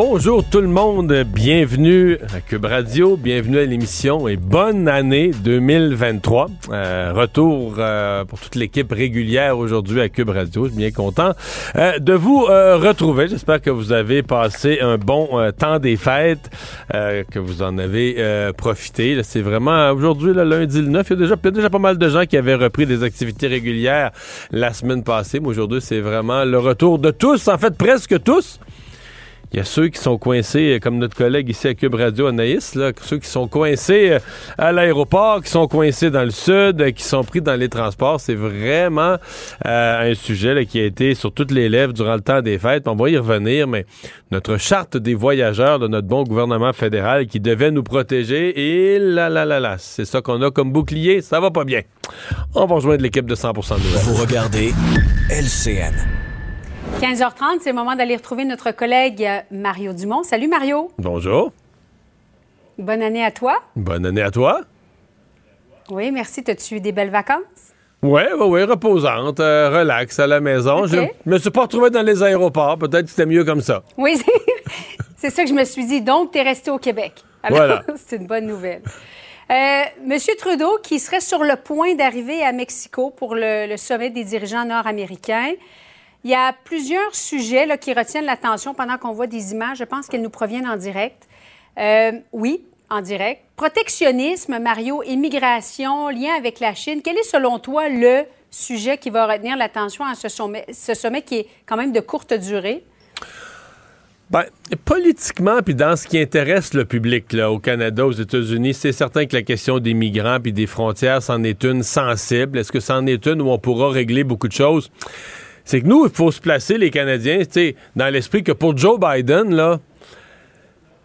Bonjour tout le monde, bienvenue à Cube Radio, bienvenue à l'émission et bonne année 2023. Euh, retour euh, pour toute l'équipe régulière aujourd'hui à Cube Radio, je suis bien content euh, de vous retrouver. J'espère que vous avez passé un bon temps des fêtes, que vous en avez profité. C'est vraiment aujourd'hui, le lundi le 9, il y, a déjà, il y a déjà pas mal de gens qui avaient repris des activités régulières la semaine passée. Mais aujourd'hui, c'est vraiment le retour de tous, en fait presque tous. Il y a ceux qui sont coincés, euh, comme notre collègue ici à Cube Radio, Anaïs, là, ceux qui sont coincés euh, à l'aéroport, qui sont coincés dans le sud, euh, qui sont pris dans les transports. C'est vraiment un sujet qui a été sur toutes les lèvres durant le temps des fêtes. On va y revenir, mais notre charte des voyageurs de notre bon gouvernement fédéral qui devait nous protéger, et là, là, là, là, c'est ça qu'on a comme bouclier. Ça va pas bien. On va rejoindre l'équipe de 100% Nouvelles. Vous regardez LCN. 15h30, c'est le moment d'aller retrouver notre collègue euh, Mario Dumont. Salut Mario. Bonjour. Bonne année à toi. Bonne année à toi. Oui, merci. T'as-tu eu des belles vacances? Oui, oui, oui, reposante, euh, relax à la maison. Je me suis pas retrouvé dans les aéroports. Peut-être que c'était mieux comme ça. Oui, c'est ça que je me suis dit. Donc, tu es resté au Québec. voilà. c'est une bonne nouvelle. Euh, Monsieur Trudeau, qui serait sur le point d'arriver à Mexico pour le sommet des dirigeants nord-américains, il y a plusieurs sujets qui retiennent l'attention pendant qu'on voit des images. Je pense qu'elles nous proviennent en direct. Euh, oui, en direct. Protectionnisme, Mario, immigration, lien avec la Chine. Quel est selon toi le sujet qui va retenir l'attention à ce sommet, qui est quand même de courte durée? Bien, politiquement, puis dans ce qui intéresse le public au Canada, aux États-Unis, c'est certain que la question des migrants puis des frontières, c'en est une sensible. Est-ce que c'en est une où on pourra régler beaucoup de choses? C'est que nous, il faut se placer, les Canadiens, dans l'esprit que pour Joe Biden, là,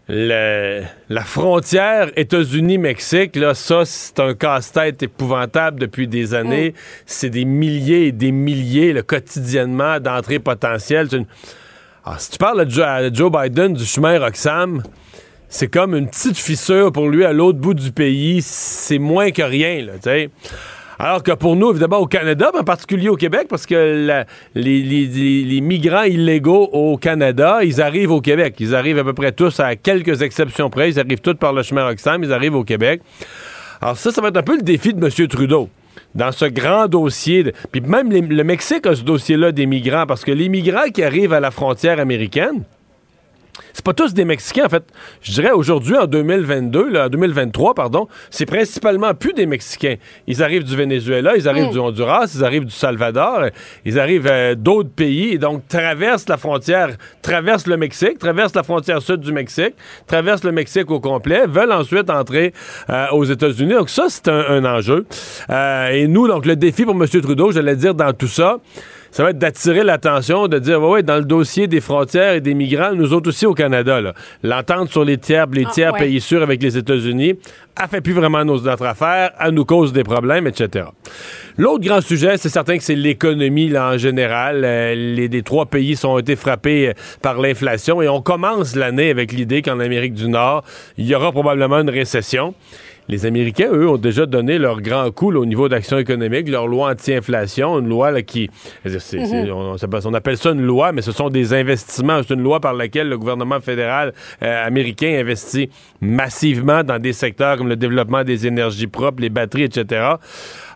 la frontière États-Unis-Mexique, là, ça, c'est un casse-tête épouvantable depuis des années. Mm. C'est des milliers et des milliers, quotidiennement, d'entrées potentielles. Ah, si tu parles à Joe, Biden du chemin Roxham, c'est comme une petite fissure pour lui à l'autre bout du pays. C'est moins que rien, là, tu sais. Alors que pour nous, évidemment, au Canada, en particulier au Québec, parce que les, migrants illégaux au Canada, ils arrivent au Québec. Ils arrivent à peu près tous, à quelques exceptions près, ils arrivent tous par le chemin Roxham, ils arrivent au Québec. Alors ça, ça va être un peu le défi de M. Trudeau dans ce grand dossier. Puis même le Mexique a ce dossier-là des migrants, parce que les migrants qui arrivent à la frontière américaine, c'est pas tous des Mexicains, en fait. Je dirais aujourd'hui, en 2022, là, en 2023, pardon, c'est principalement plus des Mexicains. Ils arrivent du Venezuela, ils arrivent mm. du Honduras, ils arrivent du Salvador, ils arrivent euh, d'autres pays, et donc traversent la frontière, traversent le Mexique, traversent la frontière sud du Mexique, traversent le Mexique au complet, veulent ensuite entrer euh, aux États-Unis. Donc ça, c'est un, enjeu. Euh, et nous, donc le défi pour M. Trudeau, j'allais dire dans tout ça, ça va être d'attirer l'attention, de dire, ouais, dans le dossier des frontières et des migrants, nous autres aussi au Canada, l'entente sur les tiers, les ah, tiers pays sûrs avec les États-Unis a fait plus vraiment notre affaire, à nous cause des problèmes, etc. L'autre grand sujet, c'est certain que c'est l'économie là, en général. Euh, les, trois pays sont été frappés euh, par l'inflation et on commence l'année avec l'idée qu'en Amérique du Nord, il y aura probablement une récession. Les Américains, eux, ont déjà donné leur grand coup au niveau d'action économique, leur loi anti-inflation, une loi qui... Mhm. on, appelle ça une loi, mais ce sont des investissements. C'est une loi par laquelle le gouvernement fédéral euh, américain investit massivement dans des secteurs comme le développement des énergies propres, les batteries, etc.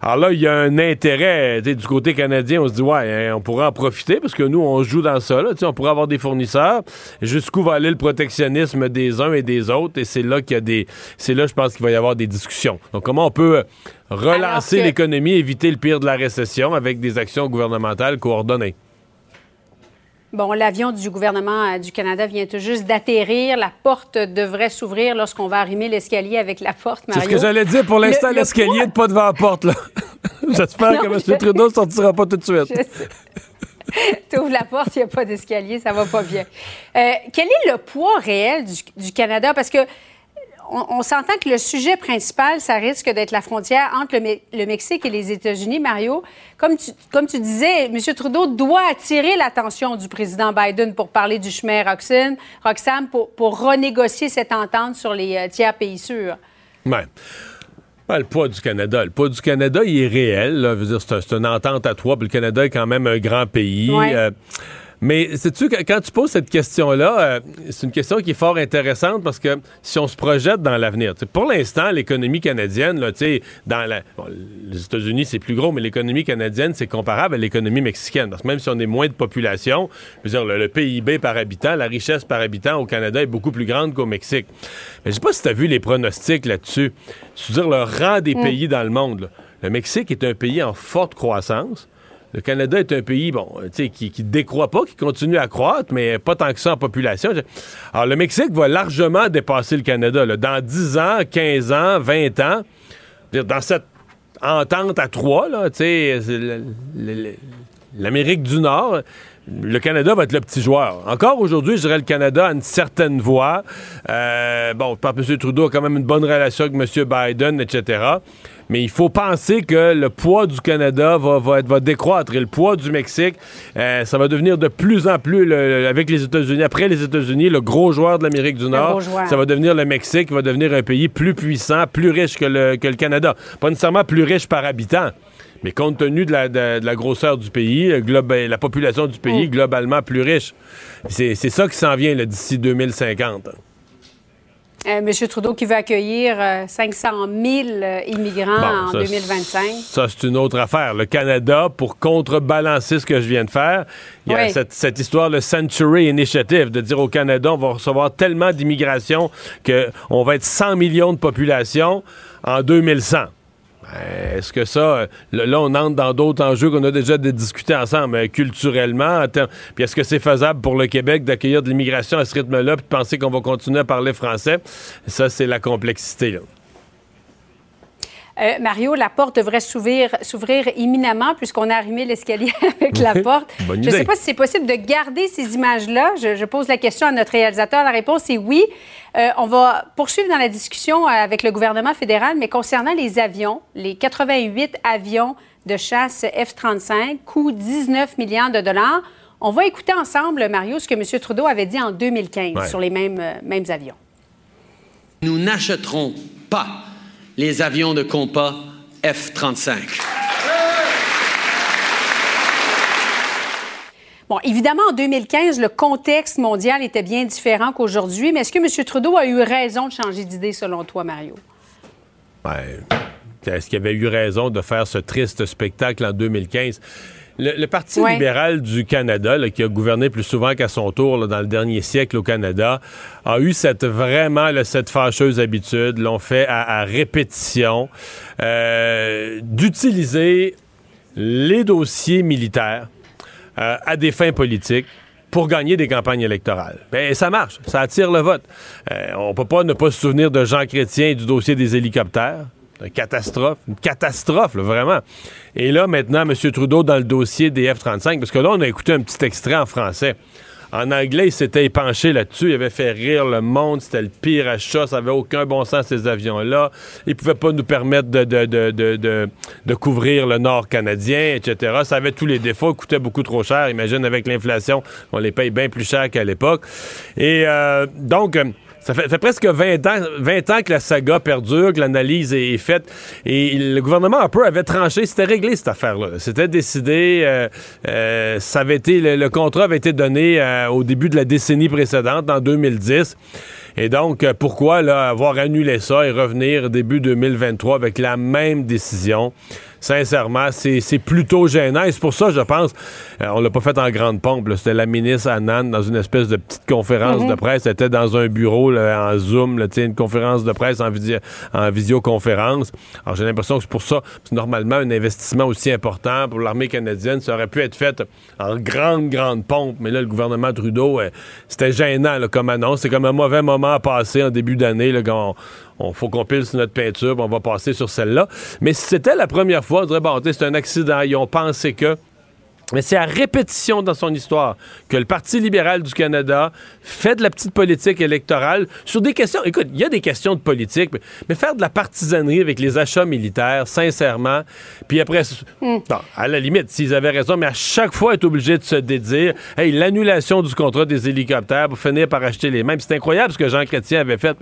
Alors là, il y a un intérêt du côté canadien. On se dit, ouais, hein, on pourrait en profiter parce que nous, on joue dans ça. Là, on pourrait avoir des fournisseurs. Jusqu'où va aller le protectionnisme des uns et des autres? Et c'est là qu'il y a des. C'est là, je pense qu'il va y avoir des discussions. Donc, comment on peut relancer l'économie, éviter le pire de la récession avec des actions gouvernementales coordonnées? Bon, l'avion du gouvernement euh, du Canada vient tout juste d'atterrir. La porte devrait s'ouvrir lorsqu'on va arrimer l'escalier avec la porte, Mario. C'est ce que j'allais dire. Pour l'instant, l'escalier n'est pas devant la porte, là. J'espère que M. Trudeau ne sortira pas tout de suite. tu ouvres la porte, il n'y a pas d'escalier, ça va pas bien. Euh, quel est le poids réel du, du Canada? Parce que on, s'entend que le sujet principal, ça risque d'être la frontière entre le, Mexique et les États-Unis. Mario, comme tu, comme tu disais, M. Trudeau doit attirer l'attention du président Biden pour parler du chemin Roxane, Roxham, pour, pour renégocier cette entente sur les euh, tiers pays sûrs. Ouais. le poids du Canada. Le poids du Canada, il est réel. C'est une entente à trois. Puis le Canada est quand même un grand pays. Euh, mais sais-tu, quand tu poses cette question-là, euh, c'est une question qui est fort intéressante parce que si on se projette dans l'avenir, pour l'instant, l'économie canadienne, là, dans la, les États-Unis, c'est plus gros, mais l'économie canadienne, c'est comparable à l'économie mexicaine. Parce que même si on est moins de population, je veux dire, le, PIB par habitant, la richesse par habitant au Canada est beaucoup plus grande qu'au Mexique. Mais je sais pas si tu as vu les pronostics là-dessus. C'est-à-dire le rang des mm. pays dans le monde. Le Mexique est un pays en forte croissance. Le Canada est un pays, bon, qui, qui décroît pas, qui continue à croître, mais pas tant que ça en population. Alors, le Mexique va largement dépasser le Canada. Dans 10 ans, 15 ans, 20 ans, dans cette entente à trois, l'Amérique du Nord, le Canada va être le petit joueur. Encore aujourd'hui, je dirais le Canada a une certaine voix. Euh, bon, M. Trudeau a quand même une bonne relation avec M. Biden, etc mais il faut penser que le poids du Canada va, va, va décroître et le poids du Mexique, euh, ça va devenir de plus en plus, avec les États-Unis, après les États-Unis, le gros joueur de l'Amérique du Nord, ça va devenir le Mexique, va devenir un pays plus puissant, plus riche que le, que le Canada. Pas nécessairement plus riche par habitant. Mais compte tenu de la, de, la grosseur du pays, la population du pays, mm. globalement plus riche. C'est ça qui s'en vient d'ici 2050. Euh, M. Trudeau qui veut accueillir 500 euh, 000 euh, immigrants en 2025. Ça, c'est une autre affaire. Le Canada, pour contrebalancer ce que je viens de faire, il y a cette, histoire, le Century Initiative, de dire au Canada, on va recevoir tellement d'immigration qu'on va être 100 millions de population en 2100. Ben, est-ce que ça, là, on entre dans d'autres enjeux qu'on a déjà discuté ensemble, culturellement, puis est-ce que c'est faisable pour le Québec d'accueillir de l'immigration à ce rythme-là, puis de penser qu'on va continuer à parler français? Ça, c'est la complexité. Là. Euh, Mario, la porte devrait s'ouvrir, imminemment puisqu'on a arrimé l'escalier avec la porte. je ne sais pas si c'est possible de garder ces images-là. Je, pose la question à notre réalisateur. La réponse est oui. Euh, on va poursuivre dans la discussion avec le gouvernement fédéral, mais concernant les avions, les 88 avions de chasse F-35, coût 19 milliards de dollars. On va écouter ensemble, Mario, ce que M. Trudeau avait dit en 2015 sur les mêmes, euh, mêmes avions. Nous n'achèterons pas les avions de compas F-35. Bon, évidemment, en 2015, le contexte mondial était bien différent qu'aujourd'hui, mais est-ce que M. Trudeau a eu raison de changer d'idée, selon toi, Mario? Ouais. Est-ce qu'il avait eu raison de faire ce triste spectacle en 2015? Le, Parti libéral du Canada, qui a gouverné plus souvent qu'à son tour dans le dernier siècle au Canada, a eu cette vraiment cette fâcheuse habitude, l'ont fait à, répétition, euh, d'utiliser les dossiers militaires euh, à des fins politiques pour gagner des campagnes électorales. Ben, ça marche, ça attire le vote. Euh, on peut pas ne pas se souvenir de Jean Chrétien et du dossier des hélicoptères. Une catastrophe, une catastrophe, vraiment. Et là, maintenant, M. Trudeau dans le dossier des F-35, parce que là, on a écouté un petit extrait en français. En anglais, il s'était épanché là-dessus. Il avait fait rire le monde. C'était le pire achat. Ça n'avait aucun bon sens, ces avions-là. Ils ne pouvaient pas nous permettre de, couvrir le nord canadien, etc. Ça avait tous les défauts. coûtait beaucoup trop cher. Imagine, avec l'inflation, on les paye bien plus cher qu'à l'époque. Et euh, donc... Ça fait, presque 20 ans, 20 ans que la saga perdure, que l'analyse est, faite. Et le gouvernement un peu avait tranché. C'était réglé, cette affaire-là. C'était décidé. Euh, euh, ça avait été, le, contrat avait été donné euh, au début de la décennie précédente, en 2010. Et donc, pourquoi là, avoir annulé ça et revenir début 2023 avec la même décision? Sincèrement, c'est plutôt gênant. Et c'est pour ça, je pense, euh, on l'a pas fait en grande pompe. C'était la ministre Annan dans une espèce de petite conférence de mhm. presse. Elle était dans un bureau en Zoom, là, une conférence de presse en, en visioconférence. Alors j'ai l'impression que c'est pour ça, normalement, un investissement aussi important pour l'armée canadienne, ça aurait pu être fait en grande, grande pompe. Mais là, le gouvernement Trudeau, euh, c'était gênant comme annonce. C'est comme un mauvais moment à passer en début d'année, quand on faut qu'on pile sur notre peinture, on va passer sur celle-là. Mais si c'était la première fois, on dirait, bon, c'est un accident, ils ont pensé que. Mais c'est à répétition dans son histoire que le Parti libéral du Canada fait de la petite politique électorale sur des questions. Écoute, il y a des questions de politique, mais, faire de la partisanerie avec les achats militaires, sincèrement, puis après, hmm. à la limite, s'ils avaient raison, mais à chaque fois être obligé de se dédire, hey, l'annulation du contrat des hélicoptères pour finir par acheter les mêmes. C'est incroyable ce que Jean Chrétien avait fait.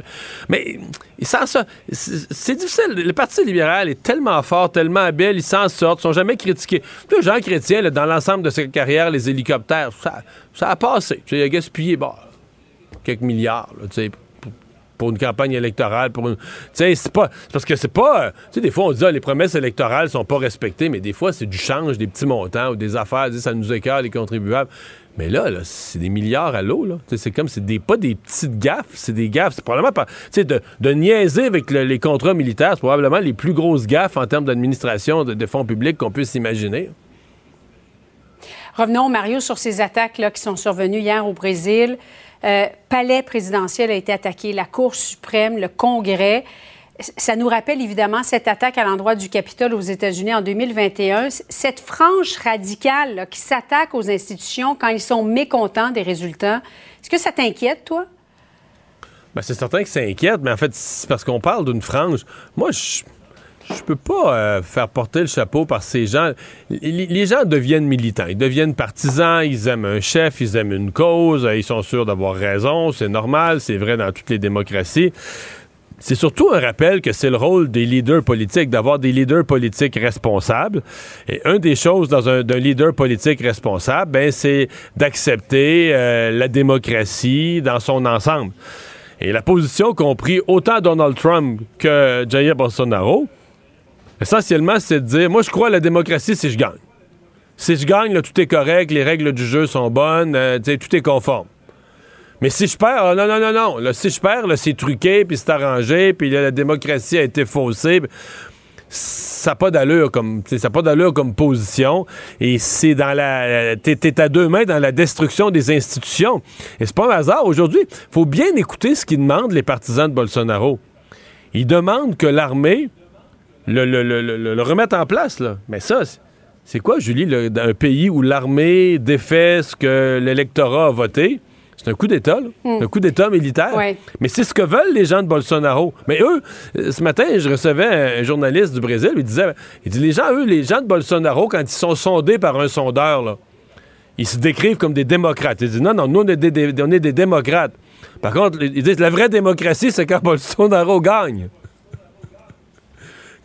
Mais sans ça, c'est difficile. Le Parti libéral est tellement fort, tellement habile, ils s'en sortent, ils sont jamais critiqués. Jean Chrétien, là, dans l'ensemble de sa carrière, les hélicoptères, ça, a passé. il a gaspillé quelques milliards pour une campagne électorale, pour une. C'est pas. Parce que c'est pas. Tu sais, des fois, on dit, ah, les promesses électorales sont pas respectées, mais des fois, c'est du change, des petits montants ou des affaires, ça nous écœure, les contribuables. Mais là, c'est des milliards à l'eau. Là. C'est comme, c'est des, pas des petites gaffes, c'est des gaffes. C'est probablement pas. Tu sais, de, de, niaiser avec les contrats militaires, c'est probablement les plus grosses gaffes en termes d'administration de, fonds publics qu'on puisse imaginer. Revenons, Mario, sur ces attaques là, qui sont survenues hier au Brésil. Euh, palais présidentiel a été attaqué, la Cour suprême, le Congrès. Ça nous rappelle évidemment cette attaque à l'endroit du Capitole aux États-Unis en 2021. Cette frange radicale qui s'attaque aux institutions quand ils sont mécontents des résultats. Est-ce que ça t'inquiète, toi? Ben, c'est certain que ça inquiète, mais en fait, c'est parce qu'on parle d'une frange. Moi, je je peux pas euh, faire porter le chapeau par ces gens. Les, gens deviennent militants, ils deviennent partisans, ils aiment un chef, ils aiment une cause, ils sont sûrs d'avoir raison, c'est normal, c'est vrai dans toutes les démocraties. C'est surtout un rappel que c'est le rôle des leaders politiques, d'avoir des leaders politiques responsables. Et une des choses dans un leader politique responsable, ben, c'est d'accepter euh, la démocratie dans son ensemble. Et la position qu'ont pris autant Donald Trump que Jair Bolsonaro, Essentiellement, c'est de dire, moi, je crois à la démocratie si je gagne. Si je gagne, tout est correct, les règles du jeu sont bonnes, euh, tout est conforme. Mais si je perds, ah, non, non, non, non. si je perds, c'est truqué, puis c'est arrangé, puis la démocratie a été faussée. Ça n'a pas d'allure comme ça pas d'allure comme position et c'est dans la t'es, à deux mains dans la destruction des institutions et c'est pas un hasard aujourd'hui faut bien écouter ce qu'ils demandent les partisans de Bolsonaro ils demandent que l'armée le, remettre en place. Là. Mais ça, c'est quoi, Julie, un pays où l'armée défait ce que l'électorat a voté? C'est un coup d'État, hmm. un coup d'État militaire. Mais c'est ce que veulent les gens de Bolsonaro. Mais eux, euh, ce matin, je recevais un journaliste du Brésil, il disait, il dit, les gens, eux, les gens de Bolsonaro, quand ils sont sondés par un sondeur, là, ils se décrivent comme des démocrates. Ils disent, non, non, nous, on est des, on est des démocrates. Par contre, ils disent, la vraie démocratie, c'est quand Bolsonaro gagne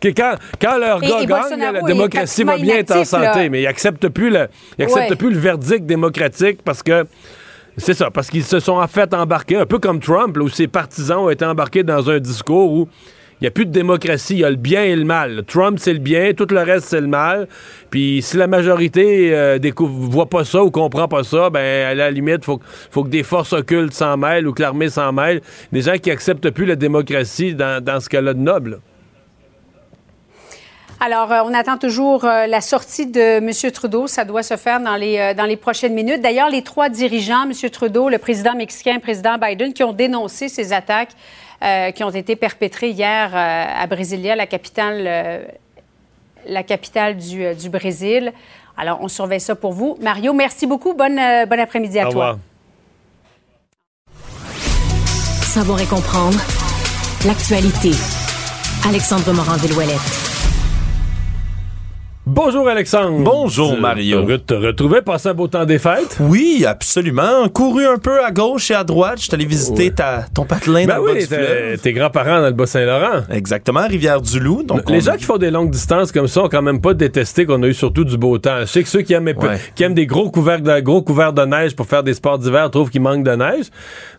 quand, quand leur gars gagne, la démocratie va bien être en santé, mais ils n'acceptent plus, le, plus le verdict démocratique parce que. C'est ça, parce qu'ils se sont en fait embarqués, un peu comme Trump, où ses partisans ont été embarqués dans un discours où il n'y a plus de démocratie, il y a le bien et le mal. Trump, c'est le bien, tout le reste, c'est le mal. Puis si la majorité euh, ne voit pas ça ou comprend pas ça, ben à la limite, il faut, faut que des forces occultes s'en mêlent ou que l'armée s'en mêle. Des gens qui acceptent plus la démocratie dans, dans ce cas-là de noble. Alors, euh, on attend toujours euh, la sortie de M. Trudeau. Ça doit se faire dans les, euh, dans les prochaines minutes. D'ailleurs, les trois dirigeants, M. Trudeau, le président mexicain, le président Biden, qui ont dénoncé ces attaques qui ont été perpétrées hier à Brasilia, la capitale, la capitale du, du, Brésil. Alors, on surveille ça pour vous. Mario, merci beaucoup. Bonne, bon après-midi à Au toi. Savoir et comprendre l'actualité. Alexandre Morand-Villouellette. Bonjour Alexandre. Bonjour Mario. Tu te retrouvais passer un beau temps des fêtes? Oui, absolument. Couru un peu à gauche et à droite. Je suis allé visiter ta, ton patelin ben dans oui, le Tes grands-parents dans le Bas-Saint-Laurent. Exactement, Rivière-du-Loup. Donc Les gens qui font des longues distances comme ça ont quand même pas détesté qu'on a eu surtout du beau temps. Je sais que ceux qui aiment, qui aiment des gros couverts, de, gros couverts de neige pour faire des sports d'hiver trouvent qu'il manque de neige.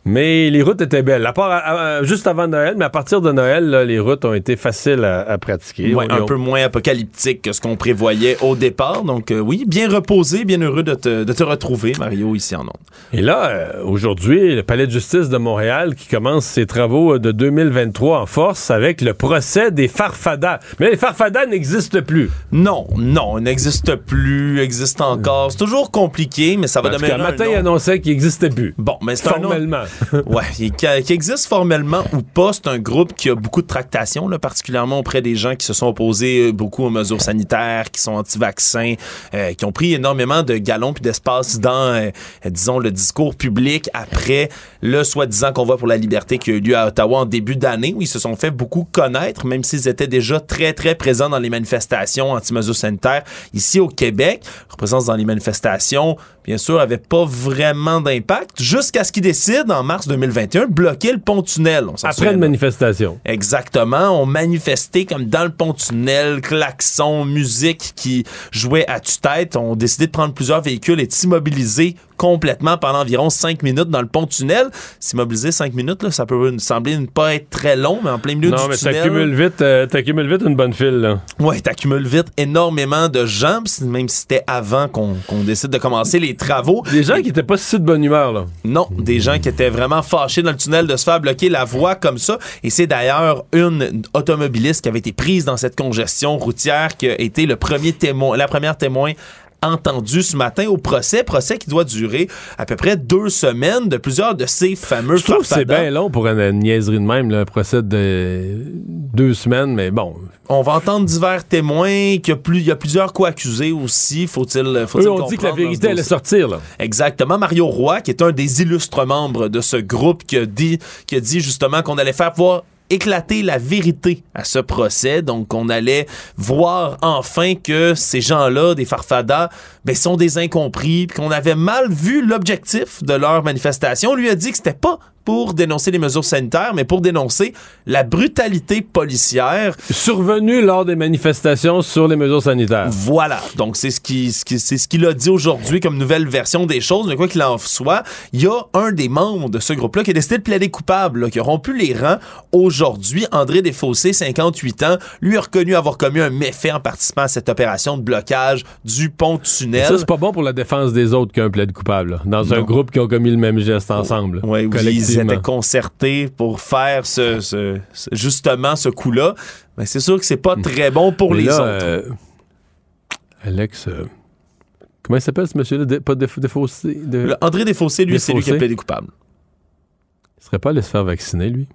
Mais les routes étaient belles. À part, juste avant Noël, mais à partir de Noël, les routes ont été faciles à, pratiquer. un peu moins apocalyptique que ce qu'on prévoyait au départ. Donc euh, oui, bien reposé, bien heureux de te, retrouver, Mario, ici en Onde. Et là, euh, aujourd'hui, le Palais de justice de Montréal qui commence ses travaux de 2023 en force avec le procès des farfadas. Mais les farfadas n'existent plus. Non, non, n'existent plus, existent encore. C'est toujours compliqué, mais ça va demeurer. Un matin, il annonçait qu'il n'existait plus. Bon, mais c'est formellement. ouais, qui, existe formellement ou pas, c'est un groupe qui a beaucoup de tractations, là, particulièrement auprès des gens qui se sont opposés euh, beaucoup aux mesures sanitaires qui sont anti-vaccins, euh, qui ont pris énormément de galons puis d'espace dans, euh, disons, le discours public après le soi-disant convoi pour la liberté qui a eu lieu à Ottawa en début d'année, où ils se sont fait beaucoup connaître, même s'ils étaient déjà très, très présents dans les manifestations anti-mesures ici au Québec. Leur présence dans les manifestations, bien sûr, avait pas vraiment d'impact jusqu'à ce qu'ils décident en mars 2021 de bloquer le pont-tunnel. Après une manifestation. Exactement. On manifestait comme dans le pont-tunnel, klaxon, musique qui jouait à tue-tête. On décidé de prendre plusieurs véhicules et de s'immobiliser complètement pendant environ cinq minutes dans le pont-tunnel. S'immobiliser cinq minutes, là, ça peut sembler ne pas être très long, mais en plein milieu non, du mais tunnel... t'accumules vite, euh, t'accumules vite une bonne file. Là. Ouais, t'accumules vite énormément de gens, même si c'était avant qu'on qu'on décide de commencer les travaux. Des gens qui étaient pas si de bonne humeur, là. Non, des gens qui étaient vraiment fâchés dans le tunnel de se faire bloquer la voie comme ça. Et c'est d'ailleurs une automobiliste qui avait été prise dans cette congestion routière qui a été le premier témoin, la première témoin entendu ce matin au procès, procès qui doit durer à peu près deux semaines de plusieurs de ces fameux Je trouve que c'est bien long pour une niaiserie de même, là, un procès de deux semaines, mais bon. On va entendre divers témoins, qu'il y a, plus, il y a plusieurs co-accusés aussi, faut-il faut Eux, on dit que la vérité allait sortir, là. Exactement. Mario Roy, qui est un des illustres membres de ce groupe, qui a dit, qui a dit justement qu'on allait faire voir éclater la vérité à ce procès. Donc, on allait voir enfin que ces gens-là, des farfadas, ben, sont des incompris, qu'on avait mal vu l'objectif de leur manifestation. On lui a dit que c'était pas pour dénoncer les mesures sanitaires, mais pour dénoncer la brutalité policière survenue lors des manifestations sur les mesures sanitaires. Voilà. Donc c'est ce qui, ce qui c'est ce qu'il a dit aujourd'hui comme nouvelle version des choses. Mais quoi qu'il en soit, il y a un des membres de ce groupe-là qui a décidé de plaider coupable, là, qui a rompu les rangs aujourd'hui. André Desfossés, 58 ans, lui a reconnu avoir commis un méfait en participant à cette opération de blocage du pont tunnel. Ça c'est pas bon pour la défense des autres qu'un plaide coupable. Dans non. un groupe qui ont commis le même geste ensemble. Oui, ils étaient concertés pour faire ce, ce, ce justement ce coup-là. Mais c'est sûr que c'est pas très bon pour Mais les là, autres. euh, Alex, euh, comment il s'appelle ce monsieur-là? Pas Défaussé? De... Le André Desfossés, lui, c'est lui qui a plaidé coupable. Il serait pas allé se faire vacciner, lui?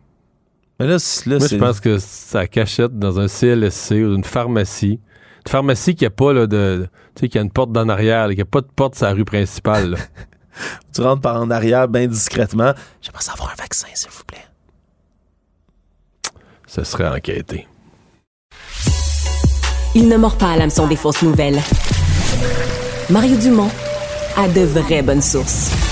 Mais là, Moi, je pense que ça cachette dans un CLSC ou une pharmacie. Une pharmacie qui a pas là, de. Tu sais, qui a une porte d'en arrière, là, qui a pas de porte sur la rue principale. tu rentres par en arrière bien discrètement. J'aimerais savoir un vaccin, s'il vous plaît. Ce serait enquêté. Il ne mord pas à l'hameçon des fausses nouvelles. Mario Dumont a de vraies bonnes sources.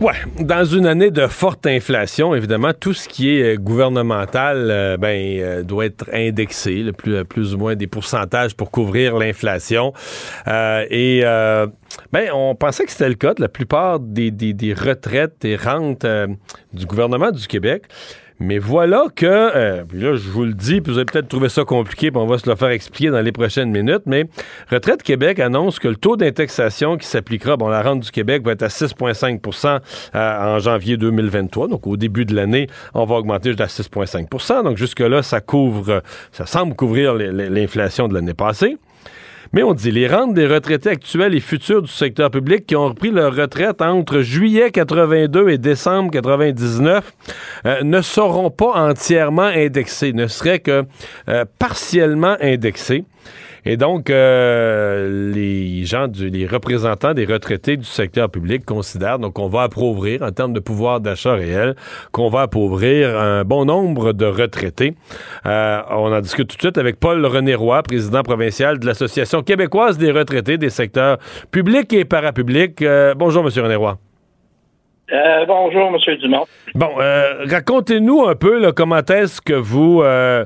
Ouais, dans une année de forte inflation, évidemment, tout ce qui est euh, gouvernemental, euh, ben, euh, doit être indexé, le plus, plus ou moins des pourcentages pour couvrir l'inflation. Euh, et ben, on pensait que c'était le cas de la plupart des, des, retraites et rentes du gouvernement du Québec. Mais voilà que, euh, là, je vous le dis, puis vous allez peut-être trouver ça compliqué, puis on va se le faire expliquer dans les prochaines minutes, mais Retraite Québec annonce que le taux d'indexation qui s'appliquera, bon, la rente du Québec va être à 6,5% euh, en janvier 2023, donc au début de l'année, on va augmenter jusqu'à 6,5% donc jusque-là, ça couvre, ça semble couvrir l'inflation de l'année passée. Mais on dit les rentes des retraités actuels et futurs du secteur public qui ont repris leur retraite entre juillet 82 et décembre 99 euh, ne seront pas entièrement indexées, ne seraient que euh, partiellement indexées. Et donc, euh, les gens, du, les représentants des retraités du secteur public considèrent donc qu'on va appauvrir, en termes de pouvoir d'achat réel, qu'on va appauvrir un bon nombre de retraités. Euh, on en discute tout de suite avec Paul René Roy, président provincial de l'Association québécoise des retraités des secteurs publics et parapublics. Euh, bonjour, Monsieur René Roy. Euh, bonjour, M. Dumont. Bon, euh, racontez-nous un peu là, comment est-ce que vous euh,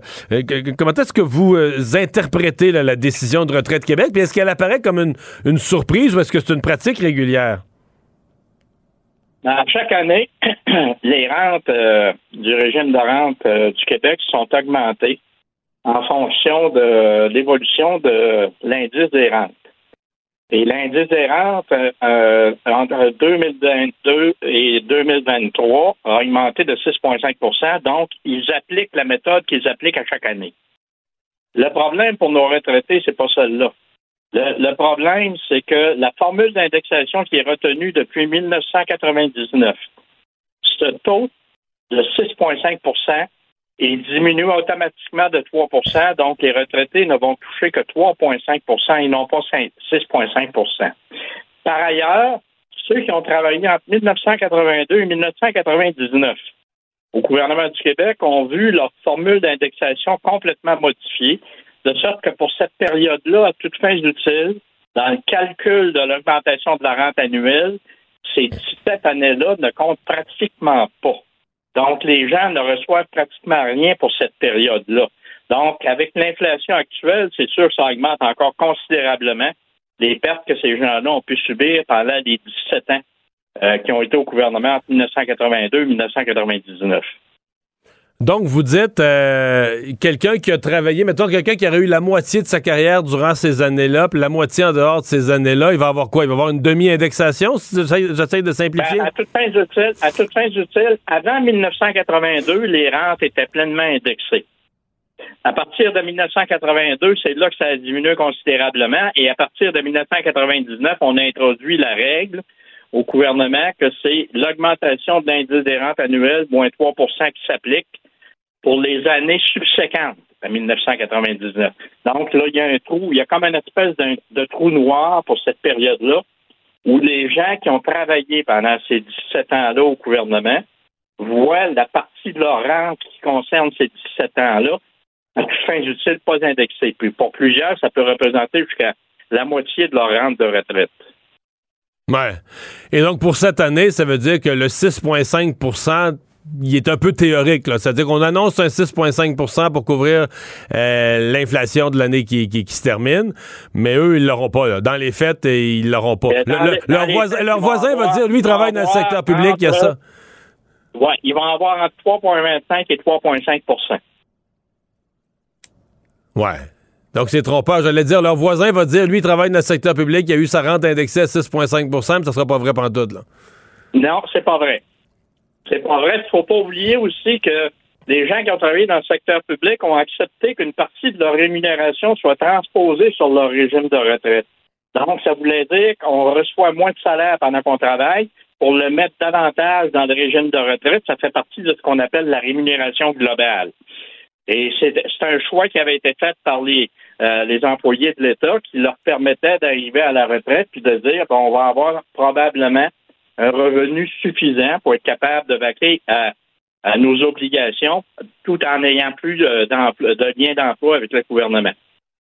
comment est-ce que vous interprétez là, la décision de retraite Québec, puis est-ce qu'elle apparaît comme une, une surprise ou est-ce que c'est une pratique régulière? À chaque année, les rentes du régime de rente du Québec sont augmentées en fonction de l'évolution de l'indice des rentes. Et l'indice des rentes euh, euh, entre 2022 et 2023 a augmenté de 6,5% Donc, ils appliquent la méthode qu'ils appliquent à chaque année. Le problème pour nos retraités, c'est pas celle-là. Le, le problème, c'est que la formule d'indexation qui est retenue depuis 1999, ce taux de 6,5 et diminue automatiquement de 3% donc les retraités ne vont toucher que 3,5% et non pas 6,5% Par ailleurs, ceux qui ont travaillé entre 1982 et 1999 au gouvernement du Québec ont vu leur formule d'indexation complètement modifiée, de sorte que pour cette période-là, à toutes fins utiles, dans le calcul de l'augmentation de la rente annuelle, ces 17 années-là ne comptent pratiquement pas. Donc, les gens ne reçoivent pratiquement rien pour cette période-là. Donc, avec l'inflation actuelle, c'est sûr que ça augmente encore considérablement les pertes que ces gens-là ont pu subir pendant les 17 ans euh, qui ont été au gouvernement entre 1982 et 1999. Donc, vous dites, euh, quelqu'un qui a travaillé, mettons quelqu'un qui aurait eu la moitié de sa carrière durant ces années-là, puis la moitié en dehors de ces années-là, il va avoir quoi? Il va avoir une demi-indexation, si j'essaie de simplifier? Ben, à toutes fins utiles, à toutes fins utiles, avant 1982, les rentes étaient pleinement indexées. À partir de 1982, c'est là que ça a diminué considérablement, et à partir de 1999, on a introduit la règle au gouvernement que c'est l'augmentation de l'indice des rentes annuelles, moins 3% qui s'applique pour les années subséquentes à 1999. Donc là, il y a un trou, il y a comme une espèce de trou noir pour cette période-là où les gens qui ont travaillé pendant ces 17 ans-là au gouvernement voient la partie de leur rente qui concerne ces 17 ans-là à fins utiles pas indexée. Puis pour plusieurs, ça peut représenter jusqu'à la moitié de leur rente de retraite. Ouais. Et donc, pour cette année, ça veut dire que le 6,5 il est un peu théorique. C'est-à-dire qu'on annonce un 6,5% pour couvrir euh, l'inflation de l'année qui, se termine, mais eux, ils l'auront pas. Dans les faits, ils l'auront pas. leur, voisin, va dire, lui, il travaille dans le secteur public, il y a ça. Oui, ils vont avoir entre 3,25 et 3,5% Ouais. Donc, c'est trompeur. J'allais dire, leur voisin va dire, lui, il travaille dans le secteur public, il a eu sa rente indexée à 6,5% mais ça sera pas vrai pendant tout, là. Non, c'est pas vrai. C'est pas vrai. Il faut pas oublier aussi que les gens qui ont travaillé dans le secteur public ont accepté qu'une partie de leur rémunération soit transposée sur leur régime de retraite. Donc, ça voulait dire qu'on reçoit moins de salaire pendant qu'on travaille pour le mettre davantage dans le régime de retraite. Ça fait partie de ce qu'on appelle la rémunération globale. Et c'est un choix qui avait été fait par les, euh, les employés de l'État qui leur permettait d'arriver à la retraite puis de dire bon, on va avoir probablement un revenu suffisant pour être capable de vaquer à, nos obligations tout en n'ayant plus de, de lien d'emploi avec le gouvernement.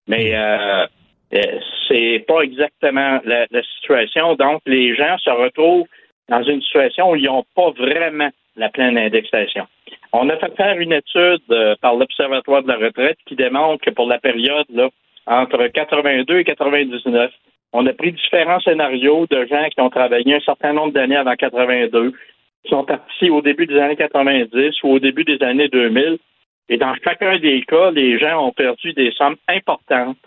Mais euh, euh, c'est pas exactement la, situation. Donc, les gens se retrouvent dans une situation où ils n'ont pas vraiment la pleine indexation. On a fait faire une étude euh, par l'Observatoire de la retraite qui démontre que pour la période là, entre 82 et 99, on a pris différents scénarios de gens qui ont travaillé un certain nombre d'années avant 82, qui sont partis au début des années 90 ou au début des années 2000. Et dans chacun des cas, les gens ont perdu des sommes importantes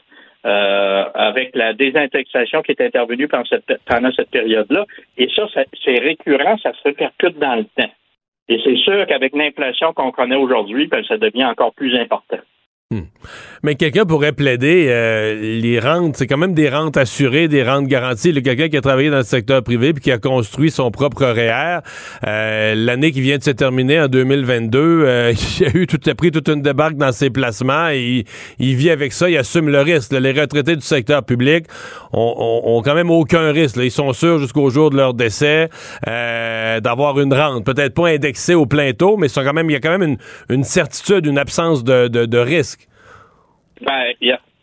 euh, avec la désindexation qui est intervenue pendant cette, pendant cette période-là. Et ça, c'est récurrent, ça se répercute dans le temps. Et c'est sûr qu'avec l'inflation qu'on connaît aujourd'hui, ben, ça devient encore plus important. Hmm. Mais quelqu'un pourrait plaider euh, les rentes, c'est quand même des rentes assurées, des rentes garanties. Quelqu'un qui a travaillé dans le secteur privé puis qui a construit son propre REER, euh, l'année qui vient de se terminer en 2022, euh, il a eu tout a pris toute une débarque dans ses placements et il, vit avec ça, il assume le risque. Les retraités du secteur public ont, quand même aucun risque. Ils sont sûrs jusqu'au jour de leur décès d'avoir une rente, peut-être pas indexée au plein taux, mais sont quand même il y a quand même une, certitude, une absence de risque. Ben,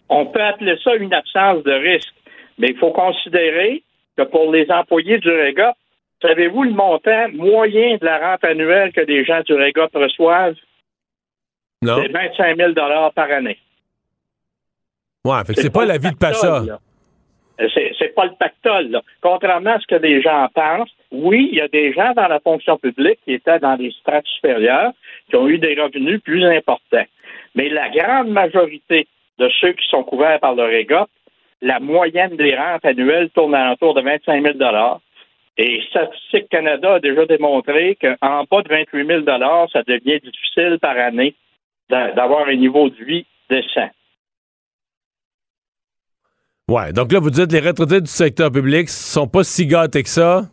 on peut appeler ça une absence de risque, mais il faut considérer que pour les employés du REGOP, savez-vous le montant moyen de la rente annuelle que les gens du REGOP reçoivent? Non. C'est 25 000 par année. Ouais, fait c'est pas, la vie de Pacha. C'est pas le pactole. Contrairement à ce que les gens pensent, oui, il y a des gens dans la fonction publique qui étaient dans les strates supérieures qui ont eu des revenus plus importants. Mais la grande majorité de ceux qui sont couverts par le REGOP, la moyenne des rentes annuelles tourne à l'entour de 25 000 et Statistique Canada a déjà démontré qu'en bas de 28 000 ça devient difficile par année d'avoir un niveau de vie décent. Ouais, donc là, vous dites les retraités du secteur public sont pas si gâtés que ça,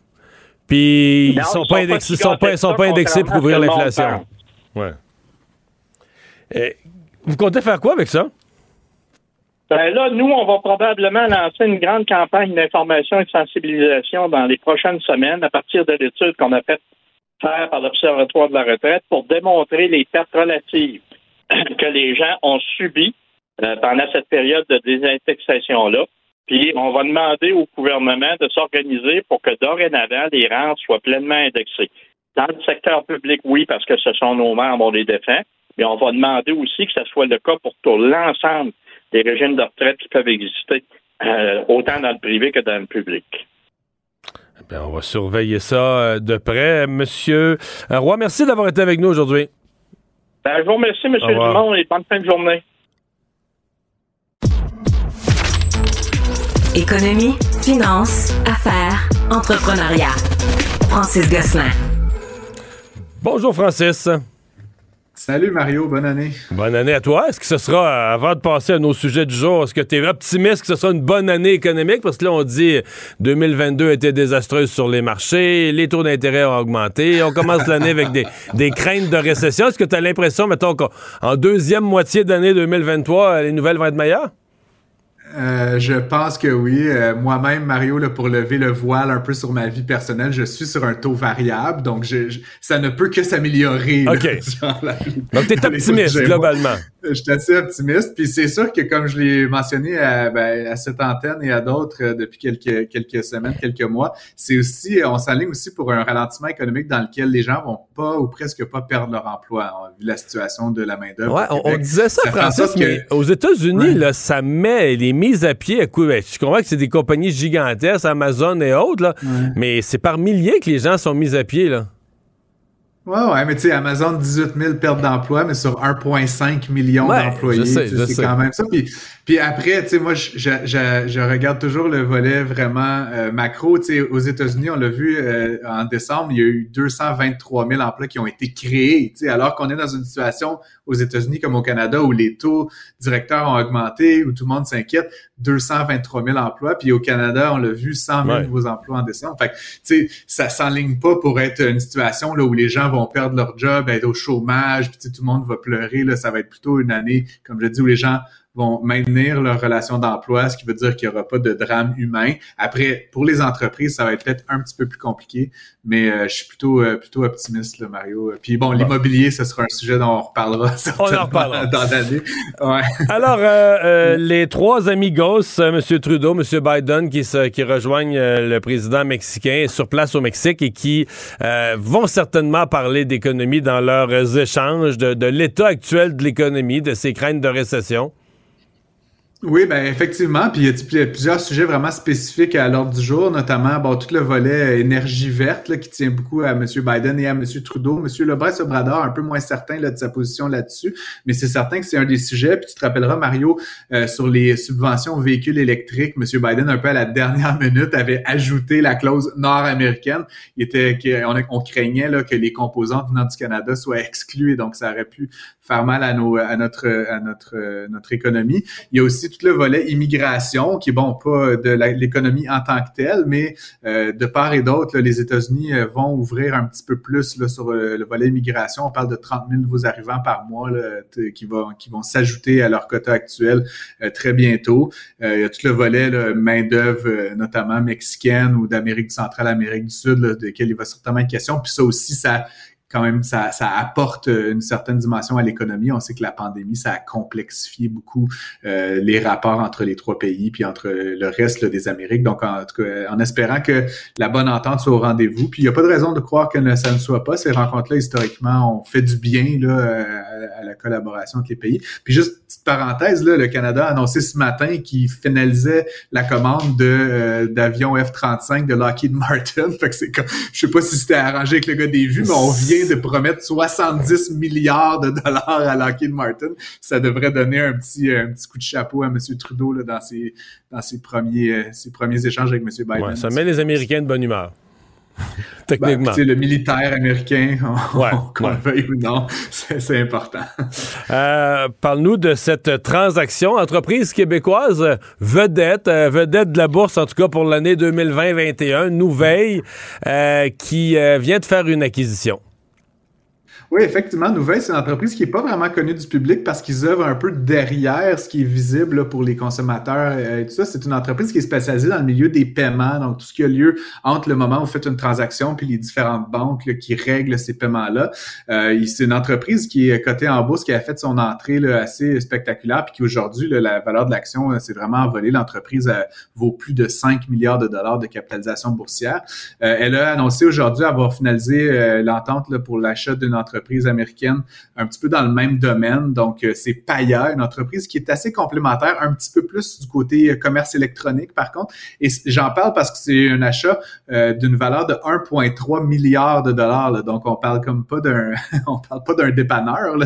puis ils sont, pas, indexés, sont pas, sont pas indexés pour couvrir l'inflation. Ouais. Vous comptez faire quoi avec ça? Ben là, nous, on va probablement lancer une grande campagne d'information et de sensibilisation dans les prochaines semaines à partir de l'étude qu'on a faite faire par l'Observatoire de la retraite pour démontrer les pertes relatives que les gens ont subies euh, pendant cette période de désindexation-là. Puis on va demander au gouvernement de s'organiser pour que dorénavant, les rentes soient pleinement indexées. Dans le secteur public, oui, parce que ce sont nos membres, on les défend, mais on va demander aussi que ce soit le cas pour tout l'ensemble des régimes de retraite qui peuvent exister, euh, autant dans le privé que dans le public. Bien, on va surveiller ça euh, de près. Monsieur euh, Roy, merci d'avoir été avec nous aujourd'hui. Ben, je vous remercie, M. Dumont, et bonne fin de journée. Économie, finance, affaires, entrepreneuriat. Francis Gosselin. Bonjour, Francis. Salut Mario, bonne année. Bonne année à toi. Est-ce que ce sera, avant de passer à nos sujets du jour, est-ce que tu es optimiste que ce sera une bonne année économique? Parce que là, on dit 2022 était désastreuse sur les marchés, les taux d'intérêt ont augmenté, on commence l'année avec des, des, craintes de récession. Est-ce que tu as l'impression, mettons, qu'en deuxième moitié d'année 2023, les nouvelles vont être meilleures? Euh, je pense que oui. Euh, moi-même, Mario, là, pour lever le voile un peu sur ma vie personnelle, je suis sur un taux variable, donc je, ça ne peut que s'améliorer. OK. donc, tu es optimiste, globalement. Je suis assez optimiste. Puis c'est sûr que, comme je l'ai mentionné à, ben, à, cette antenne et à d'autres euh, depuis quelques, quelques semaines, quelques mois, c'est aussi, on s'aligne aussi pour un ralentissement économique dans lequel les gens vont pas ou presque pas perdre leur emploi, vu la situation de la main-d'œuvre. Ouais, on, disait ça, Francis, mais aux États-Unis, là, ça met les mise à pied à coup. Ben, je comprends que c'est des compagnies gigantesques, Amazon et autres, là, mais c'est par milliers que les gens sont mis à pied. Là. Ouais, ouais, mais tu sais, Amazon, 18 000 pertes d'emploi, mais sur 1,5 million d'employés. C'est quand même ça. Puis, puis après, tu sais, moi, je, je, je, regarde toujours le volet vraiment euh, macro. Tu sais, aux États-Unis, on l'a vu euh, en décembre, il y a eu 223 000 emplois qui ont été créés. Tu sais, alors qu'on est dans une situation aux États-Unis comme au Canada où les taux directeurs ont augmenté, où tout le monde s'inquiète, 223 000 emplois. Puis au Canada, on l'a vu, 100 000 nouveaux emplois en décembre. Fait que, tu sais, ça s'enligne pas pour être une situation là où les gens vont perdre leur job, être au chômage, puis tout le monde va pleurer. Là, ça va être plutôt une année, comme je dis, où les gens vont maintenir leur relation d'emploi, ce qui veut dire qu'il n'y aura pas de drame humain. Après, pour les entreprises, ça va être peut-être un petit peu plus compliqué, mais euh, je suis plutôt euh, plutôt optimiste, là, Mario. Puis bon, l'immobilier, ce sera un sujet dont on reparlera certainement on en reparlera. dans l'année. Ouais. Alors, euh, les trois amis gosses, M. Trudeau, M. Biden, qui, se, qui rejoignent le président mexicain sur place au Mexique et qui vont certainement parler d'économie dans leurs échanges, de, de l'état actuel de l'économie, de ses craintes de récession. Oui, ben effectivement. Puis il y a plusieurs sujets vraiment spécifiques à l'ordre du jour, notamment bon, tout le volet énergie verte là, qui tient beaucoup à M. Biden et à M. Trudeau. M. Lebrun Obrador, un peu moins certain là, de sa position là-dessus, mais c'est certain que c'est un des sujets. Puis tu te rappelleras, Mario, euh, sur les subventions aux véhicules électriques, M. Biden, un peu à la dernière minute, avait ajouté la clause nord-américaine. Il était, on, craignait là, que les composantes venant du Canada soient exclues, donc ça aurait pu faire mal à, nos, à notre, à notre, notre économie. Il y a aussi tout le volet immigration, qui est bon, pas de l'économie en tant que telle, mais euh, de part et d'autre, les États-Unis euh, vont ouvrir un petit peu plus là, sur euh, le, volet immigration. On parle de 30 000 nouveaux arrivants par mois là, qui, vont, qui vont s'ajouter à leur quota actuel très bientôt. il y a tout le volet main-d'œuvre, notamment mexicaine ou d'Amérique centrale, Amérique du Sud, là, de il va certainement être question. Puis ça aussi, ça quand même, ça, ça apporte une certaine dimension à l'économie. On sait que la pandémie, ça a complexifié beaucoup euh, les rapports entre les trois pays puis entre le reste des Amériques. Donc, en tout cas, en espérant que la bonne entente soit au rendez-vous. Puis, il n'y a pas de raison de croire que ça ne soit pas. Ces rencontres-là, historiquement, ont fait du bien là, à, la collaboration entre les pays. Puis, juste petite parenthèse, là, le Canada a annoncé ce matin qu'il finalisait la commande de euh, d'avions F-35 de Lockheed Martin. Fait que c'est comme, je sais pas si c'était arrangé avec le gars des vues, mais on vient de promettre 70 milliards de dollars à Lockheed Martin. Ça devrait donner un petit, un petit coup de chapeau à M. Trudeau là, dans, ses, dans ses, premiers, euh, ses premiers échanges avec M. Biden. Ouais, ça met les Américains de bonne humeur. Techniquement. Ben, le militaire américain, qu'on veuille ou non, c'est important. Euh, parle-nous de cette transaction. Entreprise québécoise vedette, euh, vedette de la bourse, en tout cas pour l'année 2020-21, Nouvelle, qui vient de faire une acquisition. Oui, effectivement, Nouvelle, c'est une entreprise qui n'est pas vraiment connue du public parce qu'ils œuvrent un peu derrière ce qui est visible pour les consommateurs euh, et tout ça. C'est une entreprise qui est spécialisée dans le milieu des paiements, donc tout ce qui a lieu entre le moment où vous faites une transaction puis les différentes banques qui règlent ces paiements-là. Euh, c'est une entreprise qui est cotée en bourse, qui a fait son entrée là, assez spectaculaire puis qui aujourd'hui, la valeur de l'action euh, s'est vraiment envolée. L'entreprise vaut plus de 5 milliards de dollars de capitalisation boursière. elle a annoncé aujourd'hui avoir finalisé l'entente pour l'achat d'une entreprise américaine un petit peu dans le même domaine. Donc, euh, c'est Paya, une entreprise qui est assez complémentaire, un petit peu plus du côté euh, commerce électronique, par contre. Et j'en parle parce que c'est un achat euh, d'une valeur de 1,3 milliard de dollars. Donc, on parle comme pas d'un, on parle pas d'un dépanneur.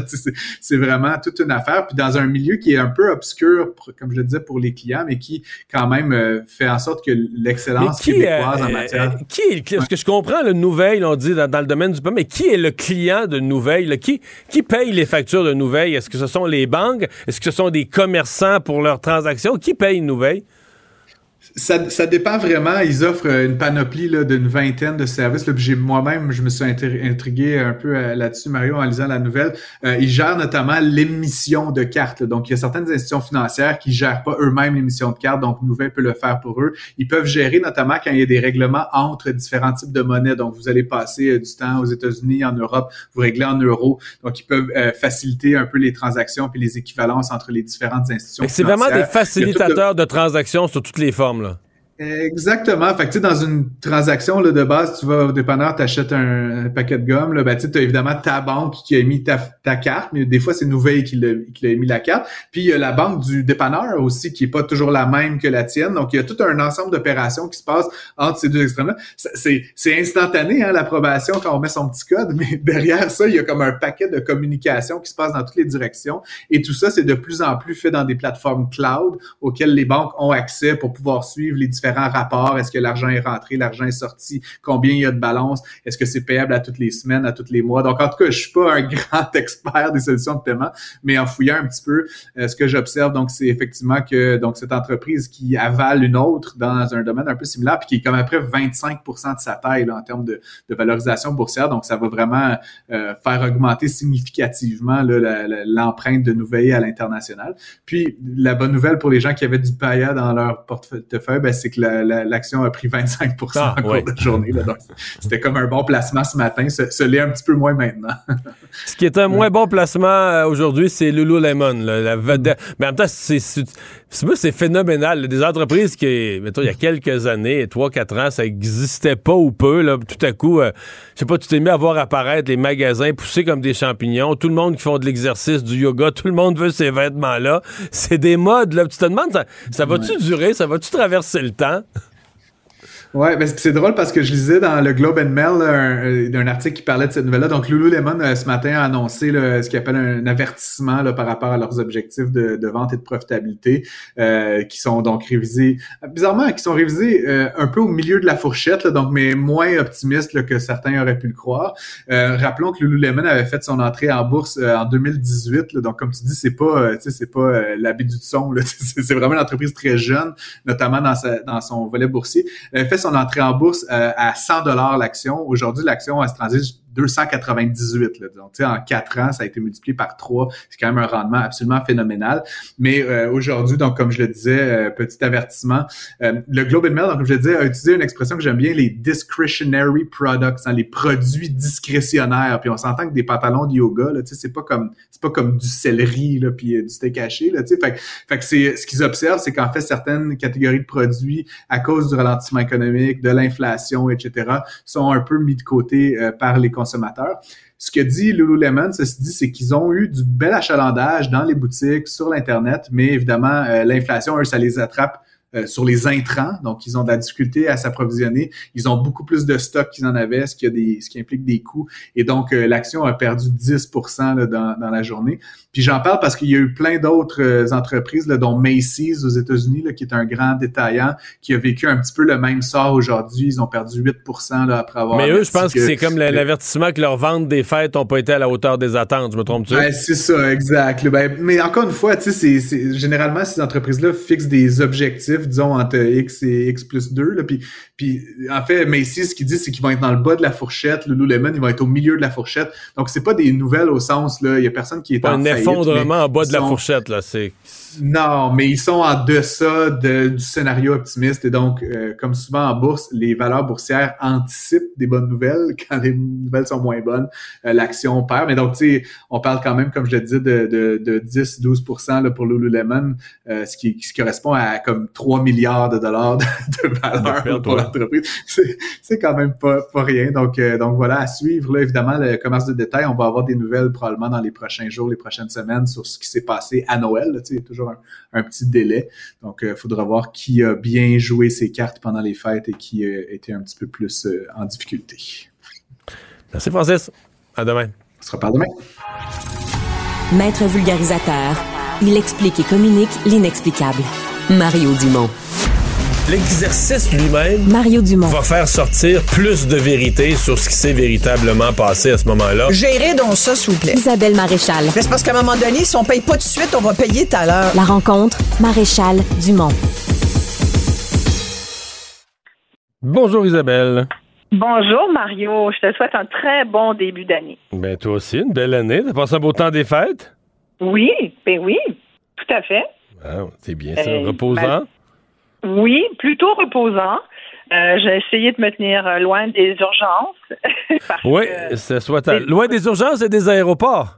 C'est vraiment toute une affaire. Puis dans un milieu qui est un peu obscur, comme je le disais, pour les clients, mais qui quand même fait en sorte que l'excellence québécoise en matière. qui est, ce que je comprends, le nouvelle, on dit dans, le domaine du paiement, mais qui est le client de Nouvelle? Qui, qui paye les factures de Nouvelle? Est-ce que ce sont les banques? Est-ce que ce sont des commerçants pour leurs transactions? Qui paye Nouvelle? Ça, ça, dépend vraiment. Ils offrent une panoplie d'une vingtaine de services. J'ai moi-même, je me suis intrigué un peu euh, là-dessus, Mario, en lisant la nouvelle. Euh, ils gèrent notamment l'émission de cartes. Donc, il y a certaines institutions financières qui gèrent pas eux-mêmes l'émission de cartes. Donc, Nouvelle peut le faire pour eux. Ils peuvent gérer notamment quand il y a des règlements entre différents types de monnaies. Donc, vous allez passer euh, du temps aux États-Unis, en Europe, vous réglez en euros. Donc, ils peuvent faciliter un peu les transactions puis les équivalences entre les différentes institutions. C'est vraiment des facilitateurs de transactions sur toutes les formes. Là. Exactement. Fait que, tu sais, dans une transaction là, de base, tu vas au dépanneur, tu achètes un, paquet de gomme. Là, ben, tu as évidemment ta banque qui a émis ta, ta carte, mais des fois, c'est Nouvelle qui l'a, émis la carte. Puis, il y a la banque du dépanneur aussi qui est pas toujours la même que la tienne. Donc, il y a tout un ensemble d'opérations qui se passent entre ces deux extrêmes-là. C'est instantané, hein, l'approbation quand on met son petit code, mais derrière ça, il y a comme un paquet de communication qui se passe dans toutes les directions. Et tout ça, c'est de plus en plus fait dans des plateformes cloud auxquelles les banques ont accès pour pouvoir suivre les différents rapport Est-ce que l'argent est rentré, l'argent est sorti? Combien il y a de balance? Est-ce que c'est payable à toutes les semaines, à tous les mois? Donc, en tout cas, je suis pas un grand expert des solutions de paiement, mais en fouillant un petit peu, euh, ce que j'observe, donc, c'est effectivement que donc cette entreprise qui avale une autre dans un domaine un peu similaire, puis qui est comme après 25% de sa taille en termes de, valorisation boursière. Donc, ça va vraiment euh, faire augmenter significativement l'empreinte de Nouvelle à l'international. Puis, la bonne nouvelle pour les gens qui avaient du paillat dans leur portefeuille, ben, c'est que l'action a pris 25 ah, en cours de journée. c'était comme un bon placement ce matin. Ce, l'est un petit peu moins maintenant. ce qui est un moins bon placement euh, aujourd'hui, c'est Lululemon. la vedette. Mais en même temps, c'est c'est phénoménal. Des entreprises qui, mettons, il y a quelques années, 3-4 ans, ça existait pas ou peu. Là, tout à coup, euh, je sais pas, tu t'es mis à voir apparaître les magasins poussés comme des champignons. Tout le monde qui font de l'exercice, du yoga, tout le monde veut ces vêtements-là. C'est des modes. Là. Tu te demandes, ça, ça va-tu durer? Ça va-tu traverser le temps? hein Ouais, mais c'est drôle parce que je lisais dans le Globe and Mail un, un, article qui parlait de cette nouvelle-là. Donc, Lululemon, euh, ce matin, a annoncé ce qu'il appelle un avertissement là, par rapport à leurs objectifs de, de vente et de profitabilité, euh, qui sont donc révisés, bizarrement, qui sont révisés euh, un peu au milieu de la fourchette, là, donc mais moins optimistes que certains auraient pu le croire. rappelons que Lululemon avait fait son entrée en bourse en 2018, donc comme tu dis, c'est pas, c'est pas l'habit du son, c'est vraiment une entreprise très jeune, notamment dans, sa, dans son volet boursier. Son entrée en bourse euh, à 100 dollars l'action. Aujourd'hui, l'action, elle se transige 298. Là. Donc, en quatre ans, ça a été multiplié par trois. C'est quand même un rendement absolument phénoménal. Mais euh, aujourd'hui, donc comme je le disais, euh, petit avertissement, euh, le Global Mail, donc comme je le disais, a utilisé une expression que j'aime bien, les discretionary products, hein, les produits discrétionnaires. Puis on s'entend que des pantalons de yoga, là, c'est pas comme c'est pas comme du céleri là, puis du steak haché. Là, fait, fait que c'est ce qu'ils observent, c'est qu'en fait certaines catégories de produits, à cause du ralentissement économique, de l'inflation, etc., sont un peu mis de côté par les Ce que dit Lululemon, ceci dit, c'est qu'ils ont eu du bel achalandage dans les boutiques, sur l'Internet, mais évidemment, euh, l'inflation, ça les attrape euh, sur les intrants, donc ils ont de la difficulté à s'approvisionner. Ils ont beaucoup plus de stock qu'ils en avaient, ce qui, a des, ce qui implique des coûts. Et donc, euh, l'action a perdu 10 là, dans, dans, la journée. Puis j'en parle parce qu'il y a eu plein d'autres euh, entreprises, là, dont Macy's aux États-Unis, qui est un grand détaillant, qui a vécu un petit peu le même sort aujourd'hui. Ils ont perdu 8 là, après avoir... Mais eux, je pense que, c'est comme l'avertissement que leurs ventes des fêtes n'ont pas été à la hauteur des attentes. Je me trompe-tu? Ben, c'est ça, exact. Ben, mais encore une fois, tu sais, généralement, ces entreprises-là fixent des objectifs disons, entre X et X plus 2. Là, puis, puis, en fait, Macy's, ce qu'il dit, c'est qu'ils vont être dans le bas de la fourchette. Lululemon, ils vont être au milieu de la fourchette. Donc, c'est pas des nouvelles au sens, là, il y a personne qui est en un faillite, effondrement en bas de la fourchette, là. C'est. Non, mais ils sont en deçà de- du scénario optimiste et donc, euh, comme souvent en bourse, les valeurs boursières anticipent des bonnes nouvelles. Quand les nouvelles sont moins bonnes, euh, l'action perd. Mais donc, tu sais, on parle quand même, comme je le disais, de, de, de 10-12 là, pour Lululemon, euh, ce, qui, ce qui correspond à comme 3 milliards de dollars de, de valeur perte, pour ouais. l'entreprise. C'est quand même pas, pas rien. Donc, euh, donc voilà, à suivre. Là, évidemment, le commerce de détail, on va avoir des nouvelles probablement dans les prochains jours, les prochaines semaines sur ce qui s'est passé à Noël. là. Tu sais, a toujours un, un petit délai. Donc, il faudra voir qui a bien joué ses cartes pendant les fêtes et qui euh, était un petit peu plus euh, en difficulté. Merci, Francis. À demain. On se reparle demain. Maître vulgarisateur, il explique et communique l'inexplicable. Mario Dumont. L'exercice lui-même Mario Dumont. va faire sortir plus de vérité sur ce qui s'est véritablement passé à ce moment-là. Gérez donc ça, s'il vous plaît. Isabelle Maréchal. Mais c'est parce qu'à un moment donné, si on paye pas tout de suite, on va payer tout à l'heure. La rencontre, Maréchal Dumont. Bonjour, Isabelle. Bonjour Mario, je te souhaite un très bon début d'année. Ben, toi aussi, une belle année. T'as passé un beau temps des fêtes? Oui, ben oui, tout à fait. Ah, c'est bien ça. Euh, Reposant. Oui, plutôt reposant. Euh, J'ai essayé de me tenir loin des urgences. parce oui, que- c'est soit à- loin des urgences et des aéroports.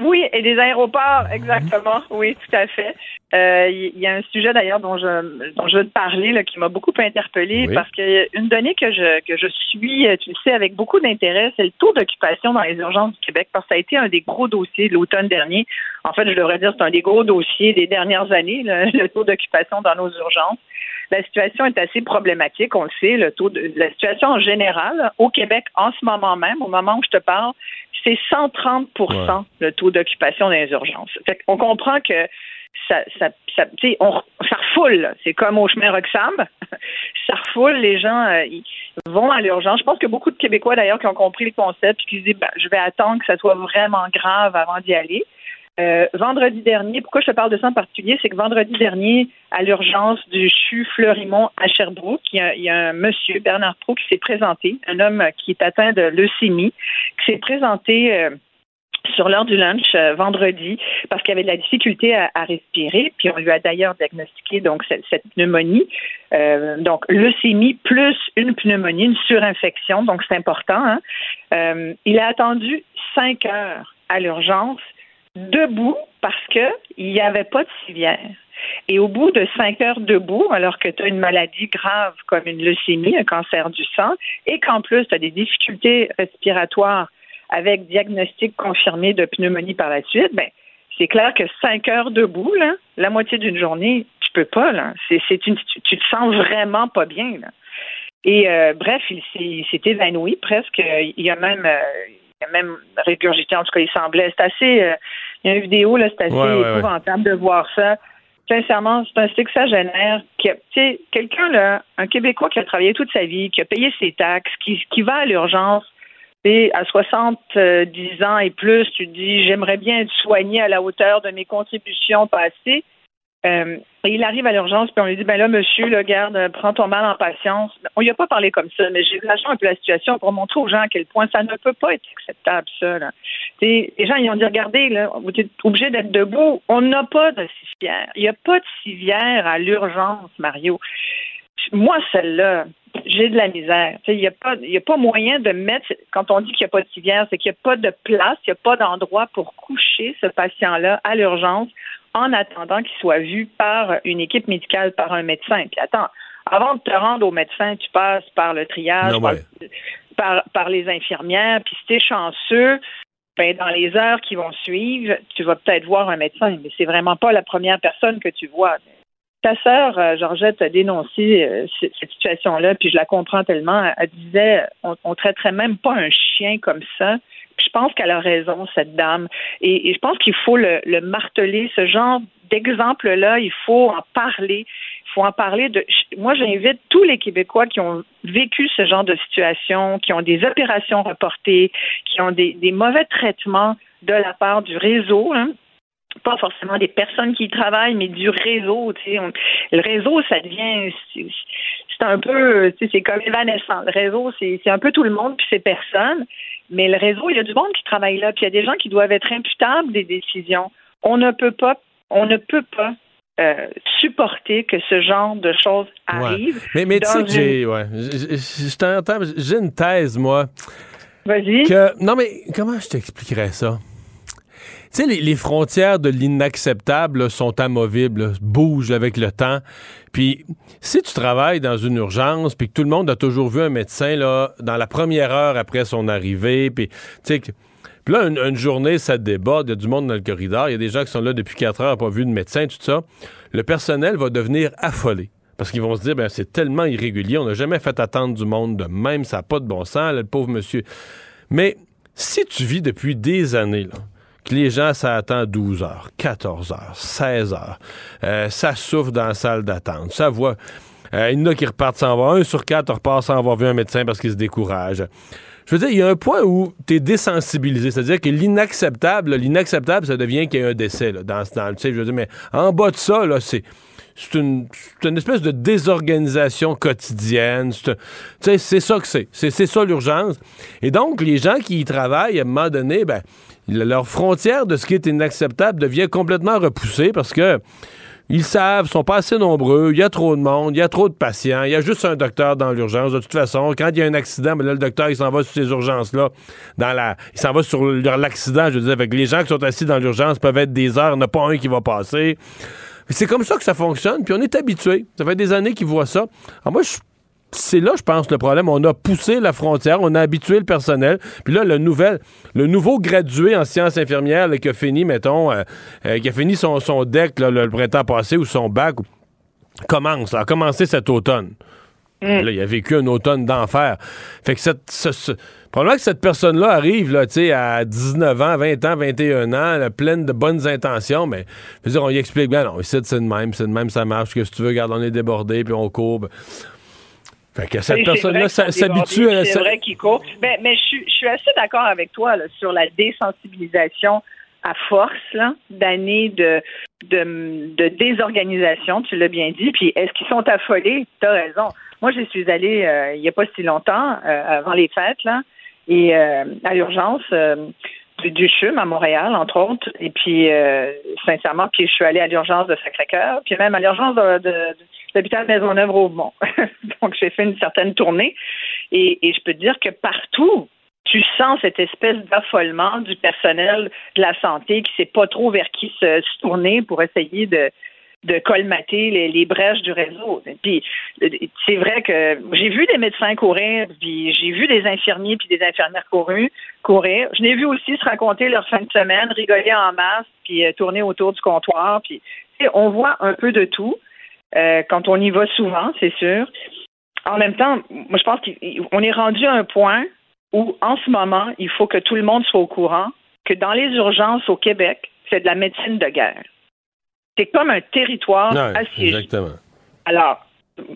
Oui, et des aéroports, exactement. Oui, tout à fait. Euh, Il y, y a un sujet d'ailleurs dont je, dont je veux te parler là, qui m'a beaucoup interpellée Oui. parce que une donnée que je, que je suis, euh, tu le sais, avec beaucoup d'intérêt, c'est le taux d'occupation dans les urgences du Québec parce que ça a été un des gros dossiers de l'automne dernier. En fait, je devrais dire c'est un des gros dossiers des dernières années, le, le taux d'occupation dans nos urgences. La situation est assez problématique, on le sait. Le taux de la situation en général au Québec en ce moment même, au moment où je te parle, c'est 130 Ouais. le taux d'occupation dans les urgences. Fait on comprend que ça, ça, ça, on, ça refoule. C'est comme au chemin Roxham. ça refoule. Les gens euh, vont à l'urgence. Je pense que beaucoup de Québécois, d'ailleurs, qui ont compris le concept, qui se disent, ben, je vais attendre que ça soit vraiment grave avant d'y aller. Euh, vendredi dernier, pourquoi je te parle de ça en particulier, c'est que vendredi dernier, à l'urgence du CHU Fleurimont à Sherbrooke, il y a, il y a un monsieur, Bernard Pro, qui s'est présenté, un homme qui est atteint de leucémie, qui s'est présenté euh, sur l'heure du lunch euh, vendredi parce qu'il avait de la difficulté à, respirer, puis on lui a d'ailleurs diagnostiqué donc cette, pneumonie, Euh, donc leucémie plus une pneumonie, une surinfection, donc c'est important. hein. Euh, il a attendu cinq heures à l'urgence debout parce que il n'y avait pas de civière. Et au bout de cinq heures debout, alors que tu as une maladie grave comme une leucémie, un cancer du sang, et qu'en plus tu as des difficultés respiratoires avec diagnostic confirmé de pneumonie par la suite, ben c'est clair que cinq heures debout, là, la moitié d'une journée, tu peux pas. Là. C'est, c'est une, tu, tu te sens vraiment pas bien. Là. Et euh, bref, il s'est, il s'est évanoui presque. Il a même, euh, il a même régurgité. En tout cas, il semblait. C'est assez. euh, il y a une vidéo là, c'est assez Ouais, ouais, ouais. épouvantable de voir ça. Sincèrement, c'est un sexagénaire qui a, tu sais, quelqu'un là, un Québécois qui a travaillé toute sa vie, qui a payé ses taxes, qui, qui va à l'urgence, et à 70 ans et plus, tu dis j'aimerais bien être soigné à la hauteur de mes contributions passées. Euh, et il arrive à l'urgence, puis on lui dit ben là, monsieur, là, garde, prends ton mal en patience. On lui a pas parlé comme ça, mais j'exagère un peu la situation pour montrer aux gens à quel point ça ne peut pas être acceptable, ça. Là. Les gens, ils ont dit regardez, là, vous êtes obligé d'être debout. On n'a pas de civière. Il n'y a pas de civière à l'urgence, Mario. Moi, celle-là, j'ai de la misère. Tu Il n'y a, pas- y a pas moyen de mettre, quand on dit qu'il n'y a pas de civière, c'est qu'il n'y a pas de place, il n'y a pas d'endroit pour coucher ce patient-là à l'urgence en attendant qu'il soit vu par une équipe médicale, par un médecin. Puis attends, avant de te rendre au médecin, tu passes par le triage, Non, par, ouais. par, par les infirmières, puis si t'es chanceux, ben, dans les heures qui vont suivre, tu vas peut-être voir un médecin, mais c'est vraiment pas la première personne que tu vois. Ta sœur, euh, Georgette, a dénoncé euh, cette situation-là, puis je la comprends tellement. Elle disait, on, on traiterait même pas un chien comme ça. Je pense qu'elle a raison, cette dame. Et, je pense qu'il faut le, le marteler. Ce genre d'exemple-là, il faut en parler. Il faut en parler de. Moi, j'invite tous les Québécois qui ont vécu ce genre de situation, qui ont des opérations reportées, qui ont des, des mauvais traitements de la part du réseau, hein, pas forcément des personnes qui y travaillent, mais du réseau. On- le réseau, ça devient, c'est un peu, c'est comme évanescent. Le réseau, c'est un peu tout le monde puis c'est personne. Mais le réseau, il y a du monde qui travaille là, puis il y a des gens qui doivent être imputables des décisions. On ne peut pas, on ne peut pas euh, supporter que ce genre de choses Ouais. arrivent. Mais, mais tu sais que j'ai. Ouais, je t'entends, j'ai une thèse, moi. Vas-y. Que, non, mais comment je t'expliquerais ça? Sais, les, frontières de l'inacceptable sont amovibles, bougent avec le temps. Puis, si tu travailles dans une urgence, puis que tout le monde a toujours vu un médecin là, dans la première heure après son arrivée, puis, tu sais, là, une, une journée, ça déborde, il y a du monde dans le corridor, il y a des gens qui sont là depuis quatre heures, pas vu de médecin, tout ça. Le personnel va devenir affolé. Parce qu'ils vont se dire, ben, c'est tellement irrégulier, on n'a jamais fait attendre du monde de même, ça n'a pas de bon sens, là, le pauvre monsieur. Mais si tu vis depuis des années, là, les gens s'attendent 12 heures, 14 heures, 16 heures, euh, ça souffre dans la salle d'attente, ça voit. Euh, il y en a qui repartent sans voir. Un sur quatre repart sans avoir vu un médecin parce qu'il se décourage. Je veux dire, il y a un point où tu es désensibilisé. C'est-à-dire que l'inacceptable, l'inacceptable, ça devient qu'il y a un décès. Là, dans, dans, tu sais, je veux dire, mais en bas de ça, là, c'est. C'est une, une espèce de désorganisation quotidienne. C'est ça que c'est. C'est ça l'urgence. Et donc, les gens qui y travaillent, à un moment donné, ben, leur frontière de ce qui est inacceptable devient complètement repoussée parce que ils savent, sont pas assez nombreux, il y a trop de monde, il y a trop de patients, il y a juste un docteur dans l'urgence. De toute façon, quand il y a un accident, ben là, le docteur, il s'en va sur ces urgences-là. Dans la, il s'en va sur l'accident, je veux dire, avec les gens qui sont assis dans l'urgence peuvent être des heures, il n'y en a pas un qui va passer. C'est comme ça que ça fonctionne, puis on est habitué. Ça fait des années qu'ils voient ça. Moi, je- c'est là, je pense, le problème. On a poussé la frontière, on a habitué le personnel. Puis là, le, nouvel, le nouveau gradué en sciences infirmières là, qui a fini, mettons, euh, euh, qui a fini son, son deck là, le, le printemps passé ou son bac, commence, a commencé cet automne. Là, il a vécu un automne d'enfer. Fait que cette, ce- ce- probablement que cette personne-là arrive là, à 19 ans, 20 ans, 21 ans, là, pleine de bonnes intentions, mais je veux dire, on y explique bien, non, ici, c'est de même, c'est de même, ça marche, que si tu veux, regarde, on est débordé, puis on courbe. Fait que cette personne-là s'habitue à... C'est vrai courent. Mais, mais je, suis- je suis assez d'accord avec toi là, sur la désensibilisation à force d'années de, de, de désorganisation, tu l'as bien dit. Puis est-ce qu'ils sont affolés? Tu as raison. Moi, je suis allée euh, il n'y a pas si longtemps, euh, avant les fêtes, là, et euh, à l'urgence du, CHUM à Montréal, entre autres. Et puis, euh, sincèrement, puis je suis allée à l'urgence de Sacré-Cœur, puis même à l'urgence de, de, de l'hôpital Maisonneuve-Rosemont. Donc, j'ai fait une certaine tournée. Et, je peux te dire que partout, tu sens cette espèce d'affolement du personnel de la santé qui sait pas trop vers qui se tourner pour essayer de, de colmater les, brèches du réseau. Puis c'est vrai que j'ai vu des médecins courir, puis j'ai vu des infirmiers puis des infirmières courir. Je l'ai vu aussi se raconter leur fin de semaine, rigoler en masse, puis euh, tourner autour du comptoir. Puis on voit un peu de tout euh, quand on y va souvent, c'est sûr. En même temps, moi je pense qu'on est rendu à un point où en ce moment, il faut que tout le monde soit au courant que dans les urgences au Québec, c'est de la médecine de guerre. C'est comme un territoire assiégé. exactement. Alors,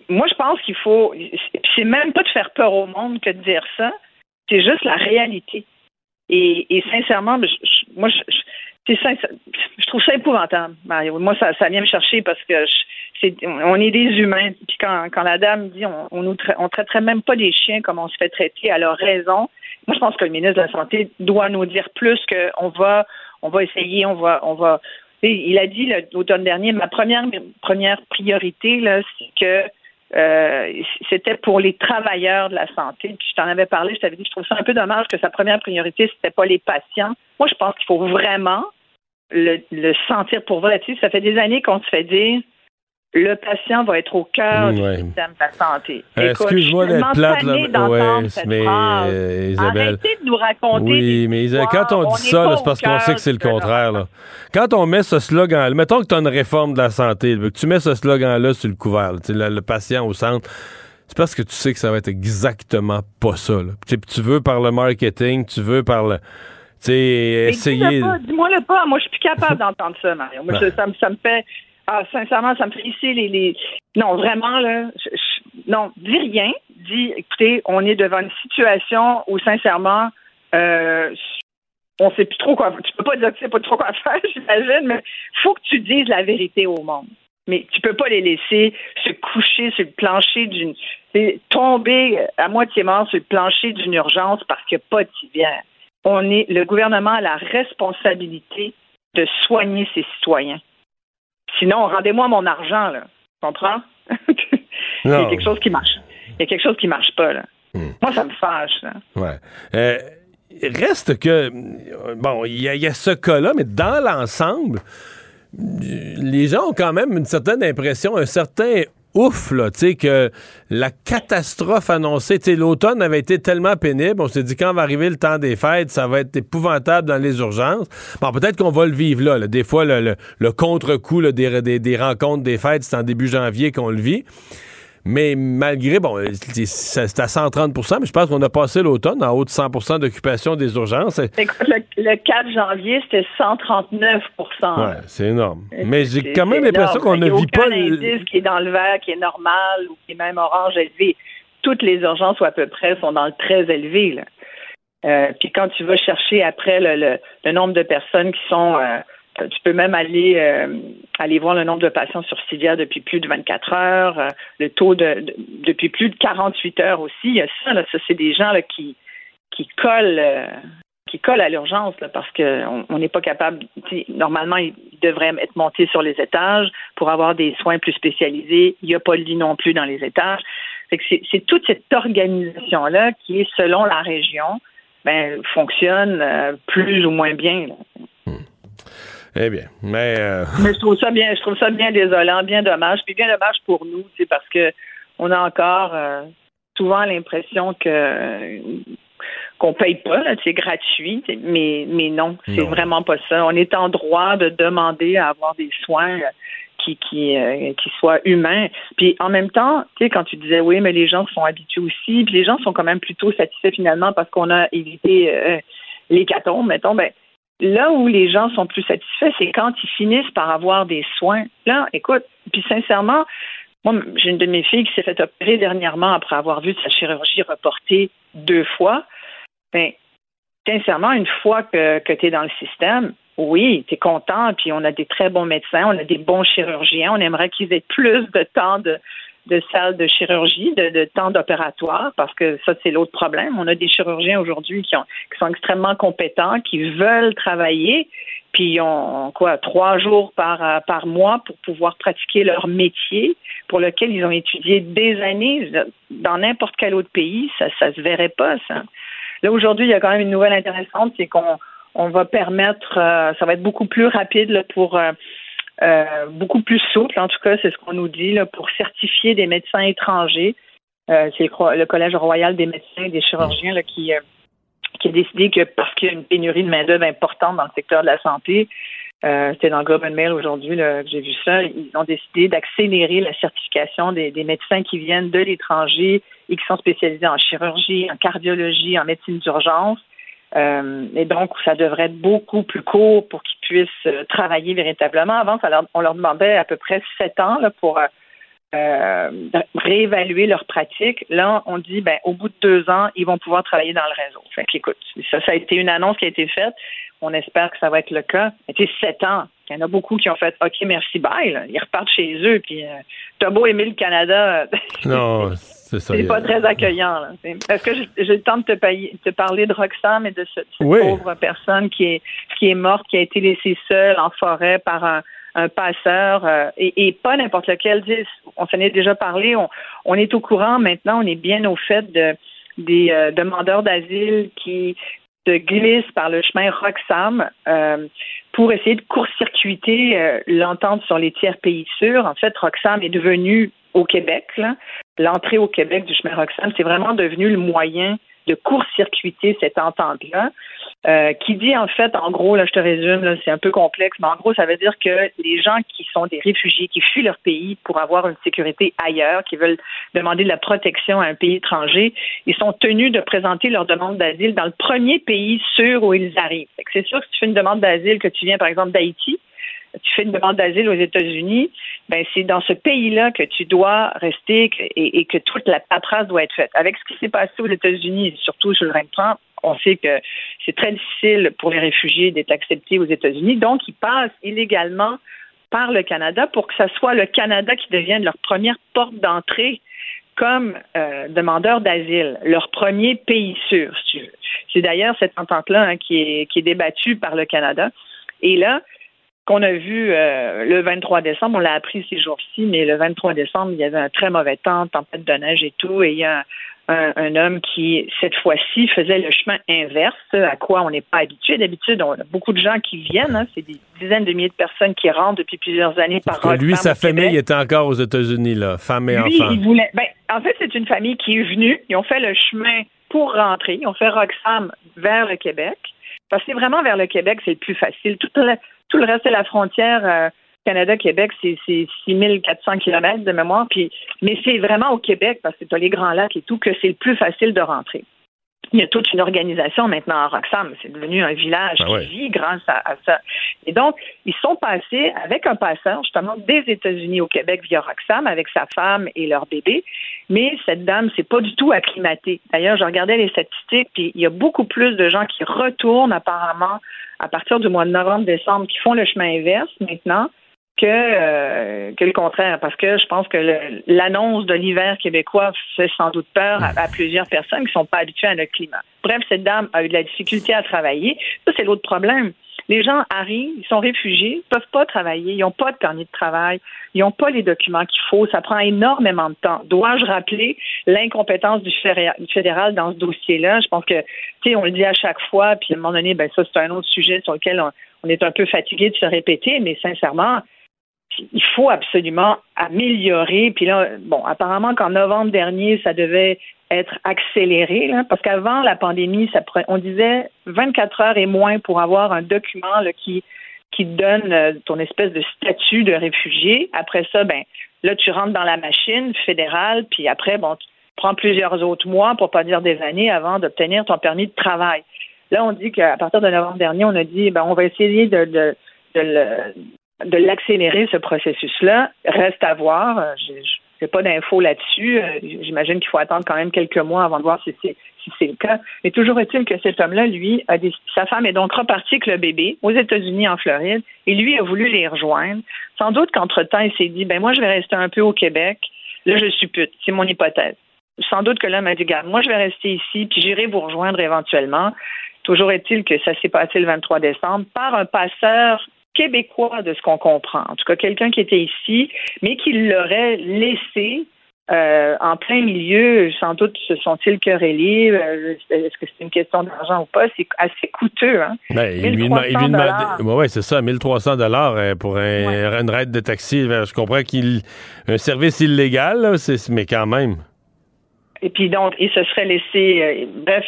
moi, je pense qu'il faut. C'est même pas de faire peur au monde que de dire ça. C'est juste la réalité. Et, et sincèrement, je- je- moi, je, je- c'est sincère- je trouve ça épouvantable, Mario. Moi, ça, ça vient me chercher parce que je- c'est, on est des humains. Puis quand, quand la dame dit on, on nous trai- on traiterait même pas des chiens comme on se fait traiter, elle a raison. Moi, je pense que le ministre de la Santé doit nous dire plus qu'on va, on va essayer, on va, on va. Il a dit l'automne dernier, ma première première priorité, c'est que euh, c'était pour les travailleurs de la santé. Puis je t'en avais parlé, je t'avais dit, je trouve ça un peu dommage que sa première priorité, c'était pas les patients. Moi, je pense qu'il faut vraiment le, le sentir pour vrai. Tu sais, ça fait des années qu'on se fait dire le patient va être au cœur Mm, ouais. du système de la santé. Euh, Excuse-moi d'être plate, là. Ouais, mais euh, Isabelle. Arrêtez de nous raconter Oui, mais Isabelle, quand on dit ça, là, c'est parce qu'on sait que c'est le contraire. Là. Quand on met ce slogan, mettons que tu as une réforme de la santé, là, que tu mets ce slogan-là sur le couvert, là, le, le patient au centre, c'est parce que tu sais que ça va être exactement pas ça. là. Tu veux par le marketing, tu veux par le. Tu sais, Mais essayer. dis-le pas, Dis-moi le pas. Moi, je suis plus capable d'entendre ça, Mario. Moi, ça me fait. Ah, sincèrement, ça me fait ici les. Non, vraiment, là. non, dis rien. Dis, écoutez, on est devant une situation où, sincèrement, euh, on sait plus trop quoi. Tu peux pas dire que tu sais pas trop quoi faire, j'imagine, mais faut que tu dises la vérité au monde. Mais tu peux pas les laisser se coucher sur le plancher d'une, tomber à moitié mort sur le plancher d'une urgence parce qu'il n'y a pas. On est, le gouvernement a la responsabilité de soigner ses citoyens. Sinon, rendez-moi mon argent, là. Tu comprends? Il y a quelque chose qui marche. Il y a quelque chose qui marche pas, là. Hmm. Moi, ça me fâche, là. Ouais. Euh, reste que, bon, il y, a ce cas-là, mais dans l'ensemble, les gens ont quand même une certaine impression, un certain ouf, là, tu sais, que la catastrophe annoncée, tu sais, l'automne avait été tellement pénible, on s'est dit quand va arriver le temps des fêtes, ça va être épouvantable dans les urgences. Bon, peut-être qu'on va le vivre là, Des fois, le, contre-coup des, rencontres des fêtes, c'est en début janvier qu'on le vit. Mais malgré, bon, c'est à 130% mais je pense qu'on a passé l'automne en haut de 100% d'occupation des urgences. le, 4 janvier, c'était 139% Ouais, c'est énorme. Mais j'ai quand même l'impression qu'on ne vit pas... indice qui est dans le vert, qui est normal ou qui est même orange élevé. Toutes les urgences, ou à peu près, sont dans le très élevé. Euh, puis quand tu vas chercher après le, nombre de personnes qui sont... Euh, euh, tu peux même aller euh, aller voir le nombre de patients sur civière depuis plus de 24 heures, euh, le taux de, depuis plus de 48 heures aussi. Il y a ça, ça c'est des gens qui qui collent qui collent à l'urgence parce qu'on n'est pas capable. Normalement, ils devraient être montés sur les étages pour avoir des soins plus spécialisés. Il n'y a pas de lit non plus dans les étages. C'est toute cette organisation là qui est selon la région, ben fonctionne plus ou moins bien. Eh bien, mais. Euh, mais je trouve ça bien, je trouve ça bien désolant, bien dommage, puis bien dommage pour nous, c'est parce que on a encore euh, souvent l'impression que qu'on paye pas, c'est gratuit, mais mais non, c'est vraiment pas ça. On est en droit de demander à avoir des soins qui qui euh, qui soient humains. Puis en même temps, tu sais quand tu disais oui, mais les gens sont habitués aussi, puis les gens sont quand même plutôt satisfaits finalement parce qu'on a évité euh, l'hécatombe, mettons, ben Là où les gens sont plus satisfaits, c'est quand ils finissent par avoir des soins. Là, écoute, puis sincèrement, moi, j'ai une de mes filles qui s'est fait opérer dernièrement après avoir vu sa chirurgie reportée deux fois. Ben, sincèrement, une fois que, que tu es dans le système, oui, tu es content, puis on a des très bons médecins, on a des bons chirurgiens, on aimerait qu'ils aient plus de temps de, de salles de chirurgie, de, temps d'opératoire, parce que ça, c'est l'autre problème. On a des chirurgiens aujourd'hui qui, qui sont extrêmement compétents, qui veulent travailler, puis ils ont quoi, trois jours par, par mois pour pouvoir pratiquer leur métier, pour lequel ils ont étudié des années. Dans n'importe quel autre pays, ça ne se verrait pas, ça. Là, aujourd'hui, il y a quand même une nouvelle intéressante, c'est qu'on on va permettre, euh, ça va être beaucoup plus rapide pour euh, euh, beaucoup plus souple, en tout cas, c'est ce qu'on nous dit, pour certifier des médecins étrangers. Euh, c'est le Collège royal des médecins et des chirurgiens euh, qui a décidé que parce qu'il y a une pénurie de main-d'œuvre importante dans le secteur de la santé, c'était dans Globe Mail aujourd'hui que j'ai vu ça, ils ont décidé d'accélérer la certification des, médecins qui viennent de l'étranger et qui sont spécialisés en chirurgie, en cardiologie, en médecine d'urgence. Euh, et donc, ça devrait être beaucoup plus court pour qu'ils puissent euh, travailler véritablement. Avant, on leur demandait à peu près sept ans pour euh, réévaluer leur pratique. Là, on dit, ben, au bout de deux ans, ils vont pouvoir travailler dans le réseau. Fait écoute, ça, ça a été une annonce qui a été faite. On espère que ça va être le cas. C'était sept ans. Il y en a beaucoup qui ont fait OK, merci, bye. Ils repartent chez eux. Puis, euh, t'as beau aimer le Canada. non, c'est ça. C'est pas très accueillant. Est-ce que j'ai le temps de te, parler de Roxane et de cette, pauvre personne qui est, qui est morte, qui a été laissée seule en forêt par un, passeur euh, et, pas n'importe lequel. On s'en est déjà parlé. On, est au courant maintenant. On est bien au fait de des euh, demandeurs d'asile qui se glissent par le chemin Roxham euh, pour essayer de court-circuiter l'entente sur les tiers pays sûrs. En fait, Roxham est devenu au Québec, l'entrée au Québec du chemin Roxham, c'est vraiment devenu le moyen de court-circuiter cette entente-là. Euh, qui dit en fait, en gros, là je te résume, c'est un peu complexe, mais en gros, ça veut dire que les gens qui sont des réfugiés, qui fuient leur pays pour avoir une sécurité ailleurs, qui veulent demander de la protection à un pays étranger, ils sont tenus de présenter leur demande d'asile dans le premier pays sûr où ils arrivent. C'est sûr que si tu fais une demande d'asile, que tu viens par exemple d'Haïti, tu fais une demande d'asile aux États-Unis, ben c'est dans ce pays-là que tu dois rester et, que toute la paperasse doit être faite. Avec ce qui s'est passé aux États-Unis, surtout sur le règne Trump, on sait que c'est très difficile pour les réfugiés d'être acceptés aux États-Unis, donc ils passent illégalement par le Canada pour que ce soit le Canada qui devienne leur première porte d'entrée comme euh, demandeurs d'asile, leur premier pays sûr, C'est d'ailleurs cette entente-là hein, qui, est, qui est débattue par le Canada. Et là, qu'on a vu euh, le 23 décembre, on l'a appris ces jours-ci, mais le 23 décembre, il y avait un très mauvais temps, tempête de neige et tout, et il y a un, homme qui, cette fois-ci, faisait le chemin inverse, à quoi on n'est pas habitué. D'habitude, on a beaucoup de gens qui viennent, hein, c'est des dizaines de milliers de personnes qui rentrent depuis plusieurs années par an. Lui, sa famille était encore aux États-Unis, là, femme et lui, enfants. Il voulait, ben, en fait, c'est une famille qui est venue, ils ont fait le chemin pour rentrer, ils ont fait Roxham vers le Québec. Parce que vraiment vers le Québec, c'est le plus facile. Tout le reste de la frontière, euh, Canada-Québec, c'est 6400 km de mémoire. Puis, mais c'est vraiment au Québec, parce que tu as les Grands Lacs et tout, que c'est le plus facile de rentrer. Il y a toute une organisation maintenant à Roxham. C'est devenu un village ah qui vit grâce à, ça. Et donc, ils sont passés avec un passeur, justement, des États-Unis au Québec via Roxham, avec sa femme et leur bébé. Mais cette dame, c'est pas du tout acclimatée. D'ailleurs, je regardais les statistiques, puis il y a beaucoup plus de gens qui retournent apparemment à partir du mois de novembre-décembre, qui font le chemin inverse maintenant que, euh, que le contraire, parce que je pense que l'annonce de l'hiver québécois fait sans doute peur à, plusieurs personnes qui ne sont pas habituées à notre climat. Bref, cette dame a eu de la difficulté à travailler. Ça, c'est l'autre problème. Les gens arrivent, ils sont réfugiés, ils peuvent pas travailler, ils n'ont pas de permis de travail, ils n'ont pas les documents qu'il faut, ça prend énormément de temps. Dois-je rappeler l'incompétence du fédéral dans ce dossier-là? Je pense que, tu sais, on le dit à chaque fois, puis à un moment donné, ben ça, c'est un autre sujet sur lequel on est un peu fatigué de se répéter, mais sincèrement, il faut absolument améliorer. Puis là, bon, apparemment qu'en novembre dernier, ça devait être accéléré, parce qu'avant la pandémie, on disait 24 heures et moins pour avoir un document qui qui donne euh, ton espèce de statut de réfugié. Après ça, ben là, tu rentres dans la machine fédérale, puis après, bon, tu prends plusieurs autres mois, pour pas dire des années, avant d'obtenir ton permis de travail. Là, on dit qu'à partir de novembre dernier, on a dit, ben, on va essayer de, de, de l'accélérer, ce processus-là. Reste à voir. Euh, je pas d'infos là-dessus. Euh, j'imagine qu'il faut attendre quand même quelques mois avant de voir si c'est si le cas. Mais toujours est-il que cet homme-là, lui, a des... sa femme est donc repartie avec le bébé aux États-Unis, en Floride, et lui a voulu les rejoindre. Sans doute qu'entre-temps, il s'est dit, ben moi, je vais rester un peu au Québec. Là, je suis pute. C'est mon hypothèse. Sans doute que l'homme a dit, garde, moi, je vais rester ici, puis j'irai vous rejoindre éventuellement. Toujours est-il que ça s'est passé le 23 décembre par un passeur québécois de ce qu'on comprend. En tout cas, quelqu'un qui était ici, mais qui l'aurait laissé euh, en plein milieu, sans doute se sont-ils querellés. Euh, est-ce que c'est une question d'argent ou pas? C'est assez coûteux. Hein? Ben, il lui, demandait. Oui, c'est ça, 1300 dollars euh, pour un, une raide de taxi. Je comprends qu'il. Un service illégal, mais quand même. Et puis donc, il se serait laissé. bref,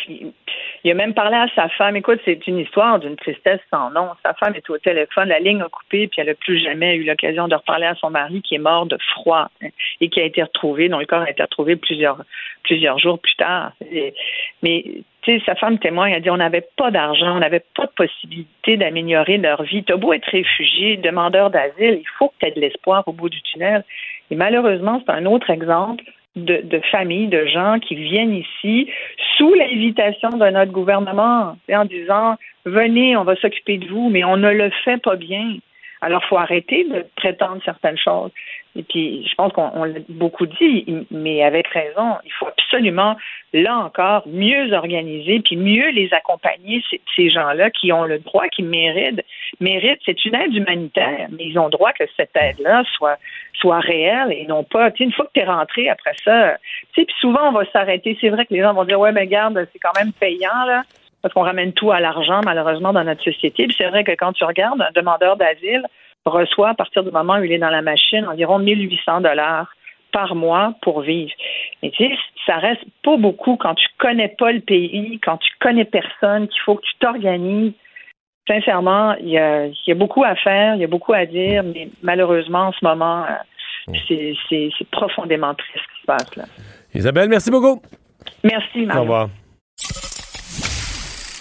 il a même parlé à sa femme. Écoute, c'est une histoire d'une tristesse sans nom. Sa femme est au téléphone, la ligne a coupé, puis elle n'a plus jamais eu l'occasion de reparler à son mari qui est mort de froid hein, et qui a été retrouvé, dont le corps a été retrouvé plusieurs, plusieurs jours plus tard. mais sa femme témoigne, elle dit on n'avait pas d'argent, on n'avait pas de possibilité d'améliorer leur vie. T'as beau être réfugié, demandeur d'asile, il faut que tu aies de l'espoir au bout du tunnel. Et malheureusement, c'est un autre exemple de, familles, de gens qui viennent ici sous l'invitation de notre gouvernement en disant venez, on va s'occuper de vous, mais on ne le fait pas bien. Alors, il faut arrêter de prétendre certaines choses. Et puis, je pense qu'on l'a beaucoup dit, mais avec raison, il faut absolument, là encore, mieux organiser, puis mieux les accompagner, ces, gens-là qui ont le droit, qui méritent. méritent c'est une aide humanitaire, mais ils ont droit que cette aide-là soit, soit réelle et non pas, tu une fois que tu es rentré après ça, tu sais, puis souvent, on va s'arrêter. C'est vrai que les gens vont dire, ouais, mais garde, c'est quand même payant, là parce qu'on ramène tout à l'argent, malheureusement, dans notre société. Puis c'est vrai que quand tu regardes, un demandeur d'asile reçoit, à partir du moment où il est dans la machine, environ 1800 dollars par mois pour vivre. Mais tu sais, ça reste pas beaucoup quand tu connais pas le pays, quand tu connais personne, qu'il faut que tu t'organises. Sincèrement, il y, a, il y a beaucoup à faire, il y a beaucoup à dire, mais malheureusement, en ce moment, euh, c'est profondément triste ce qui se passe là. Isabelle, merci beaucoup. Merci, Marie. Au revoir.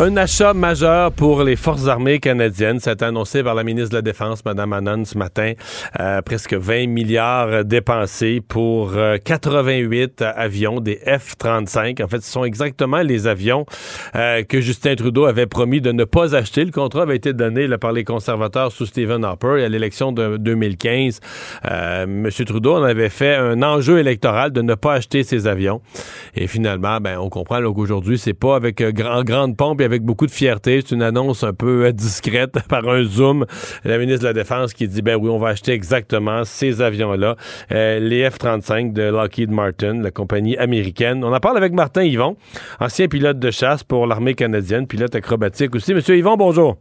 Un achat majeur pour les forces armées canadiennes, c'est annoncé par la ministre de la Défense, Mme Annan, ce matin. Euh, presque 20 milliards dépensés pour 88 euh, avions, des F-35. En fait, ce sont exactement les avions euh, que Justin Trudeau avait promis de ne pas acheter. Le contrat avait été donné là, par les conservateurs sous Stephen Harper et à l'élection de 2015. M. Trudeau en avait fait un enjeu électoral de ne pas acheter ces avions. Et finalement, ben, on comprend qu'aujourd'hui, c'est pas avec grand, grande pompe avec beaucoup de fierté. C'est une annonce un peu euh, discrète par un zoom. La ministre de la Défense qui dit, ben oui, on va acheter exactement ces avions-là, euh, les F-35 de Lockheed Martin, la compagnie américaine. On en parle avec Martin Yvon, ancien pilote de chasse pour l'armée canadienne, pilote acrobatique aussi. Monsieur Yvon, bonjour.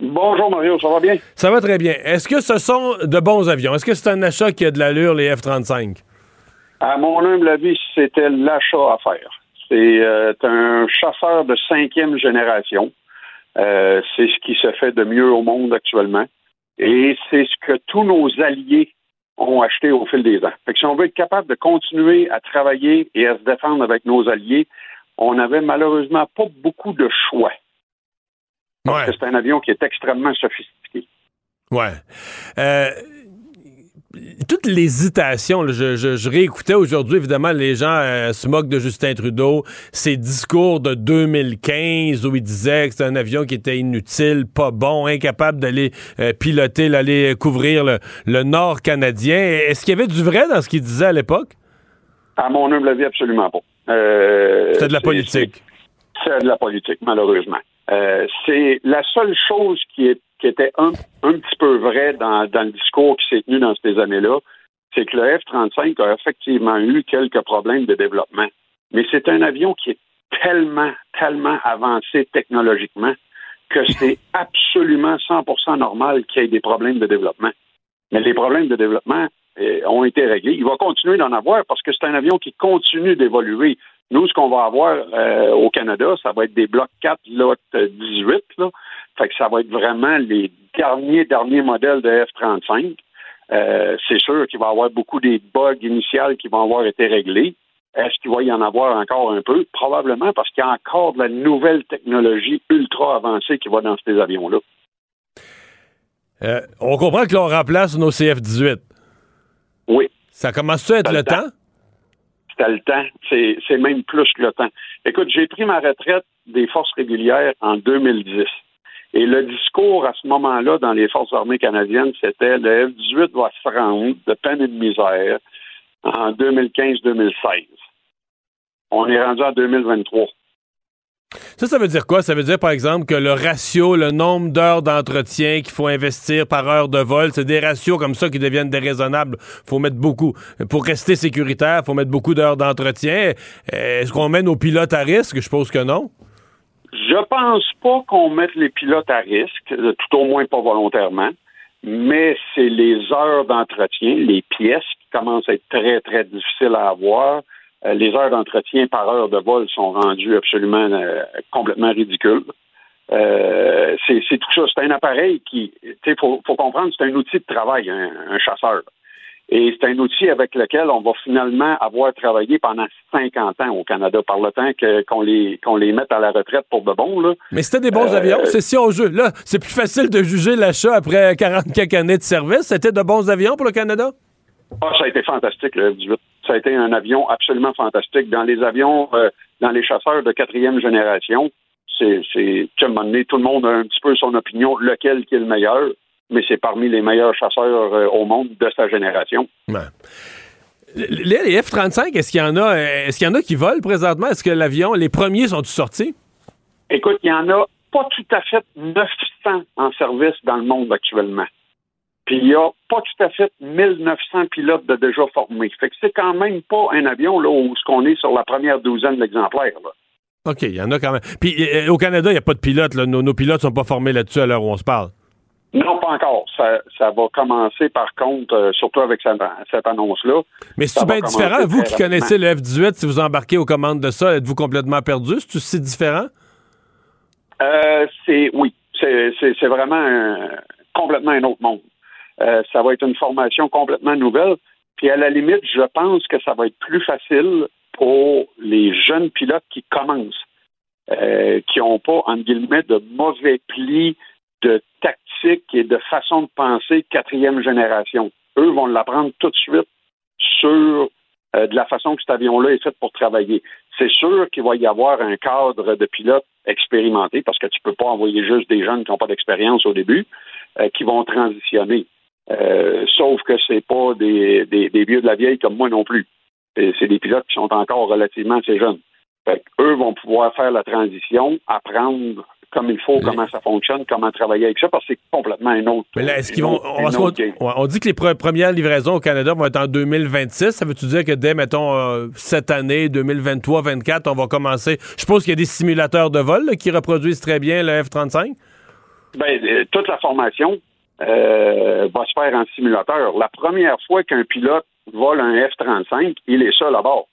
Bonjour Mario, ça va bien? Ça va très bien. Est-ce que ce sont de bons avions? Est-ce que c'est un achat qui a de l'allure, les F-35? À mon humble avis, c'était l'achat à faire. C'est euh, un chasseur de cinquième génération. Euh, c'est ce qui se fait de mieux au monde actuellement. Et c'est ce que tous nos alliés ont acheté au fil des ans. Fait que si on veut être capable de continuer à travailler et à se défendre avec nos alliés, on n'avait malheureusement pas beaucoup de choix. Parce que c'est un avion qui est extrêmement sophistiqué. Ouais. Euh, toute l'hésitation, je, je, réécoutais aujourd'hui, évidemment, les gens euh, se moquent de Justin Trudeau, ses discours de 2015 où il disait que c'était un avion qui était inutile, pas bon, incapable d'aller euh, piloter, d'aller couvrir le, nord canadien. Est-ce qu'il y avait du vrai dans ce qu'il disait à l'époque? À mon humble avis, absolument pas. Euh, c'était de la politique. C'est de la politique, malheureusement. c'est la seule chose qui est qui était un, un petit peu vrai dans, dans le discours qui s'est tenu dans ces années-là, c'est que le F-35 a effectivement eu quelques problèmes de développement. Mais c'est un avion qui est tellement, tellement avancé technologiquement que c'est absolument 100% normal qu'il y ait des problèmes de développement. Mais les problèmes de développement euh, ont été réglés. Il va continuer d'en avoir parce que c'est un avion qui continue d'évoluer. Nous, ce qu'on va avoir euh, au Canada, ça va être des blocs 4, lot 18, là, fait que ça va être vraiment les derniers, derniers modèles de F-35. Euh, c'est sûr qu'il va y avoir beaucoup des bugs initiales qui vont avoir été réglés. Est-ce qu'il va y en avoir encore un peu? Probablement parce qu'il y a encore de la nouvelle technologie ultra avancée qui va dans ces avions-là. Euh, on comprend que l'on remplace nos CF-18. Oui. Ça commence à être le, temps? Le temps. C'est même plus que le temps. Écoute, j'ai pris ma retraite des forces régulières en 2010. Et le discours à ce moment-là dans les forces armées canadiennes, c'était le F-18 va se rendre de peine et de misère en 2015-2016. On est rendu en 2023. Ça, ça veut dire quoi? Ça veut dire, par exemple, que le ratio, le nombre d'heures d'entretien qu'il faut investir par heure de vol, c'est des ratios comme ça qui deviennent déraisonnables. Il faut mettre beaucoup. Pour rester sécuritaire, il faut mettre beaucoup d'heures d'entretien. Est-ce qu'on met nos pilotes à risque? Je suppose que non. Je pense pas qu'on mette les pilotes à risque, euh, tout au moins pas volontairement, mais c'est les heures d'entretien, les pièces qui commencent à être très, très difficiles à avoir. Euh, les heures d'entretien par heure de vol sont rendues absolument euh, complètement ridicules. c'est tout ça. C'est un appareil qui, il faut, faut, comprendre, c'est un outil de travail, un chasseur. Et c'est un outil avec lequel on va finalement avoir travaillé pendant 50 ans au Canada, par le temps qu'on les, qu'on les mette à la retraite pour de bon. Là. Mais c'était des bons avions, euh, c'est si on joue. Là, c'est plus facile de juger l'achat après 40 quelques années de service. C'était de bons avions pour le Canada? Ah, ça a été fantastique, le F-18. Ça a été un avion absolument fantastique. Dans les avions, euh, dans les chasseurs de quatrième génération, c'est, c'est, tout le monde a un petit peu son opinion, lequel qui est le meilleur mais c'est parmi les meilleurs chasseurs euh, au monde de sa génération. Les, F-35, est-ce qu'il y en a est-ce qu'il y en a qui volent présentement? Est-ce que l'avion, les premiers sont sortis? Écoute, il y en a pas tout à fait 900 en service dans le monde actuellement. Puis il y a pas tout à fait 1900 pilotes de déjà formés. Fait que c'est quand même pas un avion là où ce qu'on est sur la première douzaine d'exemplaires. OK, il y en a quand même. Puis euh, au Canada, il n'y a pas de pilotes. Nos, nos pilotes sont pas formés là-dessus à l'heure où on se parle. Non, pas encore. Ça, ça va commencer, par contre, euh, surtout avec cette, annonce-là. Mais c'est bien différent. Vous qui connaissez le F-18, si vous embarquez aux commandes de ça, êtes-vous complètement perdu? C'est-tu si différent? Euh, c'est oui. C'est vraiment complètement un autre monde. Euh, ça va être une formation complètement nouvelle. Puis à la limite, je pense que ça va être plus facile pour les jeunes pilotes qui commencent, euh, qui n'ont pas, entre guillemets, de mauvais plis de tactique et de façon de penser quatrième génération. Eux vont l'apprendre tout de suite sur euh, de la façon que cet avion-là est fait pour travailler. C'est sûr qu'il va y avoir un cadre de pilotes expérimentés, parce que tu peux pas envoyer juste des jeunes qui n'ont pas d'expérience au début, qui vont transitionner. Euh, sauf que c'est pas des, des, des, vieux de la vieille comme moi non plus. C'est des pilotes qui sont encore relativement assez jeunes. Fait eux vont pouvoir faire la transition, apprendre comme il faut, comment ça fonctionne, comment travailler avec ça, parce que c'est complètement un autre. Mais là, est-ce qu'ils vont. On, dit que les premières livraisons au Canada vont être en 2026. Ça veut-tu dire que dès, mettons, euh, cette année, 2023-2024, on va commencer. Je suppose qu'il y a des simulateurs de vol qui reproduisent très bien le F-35? Bien, euh, toute la formation euh, va se faire en simulateur. La première fois qu'un pilote vole un F-35, il est seul à bord.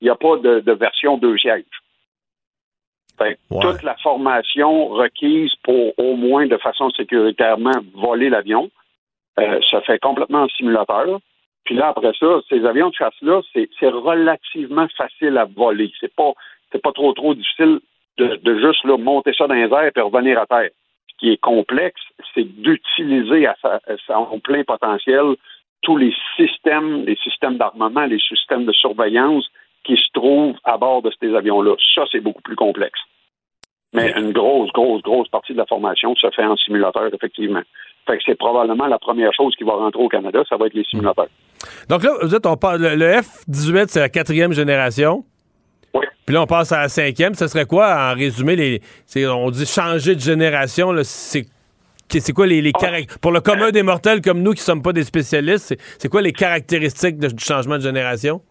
Il n'y a pas de, de version deux sièges. Toute la formation requise pour au moins de façon sécuritairement voler l'avion euh, se fait complètement en simulateur. Puis là, après ça, ces avions de chasse-là, c'est relativement facile à voler. C'est pas c'est pas trop trop difficile de, juste monter ça dans les airs et revenir à terre. Qui est complexe, c'est d'utiliser à, à son plein potentiel tous les systèmes, les systèmes d'armement, les systèmes de surveillance qui se trouvent à bord de ces avions-là. Ça, c'est beaucoup plus complexe. Mais une grosse, grosse, grosse partie de la formation se fait en simulateur, effectivement. Fait que c'est probablement la première chose qui va rentrer au Canada, ça va être les simulateurs. Donc là, vous êtes, on parle, le, F-18, c'est la quatrième génération. Puis là, on passe à la cinquième. Ce serait quoi, en résumé, les, on dit changer de génération, c'est quoi les, les. Pour le commun des mortels comme nous qui ne sommes pas des spécialistes, c'est quoi les caractéristiques du changement de génération?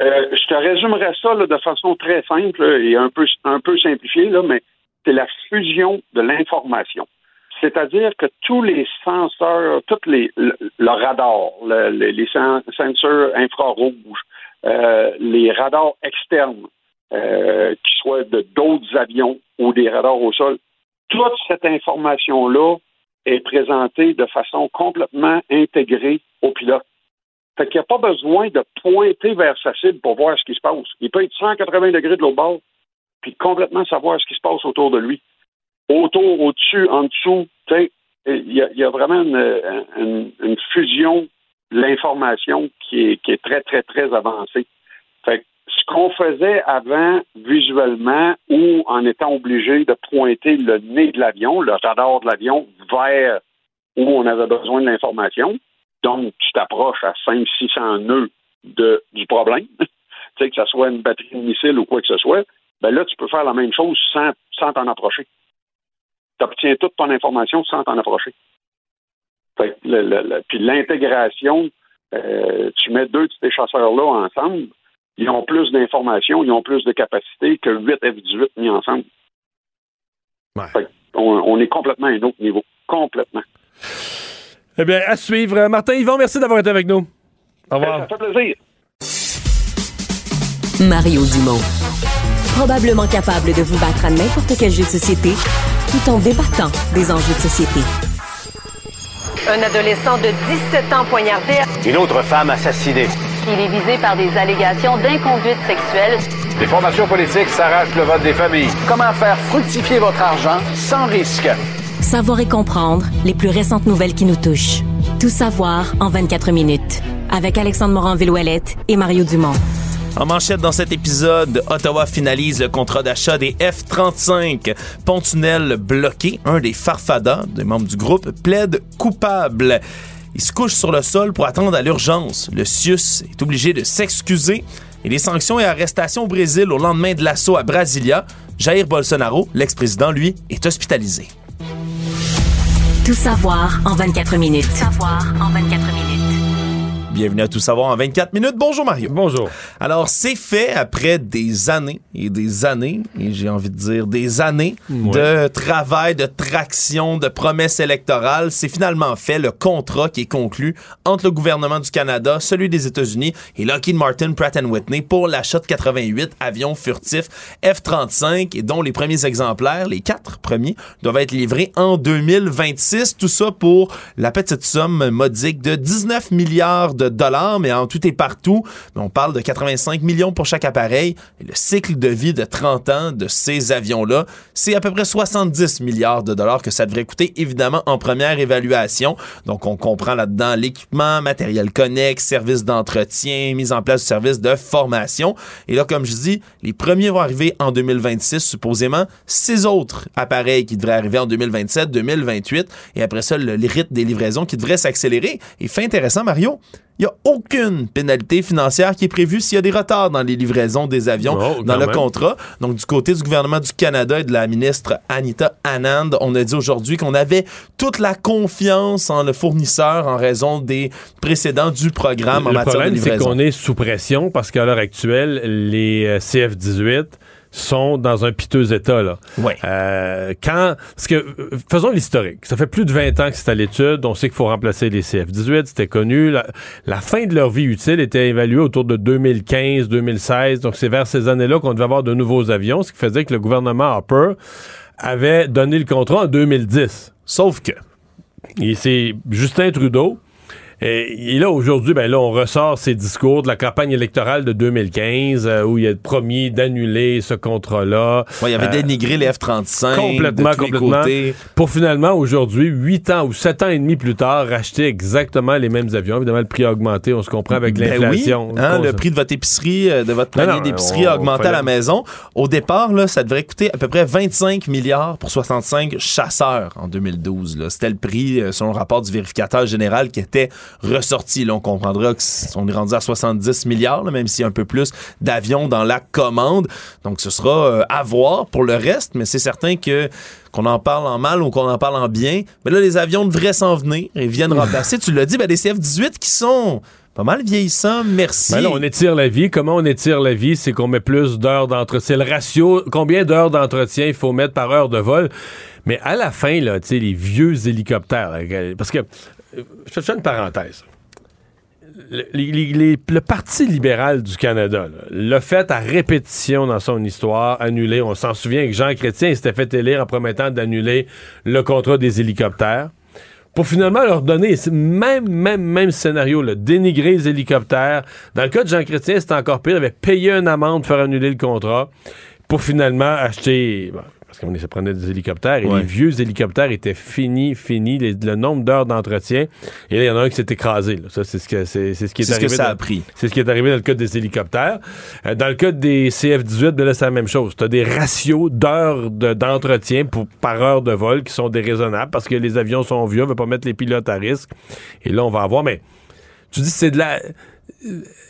Euh, je te résumerais ça de façon très simple et un peu, un peu simplifiée, là, mais c'est la fusion de l'information. C'est-à-dire que tous les senseurs, tous les, le, radar, les, sensors infrarouges, euh, les radars externes, euh, qui soient de d'autres avions ou des radars au sol, toute cette information-là est présentée de façon complètement intégrée au pilote. Fait qu'il n'y a pas besoin de pointer vers sa cible pour voir ce qui se passe. Il peut être 180 degrés de l'autre bord, puis complètement savoir ce qui se passe autour de lui. Autour, au-dessus, en dessous, il y, a, vraiment une, fusion de l'information qui est, très, très, très avancée. Fait ce qu'on faisait avant visuellement ou en étant obligé de pointer le nez de l'avion, le radar de l'avion, vers où on avait besoin de l'information, donc tu t'approches à 500-600 nœuds du problème, tu sais, que ce soit une batterie de missile ou quoi que ce soit, ben là, tu peux faire la même chose sans, t'en approcher. Tu obtiens toute ton information sans t'en approcher. puis l'intégration, euh, tu mets deux de ces chasseurs-là ensemble, ils ont plus d'informations, ils ont plus de capacités que 8 F-18 mis ensemble. on, est complètement à un autre niveau. Complètement. Eh bien, à suivre. Martin Yvon, merci d'avoir été avec nous. Au revoir. Ça fait plaisir. Mario Dumont probablement capable de vous battre à n'importe quel jeu de société tout en débattant des enjeux de société. Un adolescent de 17 ans poignardé. Une autre femme assassinée. Il est visé par des allégations d'inconduite sexuelle. Les formations politiques s'arrachent le vote des familles. Comment faire fructifier votre argent sans risque? Savoir et comprendre les plus récentes nouvelles qui nous touchent. Tout savoir en 24 minutes. Avec Alexandre Morin-Villouellette et Mario Dumont. En manchette dans cet épisode, Ottawa finalise le contrat d'achat des F-35. Pont-tunnel bloqué, un des farfadas, des membres du groupe, plaide coupable. Il se couche sur le sol pour attendre à l'urgence. Le CIUS est obligé de s'excuser. Et les sanctions et arrestations au Brésil au lendemain de l'assaut à Brasilia, Jair Bolsonaro, l'ex-président, lui, est hospitalisé. Tout savoir en 24 minutes. Tout savoir en 24 minutes. Bienvenue à Tout savoir en 24 minutes. Bonjour Mario. Bonjour. Alors, c'est fait après des années et des années, et j'ai envie de dire des années de travail, de traction, de promesses électorales. C'est finalement fait le contrat qui est conclu entre le gouvernement du Canada, celui des États-Unis et Lockheed Martin Pratt Whitney pour l'achat de 88 avions furtifs F-35 et dont les premiers exemplaires, les quatre premiers, doivent être livrés en 2026. Tout ça pour la petite somme modique de 19 milliards de dollars, mais en tout et partout, on parle de 85 millions pour chaque appareil. Et le cycle de vie de 30 ans de ces avions-là, c'est à peu près 70 milliards de dollars que ça devrait coûter, évidemment, en première évaluation. Donc, on comprend là-dedans l'équipement, matériel connexe, services d'entretien, mise en place du service de formation. Et là, comme je dis, les premiers vont arriver en 2026, supposément. Six autres appareils qui devraient arriver en 2027, 2028. Et après ça, le, rythme des livraisons qui devrait s'accélérer. Et fait intéressant, Mario, il n'y a aucune pénalité financière qui est prévue s'il y a des retards dans les livraisons des avions Oh, dans le même. contrat. Donc, du côté du gouvernement du Canada et de la ministre Anita Anand, on a dit aujourd'hui qu'on avait toute la confiance en le fournisseur en raison des précédents du programme en le matière de problème, c'est livraison. qu'on est sous pression parce qu'à l'heure actuelle, les euh, CF-18 sont dans un piteux état. Là. Euh, quand, parce que, faisons l'historique. Ça fait plus de 20 ans que c'est à l'étude. On sait qu'il faut remplacer les CF-18. C'était connu. La, la fin de leur vie utile était évaluée autour de 2015, 2016. Donc, c'est vers ces années-là qu'on devait avoir de nouveaux avions, ce qui faisait que le gouvernement Harper avait donné le contrat en 2010. Sauf que. Et c'est Justin Trudeau. Et, et là, aujourd'hui, ben là, on ressort ses discours de la campagne électorale de 2015 euh, où il a promis d'annuler ce contrat-là. Ouais, il avait Euh, dénigré les F-35 Complètement, de tous les complètement. côtés. Pour finalement, aujourd'hui, huit ans ou sept ans et demi plus tard, racheter exactement les mêmes avions. Évidemment, le prix a augmenté, on se comprend avec Ben l'inflation. oui, hein, le prix de votre épicerie, euh, de votre panier d'épicerie a augmenté à la maison. Au départ, là, ça devrait coûter à peu près 25 milliards pour 65 chasseurs en 2012. là. C'était le prix, selon le rapport du vérificateur général, qui était ressorti. Là, on comprendra qu'on est rendu à 70 milliards, là, même s'il y a un peu plus d'avions dans la commande. Donc, ce sera euh, à voir pour le reste, mais c'est certain que qu'on en parle en mal ou qu'on en parle en bien, mais là, les avions devraient s'en venir et viennent remplacer. tu l'as dit, ben, des CF-18 qui sont pas mal vieillissants, merci. Ben là, on étire la vie. Comment on étire la vie? C'est qu'on met plus d'heures d'entretien. C'est le ratio, combien d'heures d'entretien il faut mettre par heure de vol? Mais à la fin, là, tu sais, les vieux hélicoptères, parce que, euh, je fais une parenthèse. Le, Parti libéral du Canada l'a fait à répétition dans son histoire, annuler. On s'en souvient que Jean Chrétien s'était fait élire en promettant d'annuler le contrat des hélicoptères pour finalement leur donner même, même, même scénario, là, dénigrer les hélicoptères. Dans le cas de Jean Chrétien, c'était encore pire. Il avait payé une amende pour faire annuler le contrat pour finalement acheter. Parce qu'on se prenait des hélicoptères et Ouais. les vieux hélicoptères étaient finis, finis, les- le nombre d'heures d'entretien. Et là, il y en a un qui s'est écrasé. là. Ça, c'est ce, que, c'est, c'est ce qui est, C'est ce que arrivé. ça dans- a pris. C'est ce qui est arrivé dans le cas des hélicoptères. Euh, dans le cas des CF-18, ben là, c'est la même chose. Tu as des ratios d'heures de- d'entretien pour, par heure de vol qui sont déraisonnables parce que les avions sont vieux, on veut pas mettre les pilotes à risque. Et là, on va avoir... Mais tu dis, c'est de la...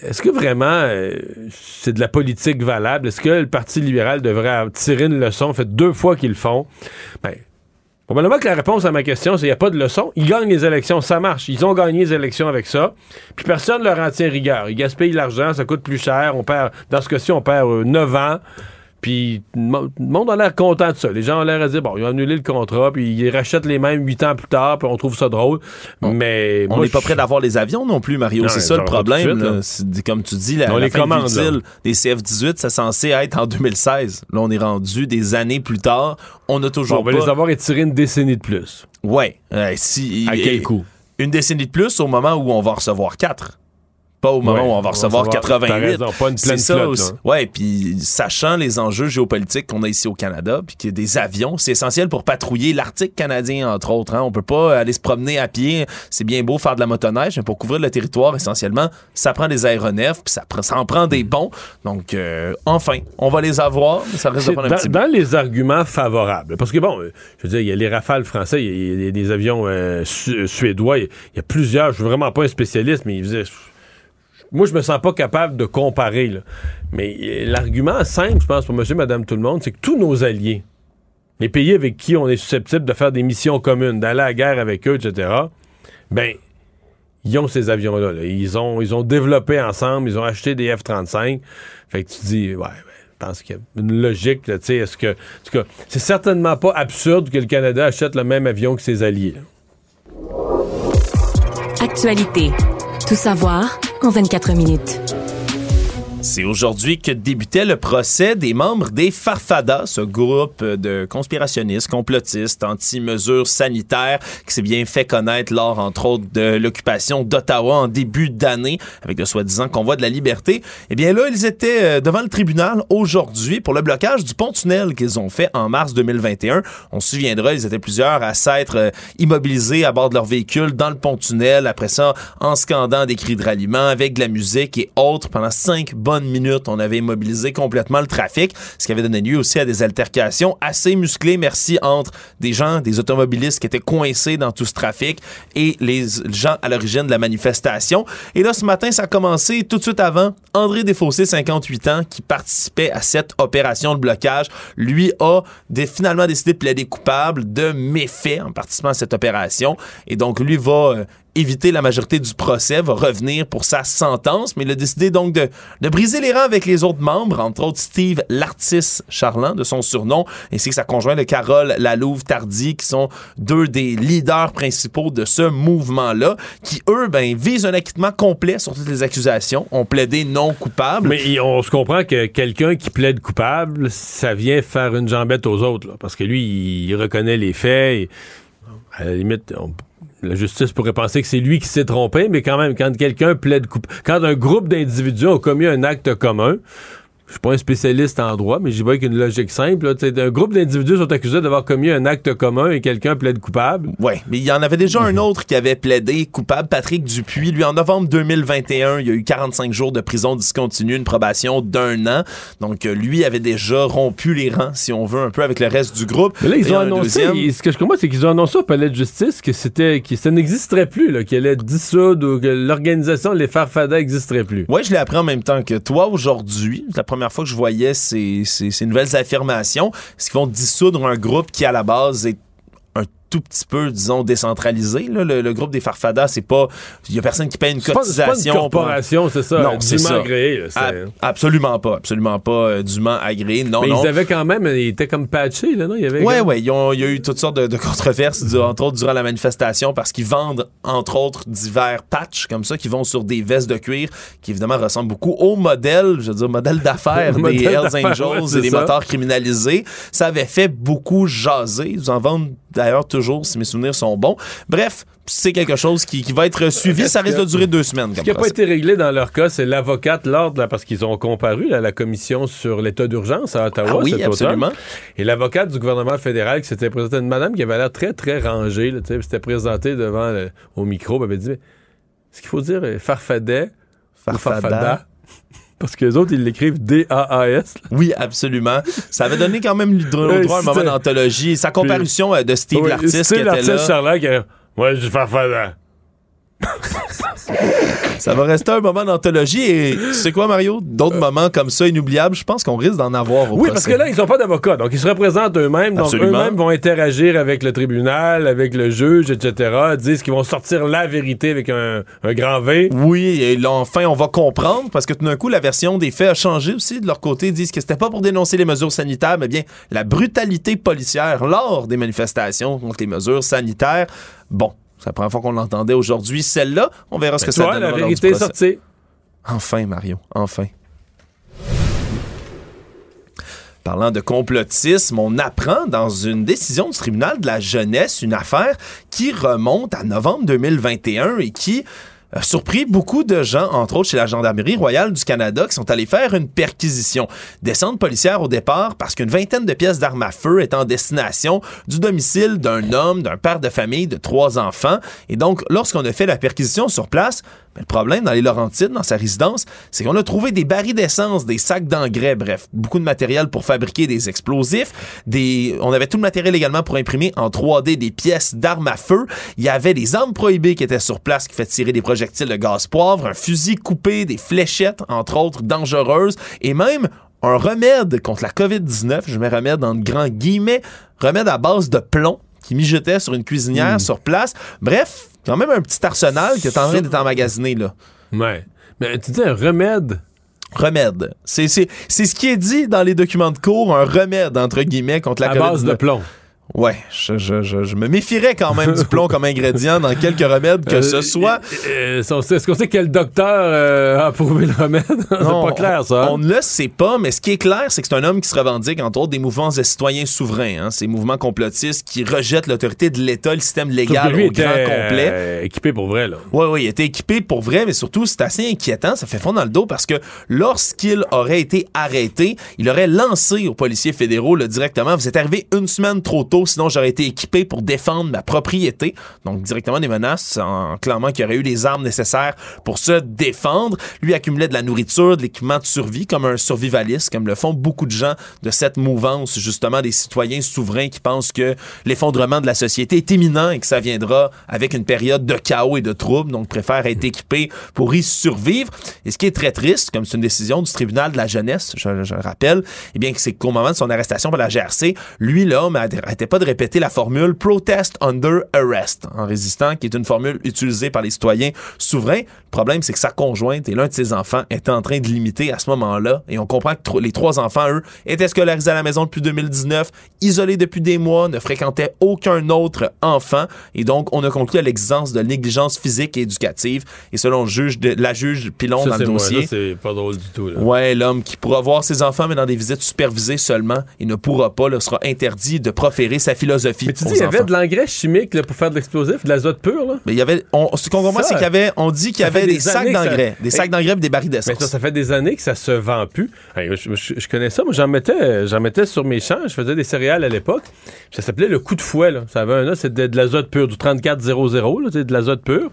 Est-ce que vraiment euh, c'est de la politique valable? Est-ce que le Parti libéral devrait tirer une leçon? Fait deux fois qu'ils le font. Ben, Probablement que la réponse à ma question, c'est qu'il n'y a pas de leçon. Ils gagnent les élections, ça marche. Ils ont gagné les élections avec ça. Puis personne ne leur en tient rigueur. Ils gaspillent l'argent, ça coûte plus cher. On perd, dans ce cas-ci, on perd euh, 9 ans. Puis le mo- le monde a l'air content de ça. Les gens ont l'air à dire, bon, ils ont annulé le contrat, puis ils rachètent les mêmes 8 ans plus tard, puis on trouve ça drôle. Mais On n'est pas près d'avoir les avions non plus, Mario. C'est ça le problème. suite, là. Comme tu dis, la, On la les fin commande, utile des CF-18, c'est censé être en 2016. Là, on est rendu des années plus tard. On a toujours Bon, on va pas... les avoir étirés une décennie de plus. Ouais. Euh, si, À quel coût? Une décennie de plus au moment où on va recevoir quatre. Pas au moment Ouais, où on on va recevoir recevoir- 88. t'as raison, pas une C'est pleine ça flotte, aussi. Ouais, puis sachant les enjeux géopolitiques qu'on a ici au Canada, puis qu'il y a des avions, c'est essentiel pour patrouiller l'Arctique canadien, entre autres. Hein. On peut pas aller se promener à pied. C'est bien beau faire de la motoneige, mais pour couvrir le territoire, essentiellement, ça prend des aéronefs, puis ça, en prend des bons. Donc, euh, enfin, on va les avoir, mais ça reste prendre un dans, petit dans les arguments favorables, parce que bon, euh, je veux dire, il y a les rafales français, il y a- il y, a des avions euh, su- suédois, il y, a- il y a plusieurs, je suis vraiment pas un spécialiste, mais il faisait- moi, je me sens pas capable de comparer. Mais euh, l'argument simple, je pense, pour monsieur, madame, tout le monde, c'est que tous nos alliés, les pays avec qui on est susceptible de faire des missions communes, d'aller à la guerre avec eux, etc., ben, ils ont ces avions-là. là. Ils, ont, ils ont développé ensemble, ils ont acheté des F-35. Fait que tu dis, ouais, ouais, je pense qu'il y a une logique, tu sais, est-ce que... C'est certainement pas absurde que le Canada achète le même avion que ses alliés. Actualité. Tout savoir en 24 minutes. C'est aujourd'hui que débutait le procès des membres des Farfadas, ce groupe de conspirationnistes, complotistes, anti-mesures sanitaires qui s'est bien fait connaître lors, entre autres, de l'occupation d'Ottawa en début d'année avec le soi-disant convoi de la liberté. Eh bien là, ils étaient euh, devant le tribunal aujourd'hui pour le blocage du pont-tunnel qu'ils ont fait en mars 2021. On se souviendra, ils étaient plusieurs à s'être euh, immobilisés à bord de leur véhicule dans le pont-tunnel, après ça, en scandant des cris de ralliement avec de la musique et autres pendant cinq bonnes minutes. On avait immobilisé complètement le trafic, ce qui avait donné lieu aussi à des altercations assez musclées, merci, entre des gens, des automobilistes qui étaient coincés dans tout ce trafic et les gens à l'origine de la manifestation. Et là, ce matin, ça a commencé tout de suite avant. André Desfossés, 58 ans, qui participait à cette opération de blocage, lui a finalement décidé de plaider coupable de méfaits en participant à cette opération. Et donc, lui va euh, éviter la majorité du procès, va revenir pour sa sentence, mais il a décidé donc de, briser les rangs avec les autres membres, entre autres Steve Lartis Charland, de son surnom, ainsi que sa conjointe Carole Lalouve-Tardy, qui sont deux des leaders principaux de ce mouvement-là, qui, eux, ben, visent un acquittement complet sur toutes les accusations, ont plaidé non coupable. Mais on se comprend que quelqu'un qui plaide coupable, ça vient faire une jambette aux autres, parce que lui, il, reconnaît les faits. à la limite, la justice pourrait penser que c'est lui qui s'est trompé, mais quand même, quand quelqu'un plaide coupable, quand un groupe d'individus ont commis un acte commun, je suis pas un spécialiste en droit, mais j'y vois avec une logique simple. là, un groupe d'individus sont accusés d'avoir commis un acte commun et quelqu'un plaide coupable. Oui, mais il y en avait déjà un autre qui avait plaidé coupable, Patrick Dupuis. Lui, en novembre 2021, il y a eu 45 jours de prison discontinue, une probation d'un an. Donc, euh, lui avait déjà rompu les rangs, si on veut, un peu avec le reste du groupe. Mais là, ils Et ont annoncé, ils- ce que je comprends, c'est qu'ils ont annoncé au palais de justice que c'était, que ça n'existerait plus, qu'elle allait dissoudre ou que l'organisation, les Farfadas n'existerait plus. Ouais, je l'ai appris en même temps que toi aujourd'hui. C'est la première fois que je voyais ces, ces- nouvelles affirmations. Ce qu'ils vont dissoudre un groupe qui, à la base, est tout petit peu, disons, décentralisé. là. Le, le groupe des Farfadas, c'est pas. Il y a personne qui paye une C'est pas, c'est pas cotisation. une corporation, c'est ça, Non, c'est ça. agréé, là, A- absolument pas. Absolument pas euh, dûment agréé. Non, Mais non. ils avaient quand même, ils étaient comme patchés, là, non? Il y avait Ouais, comme- il y a eu toutes sortes de, de controverses, du- entre autres durant la manifestation, parce qu'ils vendent, entre autres, divers patchs comme ça, qui vont sur des vestes de cuir, qui évidemment ressemblent beaucoup au modèle, je veux dire, modèle d'affaires des Hells Angels ouais, et des motards criminalisés. Ça avait fait beaucoup jaser. Ils en vendent d'ailleurs toujours, si mes souvenirs sont bons. Bref, c'est quelque chose qui, qui va être suivi. Ça risque de durer deux semaines. Ce qui n'a pas été réglé dans leur cas, c'est l'avocate Lord, là, parce qu'ils ont comparu là, à la commission sur l'état d'urgence à Ottawa Ah oui, cet automne. absolument. Et l'avocate du gouvernement fédéral qui s'était présentée, une madame qui avait l'air très, très rangée, là, s'était présentée devant le- au micro, elle avait dit, mais, est-ce qu'il faut dire euh, farfadet ou Farfada? Parce que les autres, ils l'écrivent D-A-A-S. Oui, absolument. Ça avait donné quand même le droit à un moment d'anthologie. Sa comparution euh, de Steve Oui, Lartis qui Steve était là. Charland qui a- Ouais, je farfada. Ça va rester un moment d'anthologie et tu sais quoi, Mario? D'autres moments comme ça, inoubliables, je pense qu'on risque d'en avoir au Oui, procès. parce que là, ils n'ont pas d'avocat. Donc, ils se représentent eux-mêmes. Donc, eux-mêmes vont interagir avec le tribunal, avec le juge, etc. Disent qu'ils vont sortir la vérité avec un, un grand V. Oui, et là, enfin, on va comprendre parce que tout d'un coup, la version des faits a changé aussi. De leur côté, ils disent que c'était pas pour dénoncer les mesures sanitaires, mais bien la brutalité policière lors des manifestations contre les mesures sanitaires. Bon, c'est la première fois qu'on l'entendait aujourd'hui. Celle-là, on verra ce Ben, que ça donne. la vérité est sortie. Enfin, Mario, enfin. Parlant de complotisme, on apprend dans une décision du tribunal de la jeunesse une affaire qui remonte à novembre 2021 et qui surpris beaucoup de gens, entre autres chez la Gendarmerie royale du Canada, qui sont allés faire une perquisition. Descente policière au départ parce qu'une vingtaine de pièces d'armes à feu est en destination du domicile d'un homme, d'un père de famille de trois enfants. Et donc, lorsqu'on a fait la perquisition sur place, ben, le problème dans les Laurentides, dans sa résidence, c'est qu'on a trouvé des barils d'essence, des sacs d'engrais, bref, beaucoup de matériel pour fabriquer des explosifs. Des, on avait tout le matériel également pour imprimer en 3D des pièces d'armes à feu. Il y avait des armes prohibées qui étaient sur place qui fait tirer des projectiles de gaz poivre, un fusil coupé, des fléchettes, entre autres, dangereuses, et même un remède contre la COVID-19, je mets remède en grands guillemets, remède à base de plomb qui mijotait sur une cuisinière sur place. Bref, quand même un petit arsenal qui est en train d'être emmagasiné, là. Ouais. Mais tu dis un remède. Remède. C'est ce qui est dit dans les documents de cours, un remède, entre guillemets, contre la À base COVID-19. de plomb. Ouais, je, je- je- je me méfierais quand même du plomb comme ingrédient dans quelques remèdes que ce Euh, soit. euh, Est-ce qu'on sait quel docteur euh, a approuvé le remède? c'est pas clair, ça. hein? On, ne le sait pas, mais ce qui est clair, c'est que c'est un homme qui se revendique, entre autres, des mouvements de citoyens souverains, hein, ces mouvements complotistes qui rejettent l'autorité de l'État, le système légal lui au était grand complet. euh, équipé pour vrai, là. Oui, oui, il était équipé pour vrai, mais surtout, c'est assez inquiétant. Ça fait fond dans le dos parce que lorsqu'il aurait été arrêté, il aurait lancé aux policiers fédéraux là, directement Vous êtes arrivé une semaine trop tôt, sinon j'aurais été équipé pour défendre ma propriété. Donc, directement des menaces en clamant qu'il aurait eu les armes nécessaires pour se défendre. Lui accumulait de la nourriture, de l'équipement de survie comme un survivaliste, comme le font beaucoup de gens de cette mouvance, justement, des citoyens souverains qui pensent que l'effondrement de la société est imminent et que ça viendra avec une période de chaos et de troubles, donc préfère être équipé pour y survivre. Et ce qui est très triste, comme c'est une décision du tribunal de la jeunesse, je, le rappelle, eh bien c'est qu'au moment de son arrestation par la GRC, lui, l'homme, n'arrêtait pas de répéter la formule Protest under arrest, en résistant, qui est une formule utilisée par les citoyens souverains. Le problème, c'est que sa conjointe et l'un de ses enfants étaient en train de l'imiter à ce moment-là, et on comprend que les trois enfants, eux, étaient scolarisés à la maison depuis 2019, isolés depuis des mois, ne fréquentaient aucun autre enfant, et donc on a conclu à l'existence de négligence physique et éducative, et selon le juge de, la juge Pilon Ça, dans le dossier, c'est pas drôle du tout, là. Ouais, l'homme qui pourra voir ses enfants, mais dans des visites supervisées seulement, il ne pourra pas, là, sera interdit de proférer sa philosophie. Mais tu dis, il y avait de l'engrais chimique là, pour faire de l'explosif, de l'azote pur, là? Mais il y avait, on, ce qu'on comprend, c'est qu'il y avait, on dit qu'il y avait des, des sacs ça- d'engrais, des sacs d'engrais et des barils Mais ça, d'essence. ça fait des années que ça se vend plus. Hey, je, je- je connais ça, moi j'en mettais, j'en mettais sur mes champs, je faisais des céréales à l'époque. Ça s'appelait le coup de fouet. Là. Ça avait un nom, c'était de, l'azote pur, du 3400, là, c'est de l'azote pur.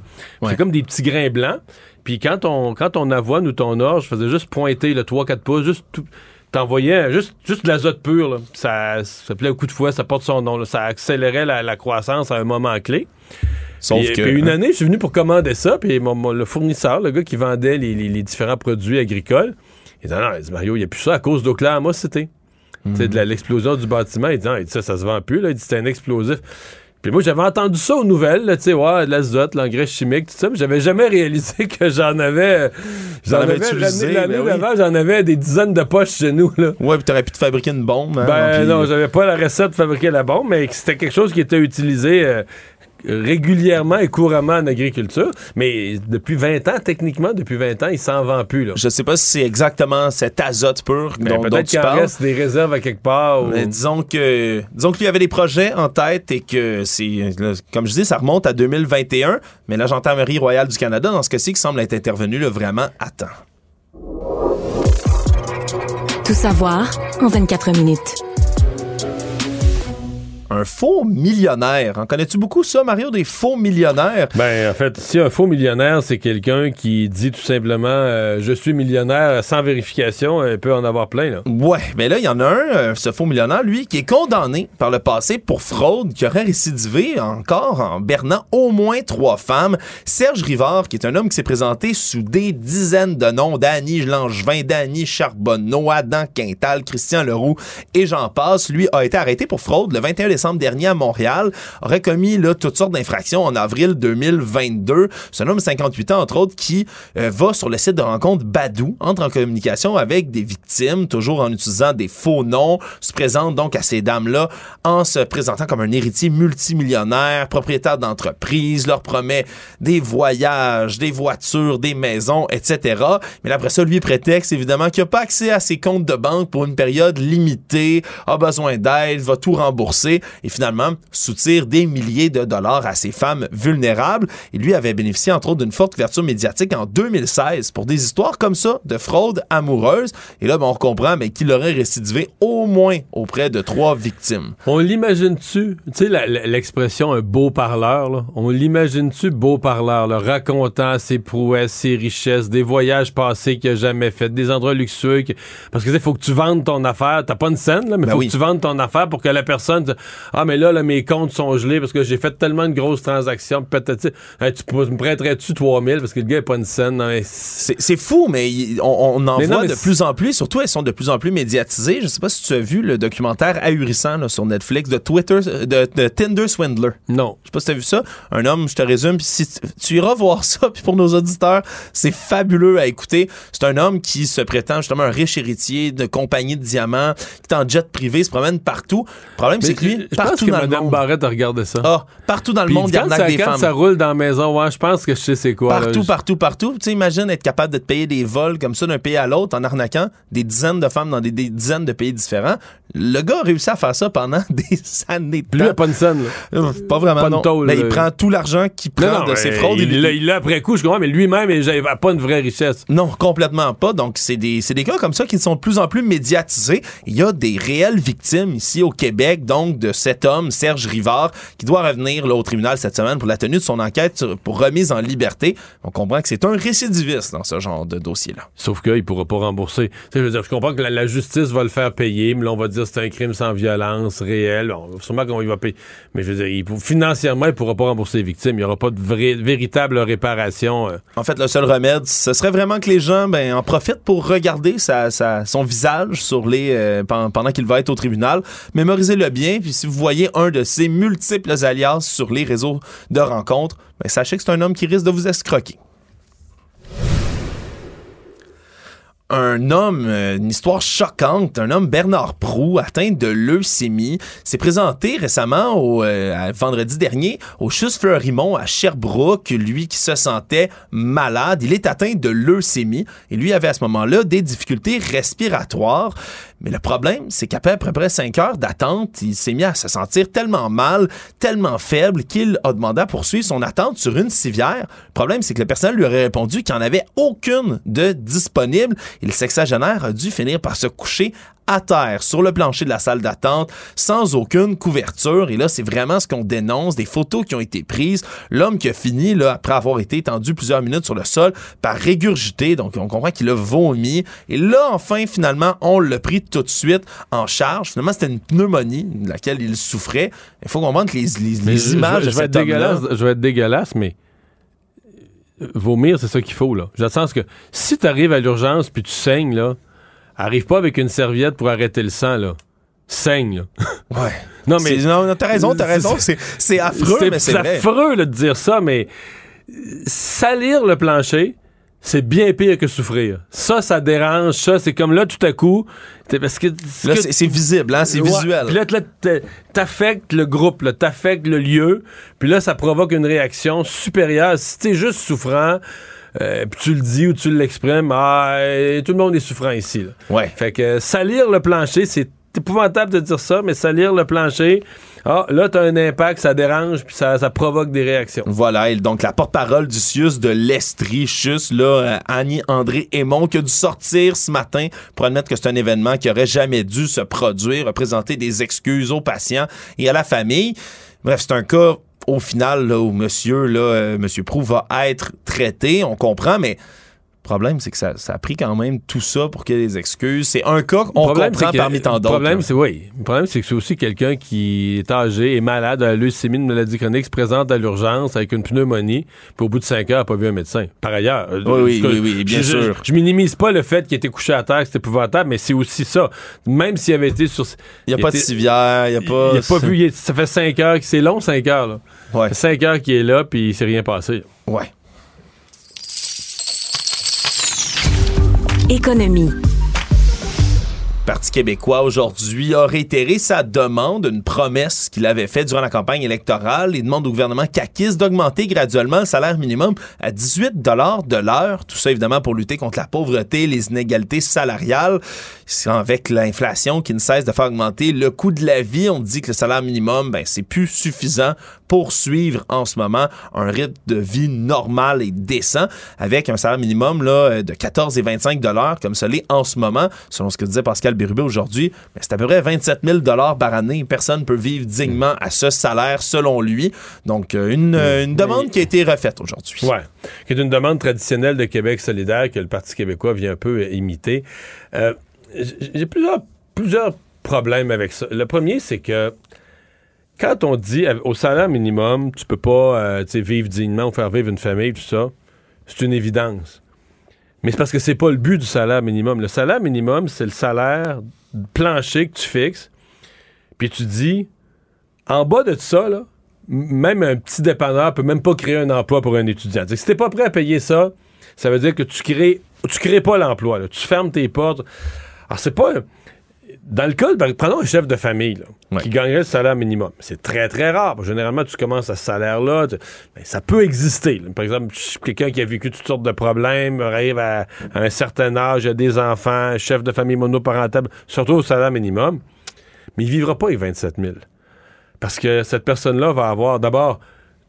C'est comme des petits grains blancs. Puis quand on, quand ton avoine ou ton orge faisait juste pointer le 3-4 pouces, juste tout. T'envoyais juste, juste de l'azote pur, là. Ça, ça s'appelait le coup de fouet, ça porte son nom. là. Ça accélérait la, la croissance à un moment clé. Sauf Puis, que- puis une année, je suis venu pour commander ça, puis mon- mon- le fournisseur, le gars qui vendait les, les- les différents produits agricoles, il dit non, il dit, Mario, il n'y a plus ça à cause d'Oklahoma City. Tu sais, de la- l'explosion du bâtiment. Il dit non, il dit, ça, ça se vend plus, là. Il dit c'est un explosif. Puis moi, j'avais entendu ça aux nouvelles, tu sais, ouais, de l'azote, l'engrais chimique, tout ça, mais j'avais jamais réalisé que j'en avais. J'en avais utilisé, l'année ben oui. j'en avais des dizaines de poches chez nous, là. Ouais, puis t'aurais pu te fabriquer une bombe. hein, Ben puis- non, j'avais pas la recette de fabriquer la bombe, mais c'était quelque chose qui était utilisé euh, régulièrement et couramment en agriculture. Mais depuis 20 ans, techniquement, depuis 20 ans, il s'en vend plus. Là. Je sais pas si c'est exactement cet azote pur Mais dont, dont peut-être tu qu'il parles. reste des réserves à quelque part. ou- Mais disons que disons que lui avait des projets en tête et que c'est là, comme je dis ça remonte à 2021 mais la gendarmerie royale du Canada dans ce cas-ci qui semble être intervenue là, vraiment à temps. Tout savoir en 24 minutes. Un faux millionnaire. En connais-tu beaucoup ça Mario des faux millionnaires? Ben, en fait, si un faux millionnaire, c'est quelqu'un qui dit tout simplement euh, je suis millionnaire sans vérification, euh, il peut en avoir plein. Là. Ouais, mais là, il y en a un, euh, ce faux millionnaire, lui, qui est condamné par le passé pour fraude, qui aurait récidivé encore en bernant au moins trois femmes. Serge Rivard, qui est un homme qui s'est présenté sous des dizaines de noms, Danny Langevin, Danny Charbonneau, Adam Quintal, Christian Leroux, et j'en passe, lui a été arrêté pour fraude le 21 décembre dernier à Montréal, aurait commis là, toutes sortes d'infractions en avril 2022. C'est un homme de 58 ans, entre autres, qui euh, va sur le site de rencontre Badou, entre en communication avec des victimes, toujours en utilisant des faux noms, se présente donc à ces dames-là en se présentant comme un héritier multimillionnaire, propriétaire d'entreprise, leur promet des voyages, des voitures, des maisons, etc. Mais après ça, lui prétexte évidemment qu'il n'a pas accès à ses comptes de banque pour une période limitée, a besoin d'aide, va tout rembourser et finalement soutire des milliers de dollars à ces femmes vulnérables. Et lui avait bénéficié entre autres d'une forte couverture médiatique en 2016 pour des histoires comme ça de fraude amoureuse. Et là, ben, on comprend mais qu'il aurait récidivé au moins auprès de trois victimes. On l'imagine-tu, tu sais, l'expression un beau parleur, là? on l'imagine-tu beau parleur, là, racontant ses prouesses, ses richesses, des voyages passés qu'il a jamais fait, des endroits luxueux. que- Parce que il faut que tu vendes ton affaire. T'as pas une scène, là, mais Ben faut oui. que tu vendes ton affaire pour que la personne. Ah, mais là, là, mes comptes sont gelés parce que j'ai fait tellement de grosses transactions. Peut-être, Hey, tu me prêterais-tu 3000 parce que le gars n'est pas une scène. Mais C'est fou, mais on, on en Mais voit de plus en plus. Surtout, elles sont de plus en plus médiatisées. Je sais pas si tu as vu le documentaire ahurissant là, sur Netflix de Twitter, de, de Tinder Swindler. Non. Je sais pas si tu as vu ça. Un homme, je te résume, puis si tu, tu iras voir ça, puis pour nos auditeurs, c'est fabuleux à écouter. C'est un homme qui se prétend justement un riche héritier de compagnie de diamants, qui est en jet privé, se promène partout. Le problème, c'est que lui, je pense partout que dans le monde. Barrette a regardé ça. Ah, partout dans le Puis monde, il arnaque ça, des quand femmes. ça roule dans la maison, ouais, je pense que je sais c'est quoi. Partout, partout, partout. Tu sais, imagine être capable de te payer des vols comme ça d'un pays à l'autre en arnaquant des dizaines de femmes dans des, des dizaines de pays différents. Le gars a réussi à faire ça pendant des années de lui, il a pas une scène. là. Euh, Pas vraiment, Pas non. tôle, Mais il là. prend tout l'argent qu'il prend Non, non, de ses fraudes. Il l'a après coup, je comprends, mais lui-même, il n'avait pas une vraie richesse. Non, complètement pas. Donc, c'est des, des cas comme ça qui sont de plus en plus médiatisés. Il y a des réelles victimes ici au Québec, donc, de cet homme, Serge Rivard, qui doit revenir là, au tribunal cette semaine pour la tenue de son enquête sur- pour remise en liberté. On comprend que c'est un récidiviste dans ce genre de dossier-là. Sauf qu'il ne pourra pas rembourser. Je veux dire, je comprends que la, la justice va le faire payer, mais là, on va dire que c'est un crime sans violence réel. On, sûrement qu'on va payer. Mais je veux dire, il, financièrement, il ne pourra pas rembourser les victimes. Il n'y aura pas de vraie- véritable réparation. euh. En fait, le seul remède, ce serait vraiment que les gens ben, en profitent pour regarder sa- sa- son visage sur les, euh, pen- pendant qu'il va être au tribunal. Mémorisez-le bien, puis si vous voyez un de ses multiples alias sur les réseaux de rencontres, ben, sachez que c'est un homme qui risque de vous escroquer. un homme, euh, une histoire choquante, un homme Bernard Prou atteint de leucémie, s'est présenté récemment euh, vendredi dernier au Chus Fleurimont à Sherbrooke, lui qui se sentait malade, il est atteint de leucémie et lui avait à ce moment-là des difficultés respiratoires. Mais le problème, c'est qu'après à peu près 5 heures d'attente, il s'est mis à se sentir tellement mal, tellement faible qu'il a demandé à poursuivre son attente sur une civière. Le problème, c'est que le personnel lui aurait répondu qu'il n'y en avait aucune de disponible et le sexagénaire a dû finir par se coucher à terre sur le plancher de la salle d'attente sans aucune couverture. Et là c'est vraiment ce qu'on dénonce des photos qui ont été prises. L'homme qui a fini là après avoir été étendu plusieurs minutes sur le sol par régurgiter donc on comprend qu'il a vomi. Et là enfin finalement on l'a pris tout de suite en charge. Finalement c'était une pneumonie de laquelle il souffrait. Il faut comprendre que les, les- Mais les je- images je, de je vais cet être homme-là dégueulasse, je vais être dégueulasse, mais euh, vomir, c'est ça qu'il faut, là. Le sens que si tu arrives à l'urgence puis tu saignes, là, arrive pas avec une serviette pour arrêter le sang, là. Saigne, là. ouais non, mais. C'est- non, non, t'as raison, t'as raison. C'est- c'est affreux, mais c'est vrai. affreux là, de dire ça, mais salir le plancher, c'est bien pire que souffrir. Ça, ça dérange. Ça, c'est comme là, tout à coup. Parce que, Là, c'est- c'est visible, hein, c'est Ouais. visuel. Puis là, là, t'a- t'affectes le groupe, là, t'affectes le lieu. Puis là, ça provoque une réaction supérieure. Si t'es juste souffrant, euh, puis tu le dis ou tu l'exprimes, ah, euh, tout le monde est souffrant ici. là. Ouais. Fait que salir le plancher, c'est épouvantable de dire ça, mais salir le plancher, ah, là, t'as un impact, ça dérange, puis ça, ça provoque des réactions. Voilà, et donc la porte-parole du CIUS de l'Estrie, CIUS, là, euh, Annie-André Aymon, qui a dû sortir ce matin pour admettre que c'est un événement qui aurait jamais dû se produire, a présenté des excuses aux patients et à la famille. Bref, c'est un cas, au final, là, où monsieur, là, euh, monsieur Prou va être traité, on comprend, mais le problème, c'est que ça, ça a pris quand même tout ça pour qu'il y ait des excuses. C'est un cas qu'on problème, comprend que- parmi tant Le d'autres. problème, là. c'est oui. Le problème, c'est que c'est aussi quelqu'un qui est âgé, est malade, a la leucémie, une maladie chronique, se présente à l'urgence avec une pneumonie, puis au bout de cinq heures, n'a pas vu un médecin. Par ailleurs. euh, Oui, oui, oui, bien je, sûr. Je, je minimise pas le fait qu'il était couché à terre, que c'est épouvantable, mais c'est aussi ça. Même s'il avait été sur. Il n'y a pas de civière, il n'y a pas... Il a pas vu, il ça fait cinq heures, que c'est long, cinq heures, là. Ouais. Ça fait cinq heures qu'il est là, puis il s'est rien passé. Ouais. Économie. Parti québécois aujourd'hui a réitéré sa demande, une promesse qu'il avait faite durant la campagne électorale. Il demande au gouvernement caquiste d'augmenter graduellement le salaire minimum à 18 de l'heure. Tout ça évidemment pour lutter contre la pauvreté, les inégalités salariales. Avec l'inflation qui ne cesse de faire augmenter le coût de la vie, on dit que le salaire minimum, ben, c'est plus suffisant pour suivre en ce moment un rythme de vie normal et décent avec un salaire minimum là, de 14 et 25 dollars comme ça l'est en ce moment, selon ce que disait Pascal Bérubé aujourd'hui. c'est à peu près 27 000 dollars par année. Personne ne peut vivre dignement à ce salaire selon lui. Donc, euh, une, euh, une demande qui a été refaite aujourd'hui. Ouais. Qui est une demande traditionnelle de Québec solidaire que le Parti québécois vient un peu imiter. Euh, J'ai plusieurs, plusieurs problèmes avec ça. Le premier, c'est que quand on dit au salaire minimum, tu peux pas euh, vivre dignement ou faire vivre une famille, tout ça, c'est une évidence. Mais c'est parce que c'est pas le but du salaire minimum. Le salaire minimum, c'est le salaire plancher que tu fixes. Puis tu dis, en bas de ça, là, même un petit dépanneur peut même pas créer un emploi pour un étudiant. Si t'es pas prêt à payer ça, ça veut dire que tu crées, tu crées pas l'emploi. Tu fermes tes portes. Alors c'est pas dans le cas, ben, prenons un chef de famille là, qui gagnerait le salaire minimum. C'est très, très rare. Généralement, tu commences à ce salaire-là. tu- ben, ça peut exister. là. Par exemple, quelqu'un qui a vécu toutes sortes de problèmes, arrive à, à un certain âge, a des enfants, chef de famille monoparentable, surtout au salaire minimum. Mais il vivra pas avec 27 000. Parce que cette personne-là va avoir d'abord.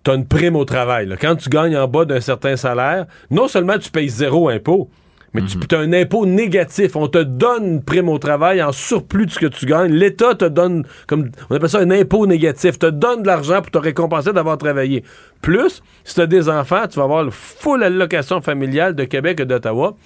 Tu as une prime au travail. là. Quand tu gagnes en bas d'un certain salaire, non seulement tu payes zéro impôt, mais tu as un impôt négatif. On te donne une prime au travail en surplus de ce que tu gagnes. L'État te donne, comme on appelle ça un impôt négatif, te donne de l'argent pour te récompenser d'avoir travaillé. Plus, si tu as des enfants, tu vas avoir le full allocation familiale de Québec et d'Ottawa.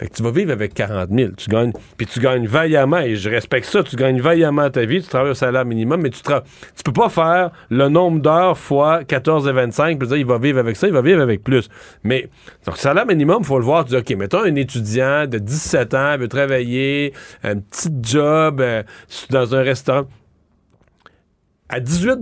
Fait que tu vas vivre avec 40 000. Tu gagnes, puis tu gagnes vaillamment, et je respecte ça, tu gagnes vaillamment ta vie, tu travailles au salaire minimum, mais tu, tu peux pas faire le nombre d'heures fois 14 et 25, puis dire il va vivre avec ça, il va vivre avec plus. Mais, donc, salaire minimum, faut le voir, tu dis, OK, mettons un étudiant de 17 ans, veut travailler, un petit job euh, dans un restaurant. À 18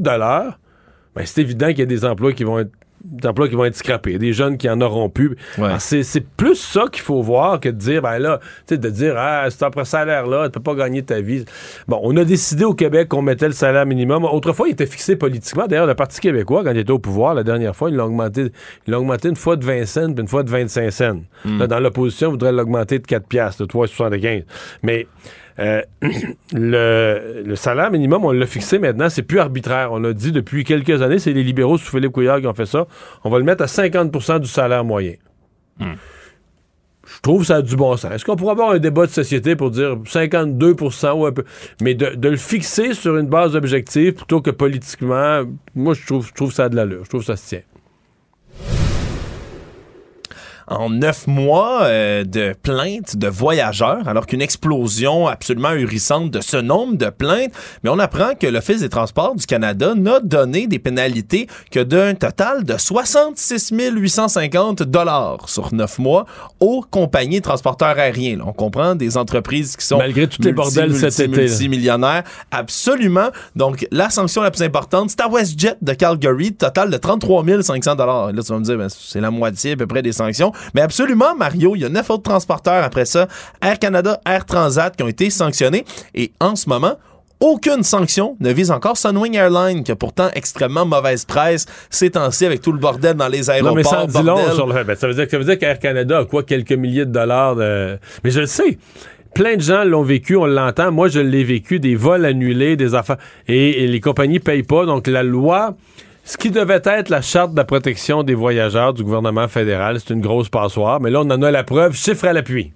ben, c'est évident qu'il y a des emplois qui vont être des emplois qui vont être scrappés, des jeunes qui en auront plus. Alors, C'est plus ça qu'il faut voir que de dire, ben là, tu sais, de dire, ah, c'est après salaire-là, tu peux pas gagner ta vie. Bon, on a décidé au Québec qu'on mettait le salaire minimum. Autrefois, il était fixé politiquement. D'ailleurs, le Parti québécois, quand il était au pouvoir la dernière fois, il l'a augmenté, il augmenté une fois de 20 cents puis une fois de 25 cents. Là, dans l'opposition, on voudrait l'augmenter de 4 piastres, de 3,75. Mais euh, le, le salaire minimum, on l'a fixé maintenant, c'est plus arbitraire. On l'a dit depuis quelques années, c'est les libéraux sous Philippe Couillard qui ont fait ça. On va le mettre à 50% du salaire moyen. Je trouve ça a du bon sens. Est-ce qu'on pourrait avoir un débat de société pour dire 52% ou un peu? Mais de, de le fixer sur une base objective plutôt que politiquement, moi, je trouve, je trouve ça a de l'allure. Je trouve ça se tient. En neuf mois euh, de plaintes de voyageurs, alors qu'une explosion absolument ahurissante de ce nombre de plaintes, mais on apprend que l'Office des transports du Canada n'a donné des pénalités que d'un total de 66 850 dollars sur neuf mois aux compagnies transporteurs aériens. Là, on comprend des entreprises qui sont Malgré tous les bordels cet été, là. multimillionnaires. Absolument. Donc, la sanction la plus importante, c'est à WestJet de Calgary, total de 33 500 dollars. Là, tu vas me dire, ben, c'est la moitié à peu près des sanctions. Mais absolument, Mario, il y a neuf autres transporteurs après ça, Air Canada, Air Transat, qui ont été sanctionnés. Et en ce moment, aucune sanction ne vise encore Sunwing Airlines, qui a pourtant extrêmement mauvaise presse ces temps-ci avec tout le bordel dans les aéroports. Non, mais ça en dit long sur le. ben, ça veut dire, ça veut dire qu'Air Canada a quoi quelques milliers de dollars de. Mais je le sais. Plein de gens l'ont vécu, on l'entend. Moi, je l'ai vécu, des vols annulés, des affaires. Et, et les compagnies payent pas. Donc, la loi, ce qui devait être la charte de la protection des voyageurs du gouvernement fédéral, c'est une grosse passoire. Mais là, on en a la preuve, chiffre à l'appui.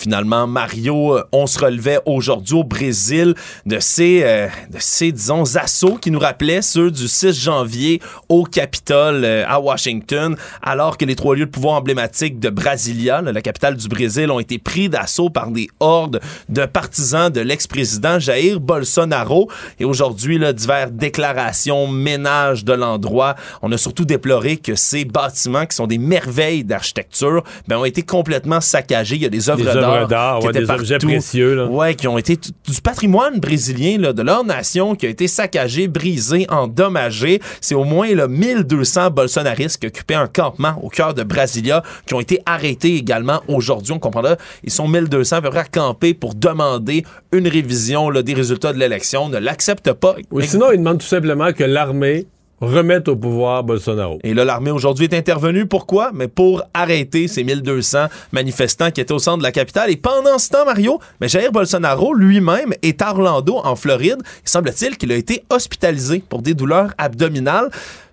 Finalement, Mario, euh, on se relevait aujourd'hui au Brésil de ces, euh, de ces, disons, assauts qui nous rappelaient ceux du 6 janvier au Capitole euh, à Washington, alors que les trois lieux de pouvoir emblématiques de Brasilia, là, la capitale du Brésil, ont été pris d'assaut par des hordes de partisans de l'ex-président Jair Bolsonaro. Et aujourd'hui, là, diverses déclarations, ménages de l'endroit. On a surtout déploré que ces bâtiments, qui sont des merveilles d'architecture, ben, ont été complètement saccagés. Il y a Des œuvres d'art ouais, des objets partout. précieux, là. Ouais, qui ont été du patrimoine brésilien là, de leur nation qui a été saccagé, brisé, endommagé. C'est au moins là, 1200 bolsonaristes qui occupaient un campement au cœur de Brasilia qui ont été arrêtés également aujourd'hui. On comprendra, ils sont 1200 à peu près à camper pour demander une révision là, des résultats de l'élection. Ne l'acceptent pas. Ou sinon, ils demandent tout simplement que l'armée remette au pouvoir Bolsonaro. Et là, l'armée aujourd'hui est intervenue. Pourquoi? Mais pour arrêter ces 1200 manifestants qui étaient au centre de la capitale. Et pendant ce temps, Mario, mais Jair Bolsonaro lui-même est à Orlando, en Floride. Il semble-t-il qu'il a été hospitalisé pour des douleurs abdominales.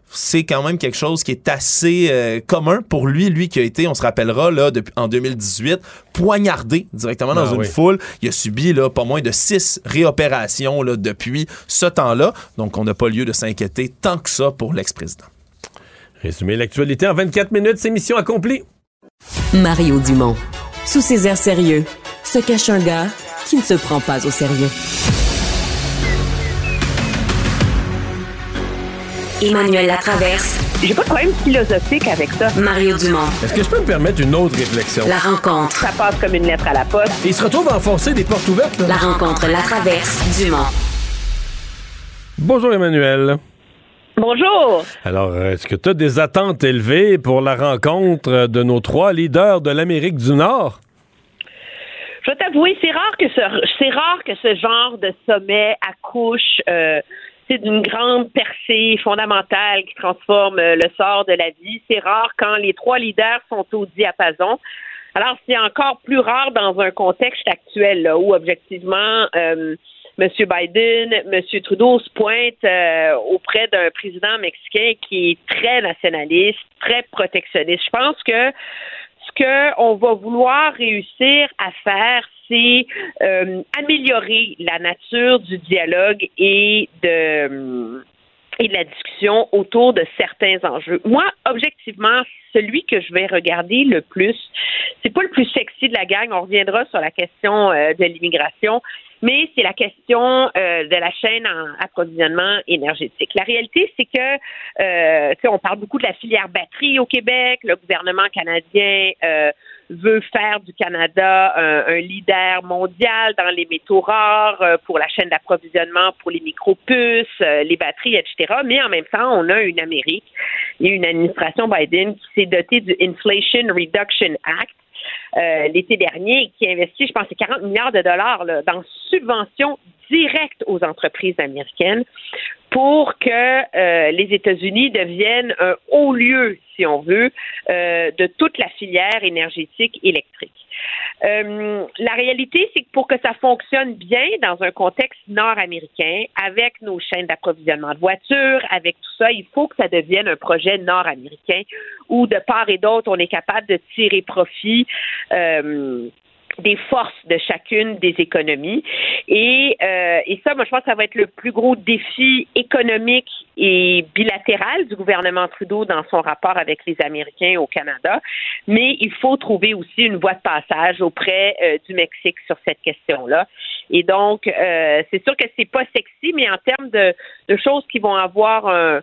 C'est quand même quelque chose qui est assez euh, commun pour lui, lui qui a été, on se rappellera, là, depuis, en 2018, poignardé directement dans Ah une oui. foule. Il a subi là, pas moins de six réopérations là, depuis ce temps-là. Donc, on n'a pas lieu de s'inquiéter tant que ça pour l'ex-président. Résumé l'actualité en 24 minutes, c'est mission accomplie. Mario Dumont. Sous ses airs sérieux, se cache un gars qui ne se prend pas au sérieux. Emmanuel Latraverse. J'ai pas de problème philosophique avec ça. Mario Dumont. Est-ce que je peux me permettre une autre réflexion? La rencontre. Ça passe comme une lettre à la poste. Et il se retrouve à enfoncer des portes ouvertes, là. La rencontre Latraverse. Dumont. Bonjour, Emmanuel. Bonjour. Alors, est-ce que tu as des attentes élevées pour la rencontre de nos trois leaders de l'Amérique du Nord? Je vais t'avouer, c'est rare que ce c'est rare que ce genre de sommet accouche euh, c'est d'une grande percée fondamentale qui transforme euh, le sort de la vie. C'est rare quand les trois leaders sont au diapason. Alors, c'est encore plus rare dans un contexte actuel là, où, objectivement, euh, M. Biden, M. Trudeau se pointe euh, auprès d'un président mexicain qui est très nationaliste, très protectionniste. Je pense que ce qu'on va vouloir réussir à faire, c'est euh, améliorer la nature du dialogue et de et de la discussion autour de certains enjeux. Moi, objectivement, celui que je vais regarder le plus, c'est pas le plus sexy de la gang. On reviendra sur la question euh, de l'immigration, mais c'est la question euh, de la chaîne en approvisionnement énergétique. La réalité, c'est que, euh, on parle beaucoup de la filière batterie au Québec. Le gouvernement canadien euh, veut faire du Canada un, leader mondial dans les métaux rares euh, pour la chaîne d'approvisionnement, pour les micro-puces, euh, les batteries, etc. Mais en même temps, on a une Amérique et une administration Biden qui s'est dotée du Inflation Reduction Act. Euh, l'été dernier, qui a investi, je pense, 40 milliards de dollars là, dans subventions directes aux entreprises américaines pour que euh, les États-Unis deviennent un haut lieu, si on veut, euh, de toute la filière énergétique électrique. Euh, la réalité, c'est que pour que ça fonctionne bien dans un contexte nord-américain, avec nos chaînes d'approvisionnement de voitures, avec tout ça, il faut que ça devienne un projet nord-américain où de part et d'autre, on est capable de tirer profit des forces de chacune des économies. Et, euh, et ça, moi, je pense que ça va être le plus gros défi économique et bilatéral du gouvernement Trudeau dans son rapport avec les Américains au Canada. Mais il faut trouver aussi une voie de passage auprès euh, du Mexique sur cette question-là. Et donc, euh, c'est sûr que c'est pas sexy, mais en termes de, choses qui vont avoir un,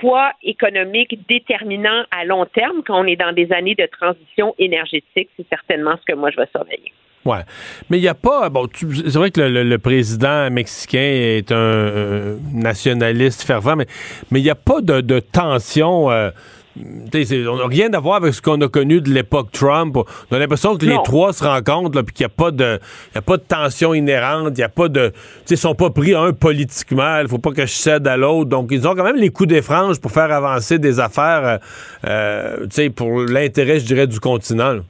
poids économique déterminant à long terme quand on est dans des années de transition énergétique, c'est certainement ce que moi je vais surveiller. Ouais. Mais il n'y a pas. Bon, c'est vrai que le, président mexicain est un, nationaliste fervent, mais il n'y a pas de, tension. Euh, rien à voir avec ce qu'on a connu de l'époque Trump. On a l'impression que les trois se rencontrent puis qu'il n'y a pas de a pas de tension inhérente, il y a pas de ils sont pas pris un politiquement, il faut pas que je cède à l'autre. Donc ils ont quand même les coups des franges pour faire avancer des affaires euh, euh pour l'intérêt je dirais du continent.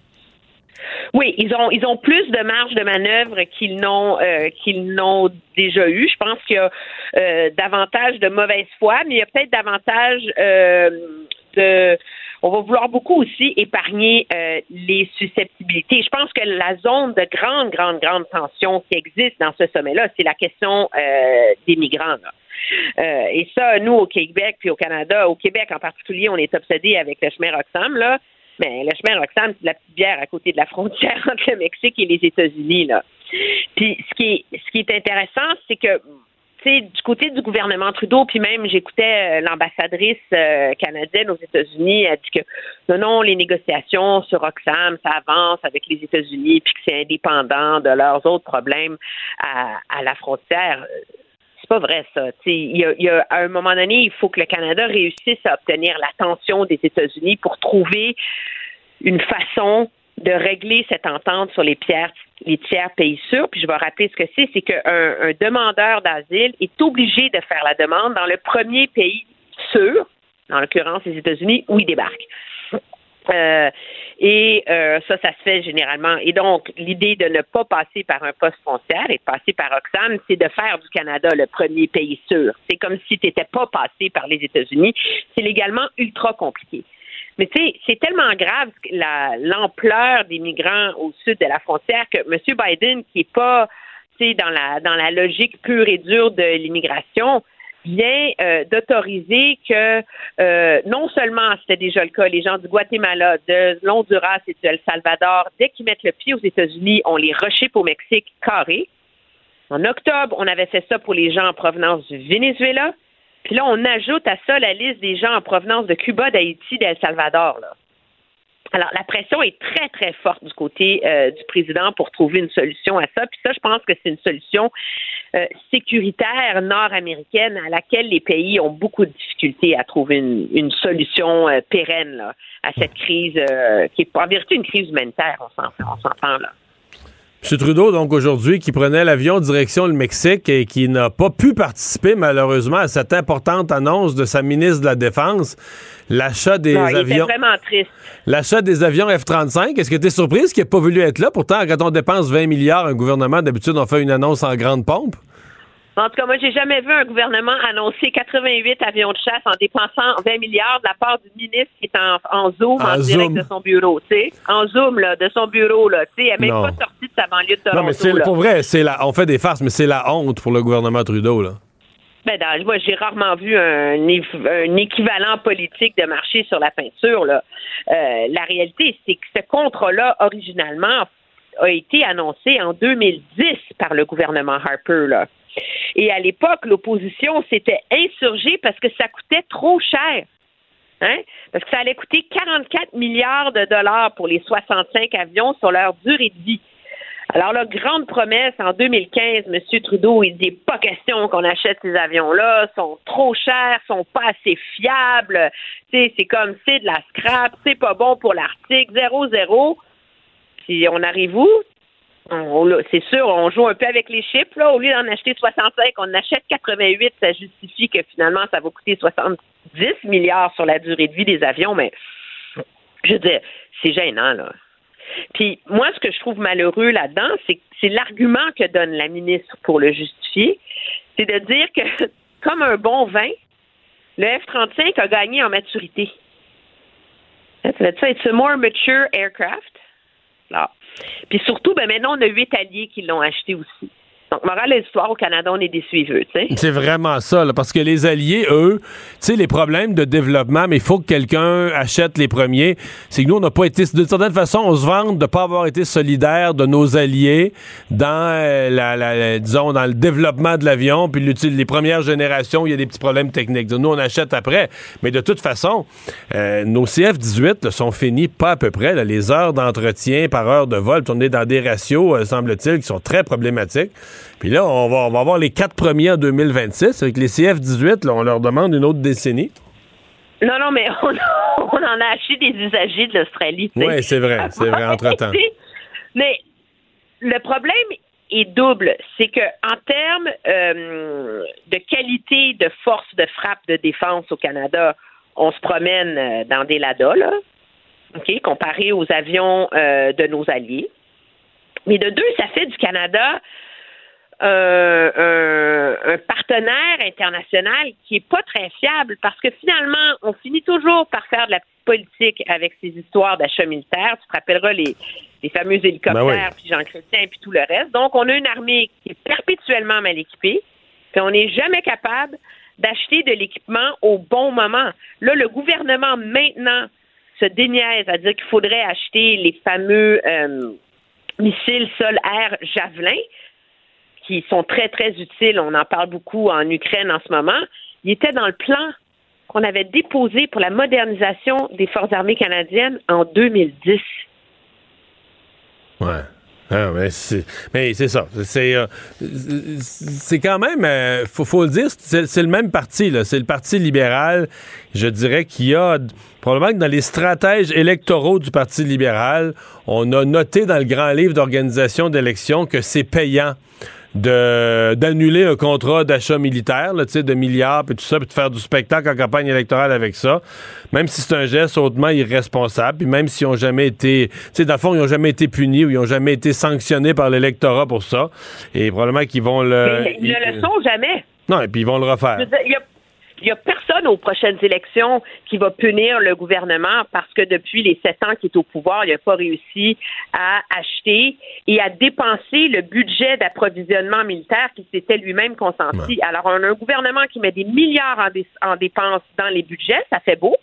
Oui, ils ont ils ont plus de marge de manœuvre qu'ils n'ont euh, qu'ils n'ont déjà eu. Je pense qu'il y a euh, davantage de mauvaise foi, mais il y a peut-être davantage euh, de on va vouloir beaucoup aussi épargner les susceptibilités. Je pense que la zone de grande, grande, grande tension qui existe dans ce sommet-là, c'est la question des migrants. et ça, nous, au Québec puis au Canada, au Québec en particulier, on est obsédé avec le chemin Roxham, là. Mais le chemin Roxham, c'est la petite bière à côté de la frontière entre le Mexique et les États-Unis. Là. Puis ce qui est, ce qui est intéressant, c'est que du côté du gouvernement Trudeau, puis même j'écoutais euh, l'ambassadrice euh, canadienne aux États-Unis, elle dit que non, non, les négociations sur Roxham, ça avance avec les États-Unis, puis que c'est indépendant de leurs autres problèmes à, à la frontière c'est pas vrai ça. Il y, a, à un moment donné, il faut que le Canada réussisse à obtenir l'attention des États-Unis pour trouver une façon de régler cette entente sur les, tiers pays sûrs. Puis je vais rappeler ce que c'est, c'est qu'un un demandeur d'asile est obligé de faire la demande dans le premier pays sûr, en l'occurrence les États-Unis, où il débarque. Euh, et euh, ça, ça se fait généralement. Et donc, l'idée de ne pas passer par un poste frontière et de passer par Oxfam, c'est de faire du Canada le premier pays sûr. C'est comme si tu n'étais pas passé par les États-Unis. C'est légalement ultra compliqué. Mais tu sais, c'est tellement grave l'ampleur des migrants au sud de la frontière que M. Biden, qui n'est pas dans la, dans la logique pure et dure de l'immigration, vient euh, d'autoriser que euh, non seulement c'était déjà le cas, les gens du Guatemala, de l'Honduras et du El Salvador, dès qu'ils mettent le pied aux États-Unis, on les rechip au Mexique carré. En octobre, on avait fait ça pour les gens en provenance du Venezuela. Puis là, on ajoute à ça la liste des gens en provenance de Cuba, d'Haïti, d'El Salvador. Là. Alors, la pression est très, très forte du côté euh, du président pour trouver une solution à ça. Puis ça, je pense que c'est une solution euh, sécuritaire nord-américaine à laquelle les pays ont beaucoup de difficultés à trouver une, solution euh, pérenne à cette crise qui est en vérité une crise humanitaire, on s'entend là. M. Trudeau, donc aujourd'hui, qui prenait l'avion direction le Mexique et qui n'a pas pu participer malheureusement à cette importante annonce de sa ministre de la Défense, l'achat des non, il avions. vraiment triste. L'achat des avions F-35. Est-ce que tu es surprise qu'il n'ait pas voulu être là? Pourtant, quand on dépense 20 milliards, un gouvernement, d'habitude, on fait une annonce en grande pompe. En tout cas, moi, j'ai jamais vu un gouvernement annoncer 88 avions de chasse en dépensant 20 milliards de la part du ministre qui est en, Zoom, en, direct de son bureau, tu sais. En Zoom, là, de son bureau, là. Tu sais, elle n'est même pas sortie de sa banlieue de Toronto. Non, mais c'est, pour vrai, c'est la, on fait des farces, mais c'est la honte pour le gouvernement Trudeau, là. Ben, dans, moi, j'ai rarement vu un, un, équivalent politique de marché sur la peinture, là. Euh, la réalité, c'est que ce contrat-là, originalement, a été annoncé en 2010 par le gouvernement Harper, là. Et à l'époque, l'opposition s'était insurgée parce que ça coûtait trop cher. Hein? Parce que ça allait coûter 44 milliards de dollars pour les 65 avions sur leur durée de vie. Alors la grande promesse en 2015, M. Trudeau, il dit pas question qu'on achète ces avions-là, sont trop chers, sont pas assez fiables. C'est comme c'est de la scrap, c'est pas bon pour l'Arctique, zéro zéro. Puis on arrive où? C'est sûr, on joue un peu avec les chiffres. Là. Au lieu d'en acheter 65, on achète 88. Ça justifie que finalement, ça va coûter 70 milliards sur la durée de vie des avions. Mais je veux dire, c'est gênant, là. Puis moi, ce que je trouve malheureux là-dedans, c'est l'argument que donne la ministre pour le justifier. C'est de dire que, comme un bon vin, le F-35 a gagné en maturité. It's a more mature aircraft? Puis surtout, ben maintenant, on a huit alliés qui l'ont acheté aussi. Donc, morale de l'histoire, au Canada, on est des suiveux. C'est vraiment ça, là, parce que les alliés, eux, tu sais, les problèmes de développement, mais il faut que quelqu'un achète les premiers. C'est que nous, on n'a pas été, d'une certaine façon, on se vante de ne pas avoir été solidaire de nos alliés dans, euh, la, disons, dans le développement de l'avion, puis les premières générations, il y a des petits problèmes techniques. Nous, on achète après. Mais de toute façon, euh, nos CF-18 sont finis pas à peu près. les heures d'entretien par heure de vol, on est dans des ratios, euh, semble-t-il, qui sont très problématiques. Puis là, on va, on va avoir les quatre premiers en 2026. Avec les CF-18, on leur demande une autre décennie. Non, non, mais on, en a acheté des usagers de l'Australie. Oui, c'est vrai, c'est vrai, entre-temps. mais le problème est double. C'est que en termes euh, de qualité de force de frappe de défense au Canada, on se promène euh, dans des LADA, là, OK, comparé aux avions euh, de nos alliés. Mais de deux, ça fait du Canada un, un, partenaire international qui est pas très fiable parce que finalement, on finit toujours par faire de la politique avec ces histoires d'achat militaire. Tu te rappelleras les, les fameux hélicoptères, ben puis Jean Chrétien, puis tout le reste. Donc, on a une armée qui est perpétuellement mal équipée, puis on n'est jamais capable d'acheter de l'équipement au bon moment. Là, le gouvernement maintenant se déniaise à dire qu'il faudrait acheter les fameux euh, missiles sol-air Javelin qui sont très, très utiles. On en parle beaucoup en Ukraine en ce moment. Il était dans le plan qu'on avait déposé pour la modernisation des Forces armées canadiennes en 2010. Ouais. Ah, mais c'est, ça. C'est, euh, c'est quand même, euh, faut, le dire, c'est, le même parti. C'est le Parti libéral, je dirais, qui a probablement que dans les stratèges électoraux du Parti libéral, on a noté dans le grand livre d'organisation d'élections que c'est payant d'annuler un contrat d'achat militaire, là, de milliards, puis tout ça, puis de faire du spectacle en campagne électorale avec ça, même si c'est un geste hautement irresponsable, puis même s'ils n'ont jamais été, tu sais, dans le fond, ils n'ont jamais été punis ou ils n'ont jamais été sanctionnés par l'électorat pour ça, et probablement qu'ils vont le... Mais ils ne le sont jamais. Non, et puis ils vont le refaire. Il n'y a personne aux prochaines élections qui va punir le gouvernement parce que depuis les sept ans qu'il est au pouvoir, il n'a pas réussi à acheter et à dépenser le budget d'approvisionnement militaire qui s'était lui-même consenti. Alors, on a un gouvernement qui met des milliards en, dépenses dans les budgets, ça fait beau.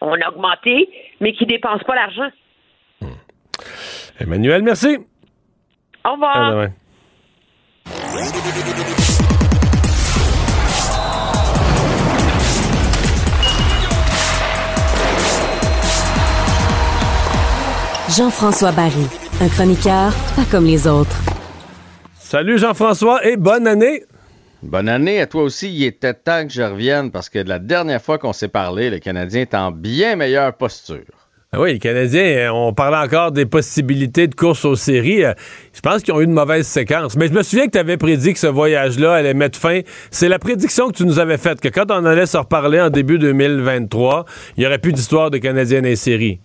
On a augmenté, mais qui ne dépense pas l'argent. Hmm. Emmanuel, merci. Au revoir. Jean-François Barry, un chroniqueur pas comme les autres. Salut Jean-Françoa et bonne année. Bonne année à toi aussi. Il était temps que je revienne parce que de la dernière fois qu'on s'est parlé, le Canadien est en bien meilleure posture. Ah oui, les Canadiens, euh, on parlait encore des possibilités de course aux séries. Euh, Je pense qu'ils ont eu une mauvaise séquence. Mais je me souviens que tu avais prédit que ce voyage-là allait mettre fin. C'est la prédiction que tu nous avais faite, que quand on allait se reparler en début 2023, il n'y aurait plus d'histoire de Canadiens dans les séries.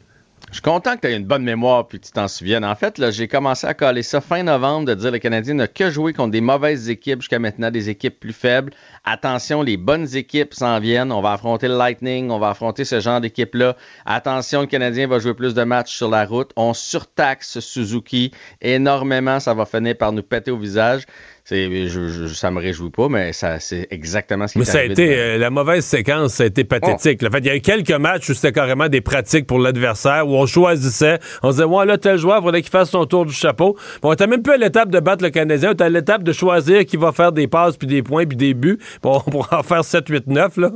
Je suis content que tu aies une bonne mémoire puis que tu t'en souviennes. En fait, là, j'ai commencé à coller ça fin novembre de dire le Canadien n'a que joué contre des mauvaises équipes jusqu'à maintenant, des équipes plus faibles. Attention, les bonnes équipes s'en viennent. On va affronter le Lightning, on va affronter ce genre d'équipe-là. Attention, le Canadien va jouer plus de matchs sur la route. On surtaxe Suzuki énormément. Ça va finir par nous péter au visage. C'est, je, je- ça me réjouit pas, mais ça, c'est exactement ce qui Mais est ça a été, de- euh, la mauvaise séquence, ça a été pathétique. En fait, il y a eu quelques matchs où c'était carrément des pratiques pour l'adversaire, où on choisissait, on disait, ouais, là, tel joueur, il faudrait qu'il fasse son tour du chapeau. Bon, on était même plus à l'étape de battre le Canadien, on était à l'étape de choisir qui va faire des passes, puis des points, puis des buts. Bon, on pourra en faire 7, 8, 9, là.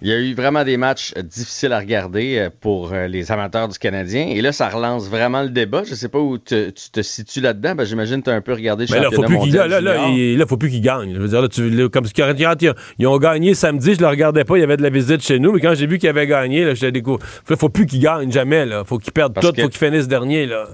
Il y a eu vraiment des matchs euh, difficiles à regarder euh, pour euh, les amateurs du Canadien. Et là, ça relance vraiment le débat. Je sais pas où te- tu te situes là-dedans. Ben, J'imagine que tu as un peu regardé le Mais là, faut plus là, là, là, il- là, faut plus qu'ils gagnent. Je veux dire, là, tu, là, comme quand, ils, ils ont gagné samedi, je le regardais pas, il y avait de la visite chez nous, mais quand j'ai vu qu'ils avaient gagné, là, j'étais découvert. Là, faut plus qu'ils gagnent jamais, là. Faut qu'ils perdent Parce tout, que- faut qu'ils finissent dernier, là.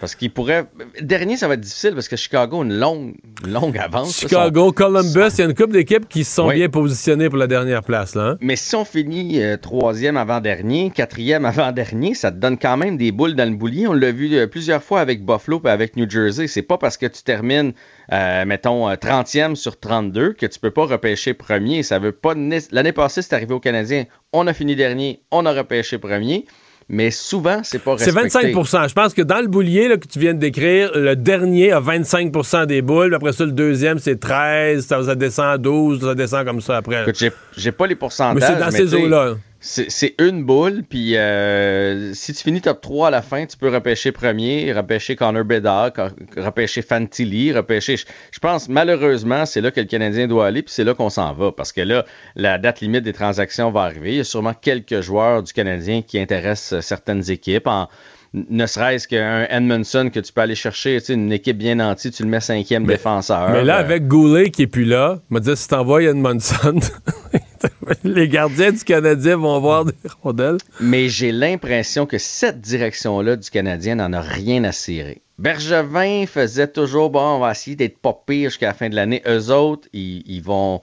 Parce qu'il pourrait. Dernier, ça va être difficile parce que Chicago a une longue, longue avance. Chicago, Columbus, il y a une couple d'équipes qui se sont Oui. bien positionnées pour la dernière place, là. hein. Mais si on finit euh, troisième avant-dernier, quatrième avant-dernier, ça te donne quand même des boules dans le boulier. On l'a vu euh, plusieurs fois avec Buffalo et avec New Jersey. C'est pas parce que tu termines, euh, mettons, euh, 30e sur 32 que tu peux pas repêcher premier. Ça veut pas. né- L'année passée, c'est arrivé aux Canadiens. On a fini dernier, on a repêché premier. Mais souvent, c'est pas C'est respecté. 25% Je pense que dans le boulier là, que tu viens de décrire, le dernier a 25% des boules. puis Après ça, le deuxième, c'est 13. Ça, ça descend à 12. Ça descend comme ça après. Écoute, j'ai- pas les pourcentages. Mais c'est dans ces eaux-là. C'est une boule, puis euh, si tu finis top 3 à la fin, tu peux repêcher premier, repêcher Connor Bedard, repêcher Fantilli, repêcher. Je pense, malheureusement, c'est là que le Canadien doit aller, puis c'est là qu'on s'en va, parce que là, la date limite des transactions va arriver. Il y a sûrement quelques joueurs du Canadien qui intéressent certaines équipes. En, ne serait-ce qu'un Edmondson que tu peux aller chercher, tu sais, une équipe bien nantie, tu le mets cinquième défenseur. Mais là, Euh, avec Goulet qui est plus là, me dit si t'envoies Edmondson, les gardiens du Canadien vont voir des rondelles. Mais j'ai l'impression que cette direction-là du Canadien n'en a rien à cirer. Bergevin faisait toujours, bon, on va essayer d'être pas pire jusqu'à la fin de l'année. Eux autres, ils, ils vont,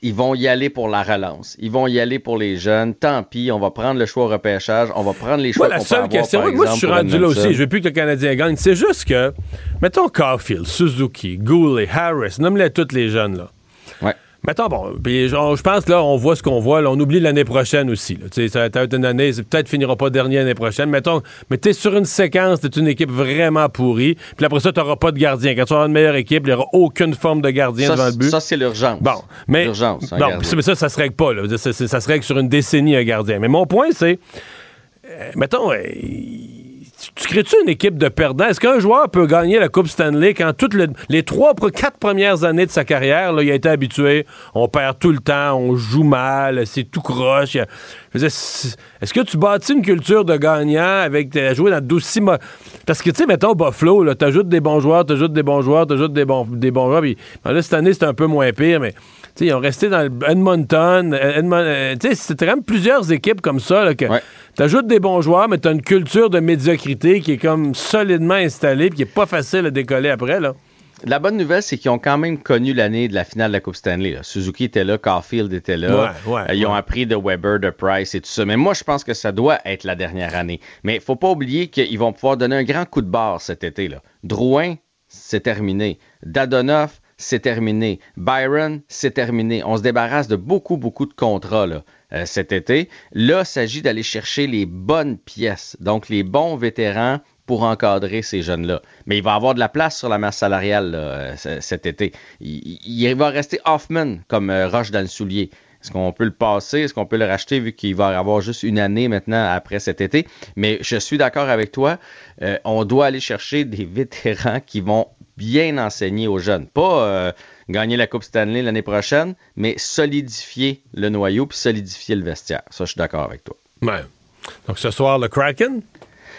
ils vont y aller pour la relance. Ils vont y aller pour les jeunes. Tant pis, on va prendre le choix au repêchage. On va prendre les choix qu'on peut avoir, question, par moi, je suis rendu là aussi. Je veux plus que le Canadien gagne. C'est juste que, mettons Caulfield, Suzuki, Goulet, Harris, nomme-les tous les jeunes, là. Mettons, bon, puis je pense, là, on voit ce qu'on voit. là, on oublie l'année prochaine aussi. Tu sais, ça va être une année, peut-être finira pas dernier l'année prochaine. Mettons, mais t'es sur une séquence, t'es une équipe vraiment pourrie. Puis après ça, t'auras pas de gardien. Quand tu auras une meilleure équipe, il y aura aucune forme de gardien Ça, devant le but. ça, c'est l'urgence. Bon, mais L'urgence, un bon, mais ça, ça se règle pas. Là. Ça se règle sur une décennie un gardien. Mais mon point, c'est, euh, mettons, euh, tu, tu crées-tu une équipe de perdants? Est-ce qu'un joueur peut gagner la Coupe Stanley quand toutes le- les trois, quatre premières années de sa carrière, il a été habitué, on perd tout le temps, on joue mal, c'est tout croche. Est-ce que tu bâtis une culture de gagnant avec jouer dans d'aussi mo- Parce que, tu sais, mettons, Buffalo, là, t'ajoutes des bons joueurs, t'ajoutes des bons joueurs, t'ajoutes des bons, des bons joueurs. Puis, ben là, cette année, c'est un peu moins pire, mais tu sais, ils ont resté dans le Edmonton. euh, c'était quand même plusieurs équipes comme ça, là, que t'ajoutes des bons joueurs, mais t'as une culture de médiocrité qui est comme solidement installée, puis qui est pas facile à décoller après, là. La bonne nouvelle, c'est qu'ils ont quand même connu l'année de la finale de la Coupe Stanley. là. Suzuki était là, Caulfield était là. Ouais, ouais, Euh, ils ont ouais. appris de Weber, de Price et tout ça. Mais moi, je pense que ça doit être la dernière année. Mais il faut pas oublier qu'ils vont pouvoir donner un grand coup de barre cet été. Là. Drouin, c'est terminé. Dadonoff, c'est terminé. Byron, c'est terminé. On se débarrasse de beaucoup, beaucoup de contrats là, euh, cet été. Là, il s'agit d'aller chercher les bonnes pièces. Donc, les bons vétérans pour encadrer ces jeunes-là. Mais il va avoir de la place sur la masse salariale euh, cet été. Il, il- il va rester Hoffman comme euh, roche dans le soulier. Est-ce qu'on peut le passer? Est-ce qu'on peut le racheter vu qu'il va avoir juste une année maintenant après cet été? Mais je suis d'accord avec toi. euh, on doit aller chercher des vétérans qui vont bien enseigner aux jeunes. Pas euh, gagner la Coupe Stanley l'année prochaine, mais solidifier le noyau puis solidifier le vestiaire. Ça, je suis d'accord avec toi. Ouais. Donc, ce soir, le Kraken?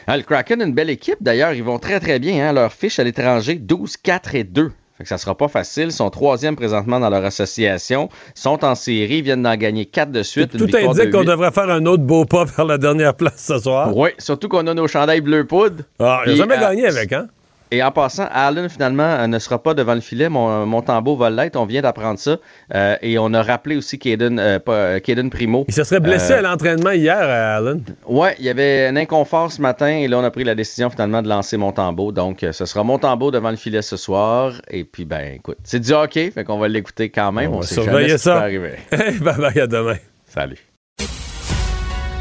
Ah, le Kraken, une belle équipe d'ailleurs. Ils vont très très bien. Hein? Leur fiche à l'étranger, 12, 4 et 2. Fait que ça sera pas facile. Ils sont troisième présentement dans leur association. Ils sont en série, ils viennent d'en gagner quatre de suite. Tout indique qu'on devrait faire un autre beau pas vers la dernière place ce soir. Oui, surtout qu'on a nos chandails bleu poudre. Ah, il n'a jamais gagné avec, hein? Et en passant, Allen, finalement, euh, ne sera pas devant le filet. Mon, mon tambour va l'être. On vient d'apprendre ça. Euh, et on a rappelé aussi Caden, euh, Primo. Il se serait blessé à l'entraînement hier, Allen. Ouais, il y avait un inconfort ce matin. Et là, on a pris la décision finalement de lancer mon tambour. Donc, ce sera mon tambour devant le filet ce soir. Et puis, ben, écoute, c'est du hockey. Fait qu'on va l'écouter quand même. On, on va surveiller ça. bye bye, à demain. Salut.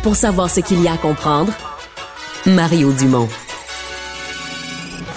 Pour savoir ce qu'il y a à comprendre, Mario Dumont.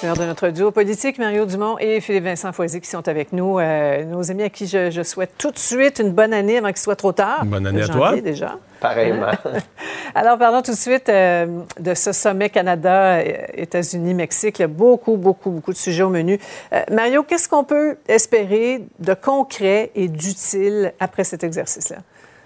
L'heure de notre duo politique, Mario Dumont et Philippe Vincent Foisy qui sont avec nous. Euh, nos amis à qui je, je, souhaite tout de suite une bonne année avant qu'il soit trop tard. Bonne année à toi. déjà. Pareillement. Alors, parlons tout de suite euh, de ce sommet Canada, États-Unis, Mexique. Il y a beaucoup, beaucoup, beaucoup de sujets au menu. Euh, Mario, qu'est-ce qu'on peut espérer de concret et d'utile après cet exercice-là?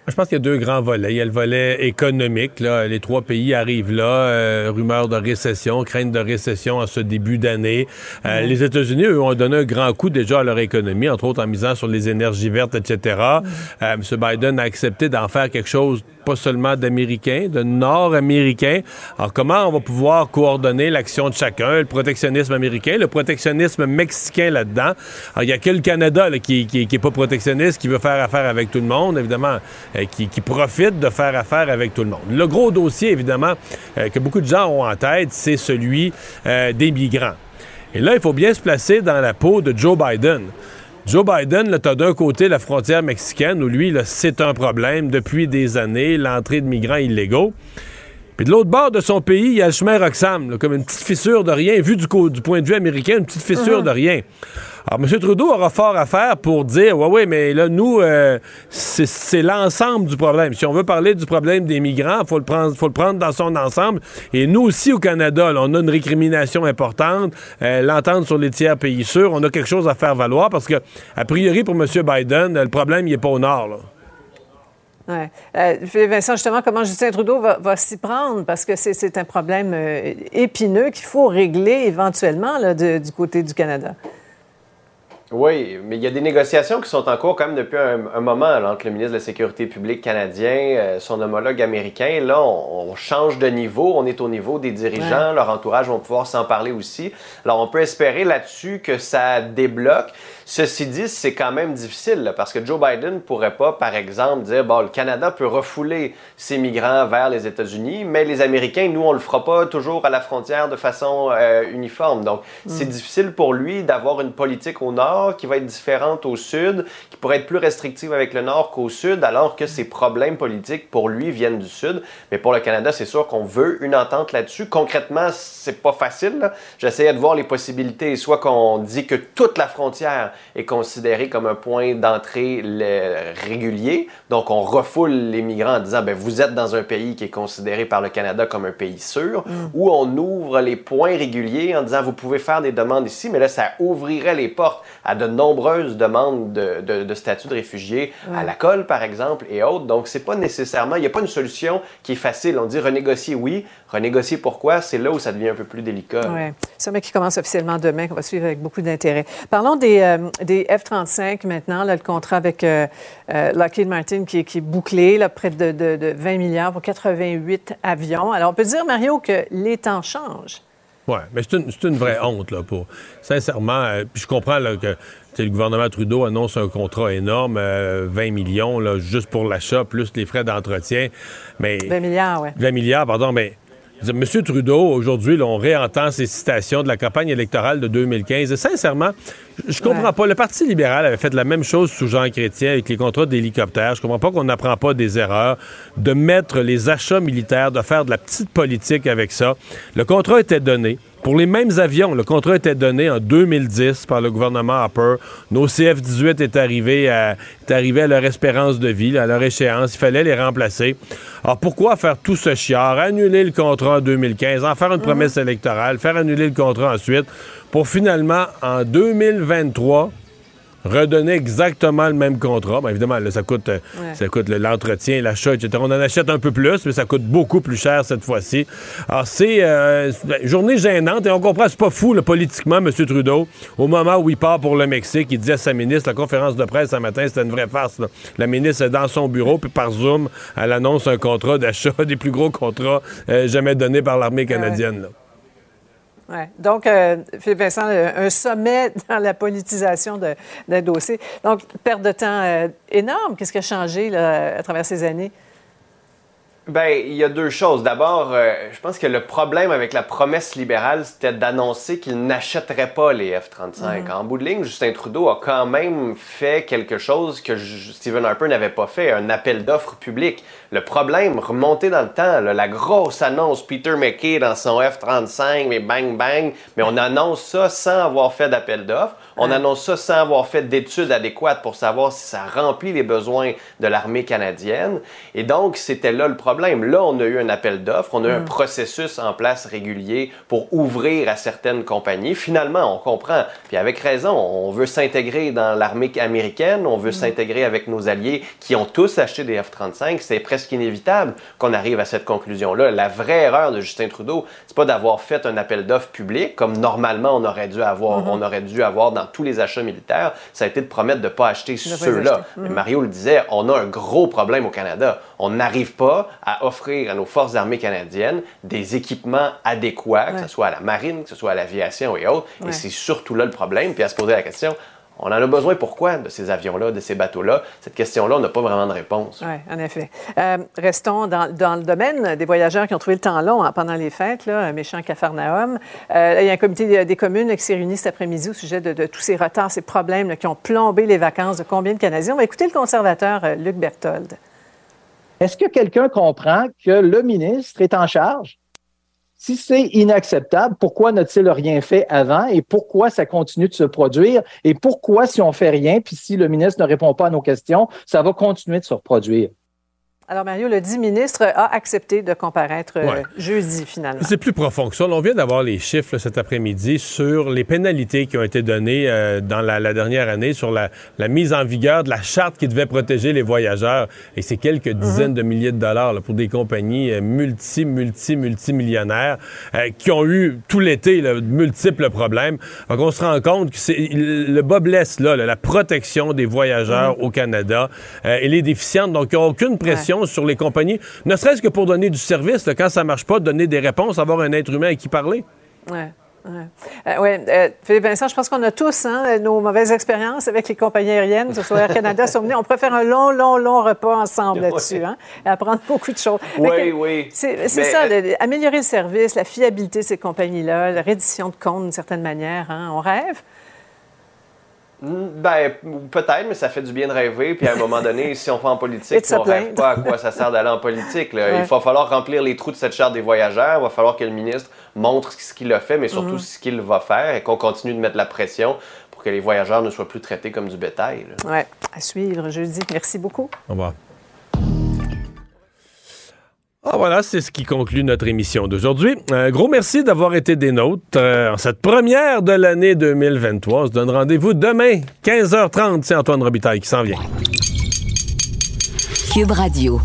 Je pense qu'il y a deux grands volets. Il y a le volet économique. Là. Les trois pays arrivent là. Euh, rumeur de récession, crainte de récession en ce début d'année. Euh, Les États-Unis, eux, ont donné un grand coup déjà à leur économie, entre autres en misant sur les énergies vertes, etc. Euh, M. Biden a accepté d'en faire quelque chose pas seulement d'Américains, de Nord-Américains. Alors, comment on va pouvoir coordonner l'action de chacun, le protectionnisme américain, le protectionnisme mexicain là-dedans? Alors, il y a que le Canada qui, qui, qui pas protectionniste, qui veut faire affaire avec tout le monde, évidemment, euh, qui, qui, profite de faire affaire avec tout le monde. Le gros dossier, évidemment, euh, que beaucoup de gens ont en tête, c'est celui euh, des migrants. Et là, il faut bien se placer dans la peau de Joe Biden. Joe Biden, tu d'un côté la frontière mexicaine où lui, c'est un problème depuis des années, l'entrée de migrants illégaux. Puis de l'autre bord de son pays, il y a le chemin Roxham, là, comme une petite fissure de rien, vu du, du, point de vue américain, une petite fissure uh -huh. de rien. Alors, M. Trudeau aura fort à faire pour dire, ouais, oui, mais là, nous, euh, c'est l'ensemble du problème. Si on veut parler du problème des migrants, il faut, le prendre, faut le prendre dans son ensemble. Et nous aussi, au Canada, là, on a une récrimination importante, euh, l'entente sur les tiers pays sûrs, on a quelque chose à faire valoir parce que, a priori, pour M. Biden, le problème, il n'est pas au nord, là. Euh, Vincent, justement, comment Justin Trudeau va, va s'y prendre? Parce que c'est un problème euh, épineux qu'il faut régler éventuellement là, de, du côté du Canada. Oui, mais il y a des négociations qui sont en cours quand même depuis un, un moment là, entre le ministre de la Sécurité publique canadien, euh, son homologue américain. Là, on, on, change de niveau, on est au niveau des dirigeants, ouais. leur entourage vont pouvoir s'en parler aussi. Alors, on peut espérer là-dessus que ça débloque. Ceci dit, c'est quand même difficile là, parce que Joe Biden ne pourrait pas, par exemple, dire bon, le Canada peut refouler ses migrants vers les États-Unis, mais les Américains, nous, on le fera pas toujours à la frontière de façon euh, uniforme. Donc, mm. c'est difficile pour lui d'avoir une politique au nord qui va être différente au sud, qui pourrait être plus restrictive avec le nord qu'au sud, alors que ses problèmes politiques pour lui viennent du sud. Mais pour le Canada, c'est sûr qu'on veut une entente là-dessus. Concrètement, c'est pas facile. J'essayais de voir les possibilités, soit qu'on dit que toute la frontière est considéré comme un point d'entrée régulier. Donc, on refoule les migrants en disant, ben, vous êtes dans un pays qui est considéré par le Canada comme un pays sûr, mm. ou on ouvre les points réguliers en disant, vous pouvez faire des demandes ici, mais là, ça ouvrirait les portes à de nombreuses demandes de, de, de statut de réfugié à la colle, par exemple, et autres. Donc, c'est pas nécessairement, il n'y a pas une solution qui est facile. On dit renégocier, oui. Renégocier pourquoi? C'est là où ça devient un peu plus délicat. Oui. Sommet qui commence officiellement demain, qu'on va suivre avec beaucoup d'intérêt. Parlons des, euh, des F-35 maintenant, là, le contrat avec euh, euh, Lockheed Martin qui, qui, est bouclé, là, près de, de, de 20 milliards pour 88 avions. Alors, on peut dire, Mario, que les temps changent. Oui, mais c'est une, une, vraie honte, là, pour. Sincèrement, euh, puis je comprends là, que le gouvernement Trudeau annonce un contrat énorme, euh, 20 millions, là, juste pour l'achat, plus les frais d'entretien. Mais. 20 milliards, oui. 20 milliards, pardon, mais. M. Trudeau, aujourd'hui, on réentend ses citations de la campagne électorale de 2015. Et sincèrement, je comprends ouais. pas. Le Parti libéral avait fait la même chose sous Jean Chrétien avec les contrats d'hélicoptères. Je comprends pas qu'on n'apprend pas des erreurs, de mettre les achats militaires, de faire de la petite politique avec ça. Le contrat était donné. Pour les mêmes avions, le contrat était donné en 2010 par le gouvernement Harper. Nos CF-18 est arrivé à, est arrivé à leur espérance de vie, à leur échéance. Il fallait les remplacer. Alors pourquoi faire tout ce chiard, annuler le contrat en 2015, en faire une promesse électorale, faire annuler le contrat ensuite, pour finalement, en 2023, redonner exactement le même contrat. Bien, évidemment, là, ça coûte, euh, ça coûte le- l'entretien, l'achat, etc. On en achète un peu plus, mais ça coûte beaucoup plus cher cette fois-ci. Alors, c'est euh, une journée gênante et on comprend, c'est pas fou, là, politiquement, M. Trudeau. Au moment où il part pour le Mexique, il dit à sa ministre, la conférence de presse ce matin, c'était une vraie farce. là. La ministre est dans son bureau, puis par Zoom, elle annonce un contrat d'achat, des plus gros contrats euh, jamais donnés par l'armée canadienne. là. Donc, euh, Philippe Vincent, euh, un sommet dans la politisation d'un dossier. Donc, perte de temps euh, énorme. Qu'est-ce qui a changé à travers ces années? Ben, il y a deux choses. D'abord, euh, je pense que le problème avec la promesse libérale, c'était d'annoncer qu'il n'achèterait pas les F-35. Mhm. En bout de ligne, Justin Trudeau a quand même fait quelque chose que Stephen Harper n'avait pas fait, un appel d'offres public. Le problème, remonté dans le temps, là, la grosse annonce, Peter McKay dans son F-35, mais bang bang, mais on annonce ça sans avoir fait d'appel d'offres. On annonce ça sans avoir fait d'études adéquates pour savoir si ça remplit les besoins de l'armée canadienne. Et donc, c'était là le problème. Là, on a eu un appel d'offres, on a eu un Mm. processus en place régulier pour ouvrir à certaines compagnies. Finalement, on comprend, puis avec raison, on veut s'intégrer dans l'armée américaine, on veut s'intégrer avec nos alliés qui ont tous acheté des F-35. C'est presque inévitable qu'on arrive à cette conclusion-là. La vraie erreur de Justin Trudeau, c'est pas d'avoir fait un appel d'offres public comme normalement on aurait dû avoir, Mhm. on aurait dû avoir dans tous les achats militaires. Ça a été de promettre de ne pas acheter ceux-là. Mais Mhm. Mario le disait, on a un gros problème au Canada. On n'arrive pas à offrir à nos forces armées canadiennes des équipements adéquats, que ce soit à la marine, que ce soit à l'aviation et autres. Ouais. Et c'est surtout là le problème. Puis à se poser la question, on en a besoin pourquoi de ces avions-là, de ces bateaux-là? Cette question-là, on n'a pas vraiment de réponse. Oui, en effet. Euh, restons dans, dans le domaine des voyageurs qui ont trouvé le temps long hein, pendant les fêtes, là, un méchant cafarnaum. Euh, il y a un comité des, communes qui s'est réuni cet après-midi au sujet de, de tous ces retards, ces problèmes là, qui ont plombé les vacances de combien de Canadiens? On va écouter le conservateur euh, Luc Berthold. Est-ce que quelqu'un comprend que le ministre est en charge? Si c'est inacceptable, pourquoi n'a-t-il rien fait avant et pourquoi ça continue de se produire et pourquoi si on fait rien puis si le ministre ne répond pas à nos questions, ça va continuer de se reproduire? Alors, Mario, le dit ministre a accepté de comparaître euh, Ouais. jeudi, finalement. C'est plus profond que ça. On vient d'avoir les chiffres là, cet après-midi sur les pénalités qui ont été données euh, dans la, la dernière année sur la, la mise en vigueur de la charte qui devait protéger les voyageurs. Et c'est quelques dizaines de milliers de dollars là, pour des compagnies euh, multi, multi, multimillionnaires euh, qui ont eu tout l'été de multiples problèmes. Donc on se rend compte que c'est le bas blesse là, là, la protection des voyageurs au Canada. euh, elle est déficiente. Donc n'y a aucune pression sur les compagnies, ne serait-ce que pour donner du service. là, quand ça marche pas, donner des réponses, avoir un être humain à qui parler. Oui. Ouais. Euh, ouais, euh, Philippe Vincent, je pense qu'on a tous hein, nos mauvaises expériences avec les compagnies aériennes, que ce soit Air Canada, Somni. On préfère un long, long, long repas ensemble là-dessus, hein, et apprendre beaucoup de choses. Oui, que oui. C'est c'est Mais, ça, euh, le- améliorer le service, la fiabilité de ces compagnies-là, la reddition de comptes d'une certaine manière. Hein, on rêve. Ben, peut-être, mais ça fait du bien de rêver. Puis à un moment donné, si on va en politique, on rêve pas à quoi ça sert d'aller en politique. là. Ouais. Il va falloir remplir les trous de cette charte des voyageurs. Il va falloir que le ministre montre ce qu'il a fait, mais surtout Mhm. ce qu'il va faire et qu'on continue de mettre la pression pour que les voyageurs ne soient plus traités comme du bétail. là. Ouais, à suivre jeudi. Merci beaucoup. Au revoir. Ah voilà, c'est ce qui conclut notre émission d'aujourd'hui. Un gros merci d'avoir été des nôtres euh, en cette première de l'année 2023. On se donne rendez-vous demain, 15h30. C'est Antoine Robitaille qui s'en vient. Cube Radio.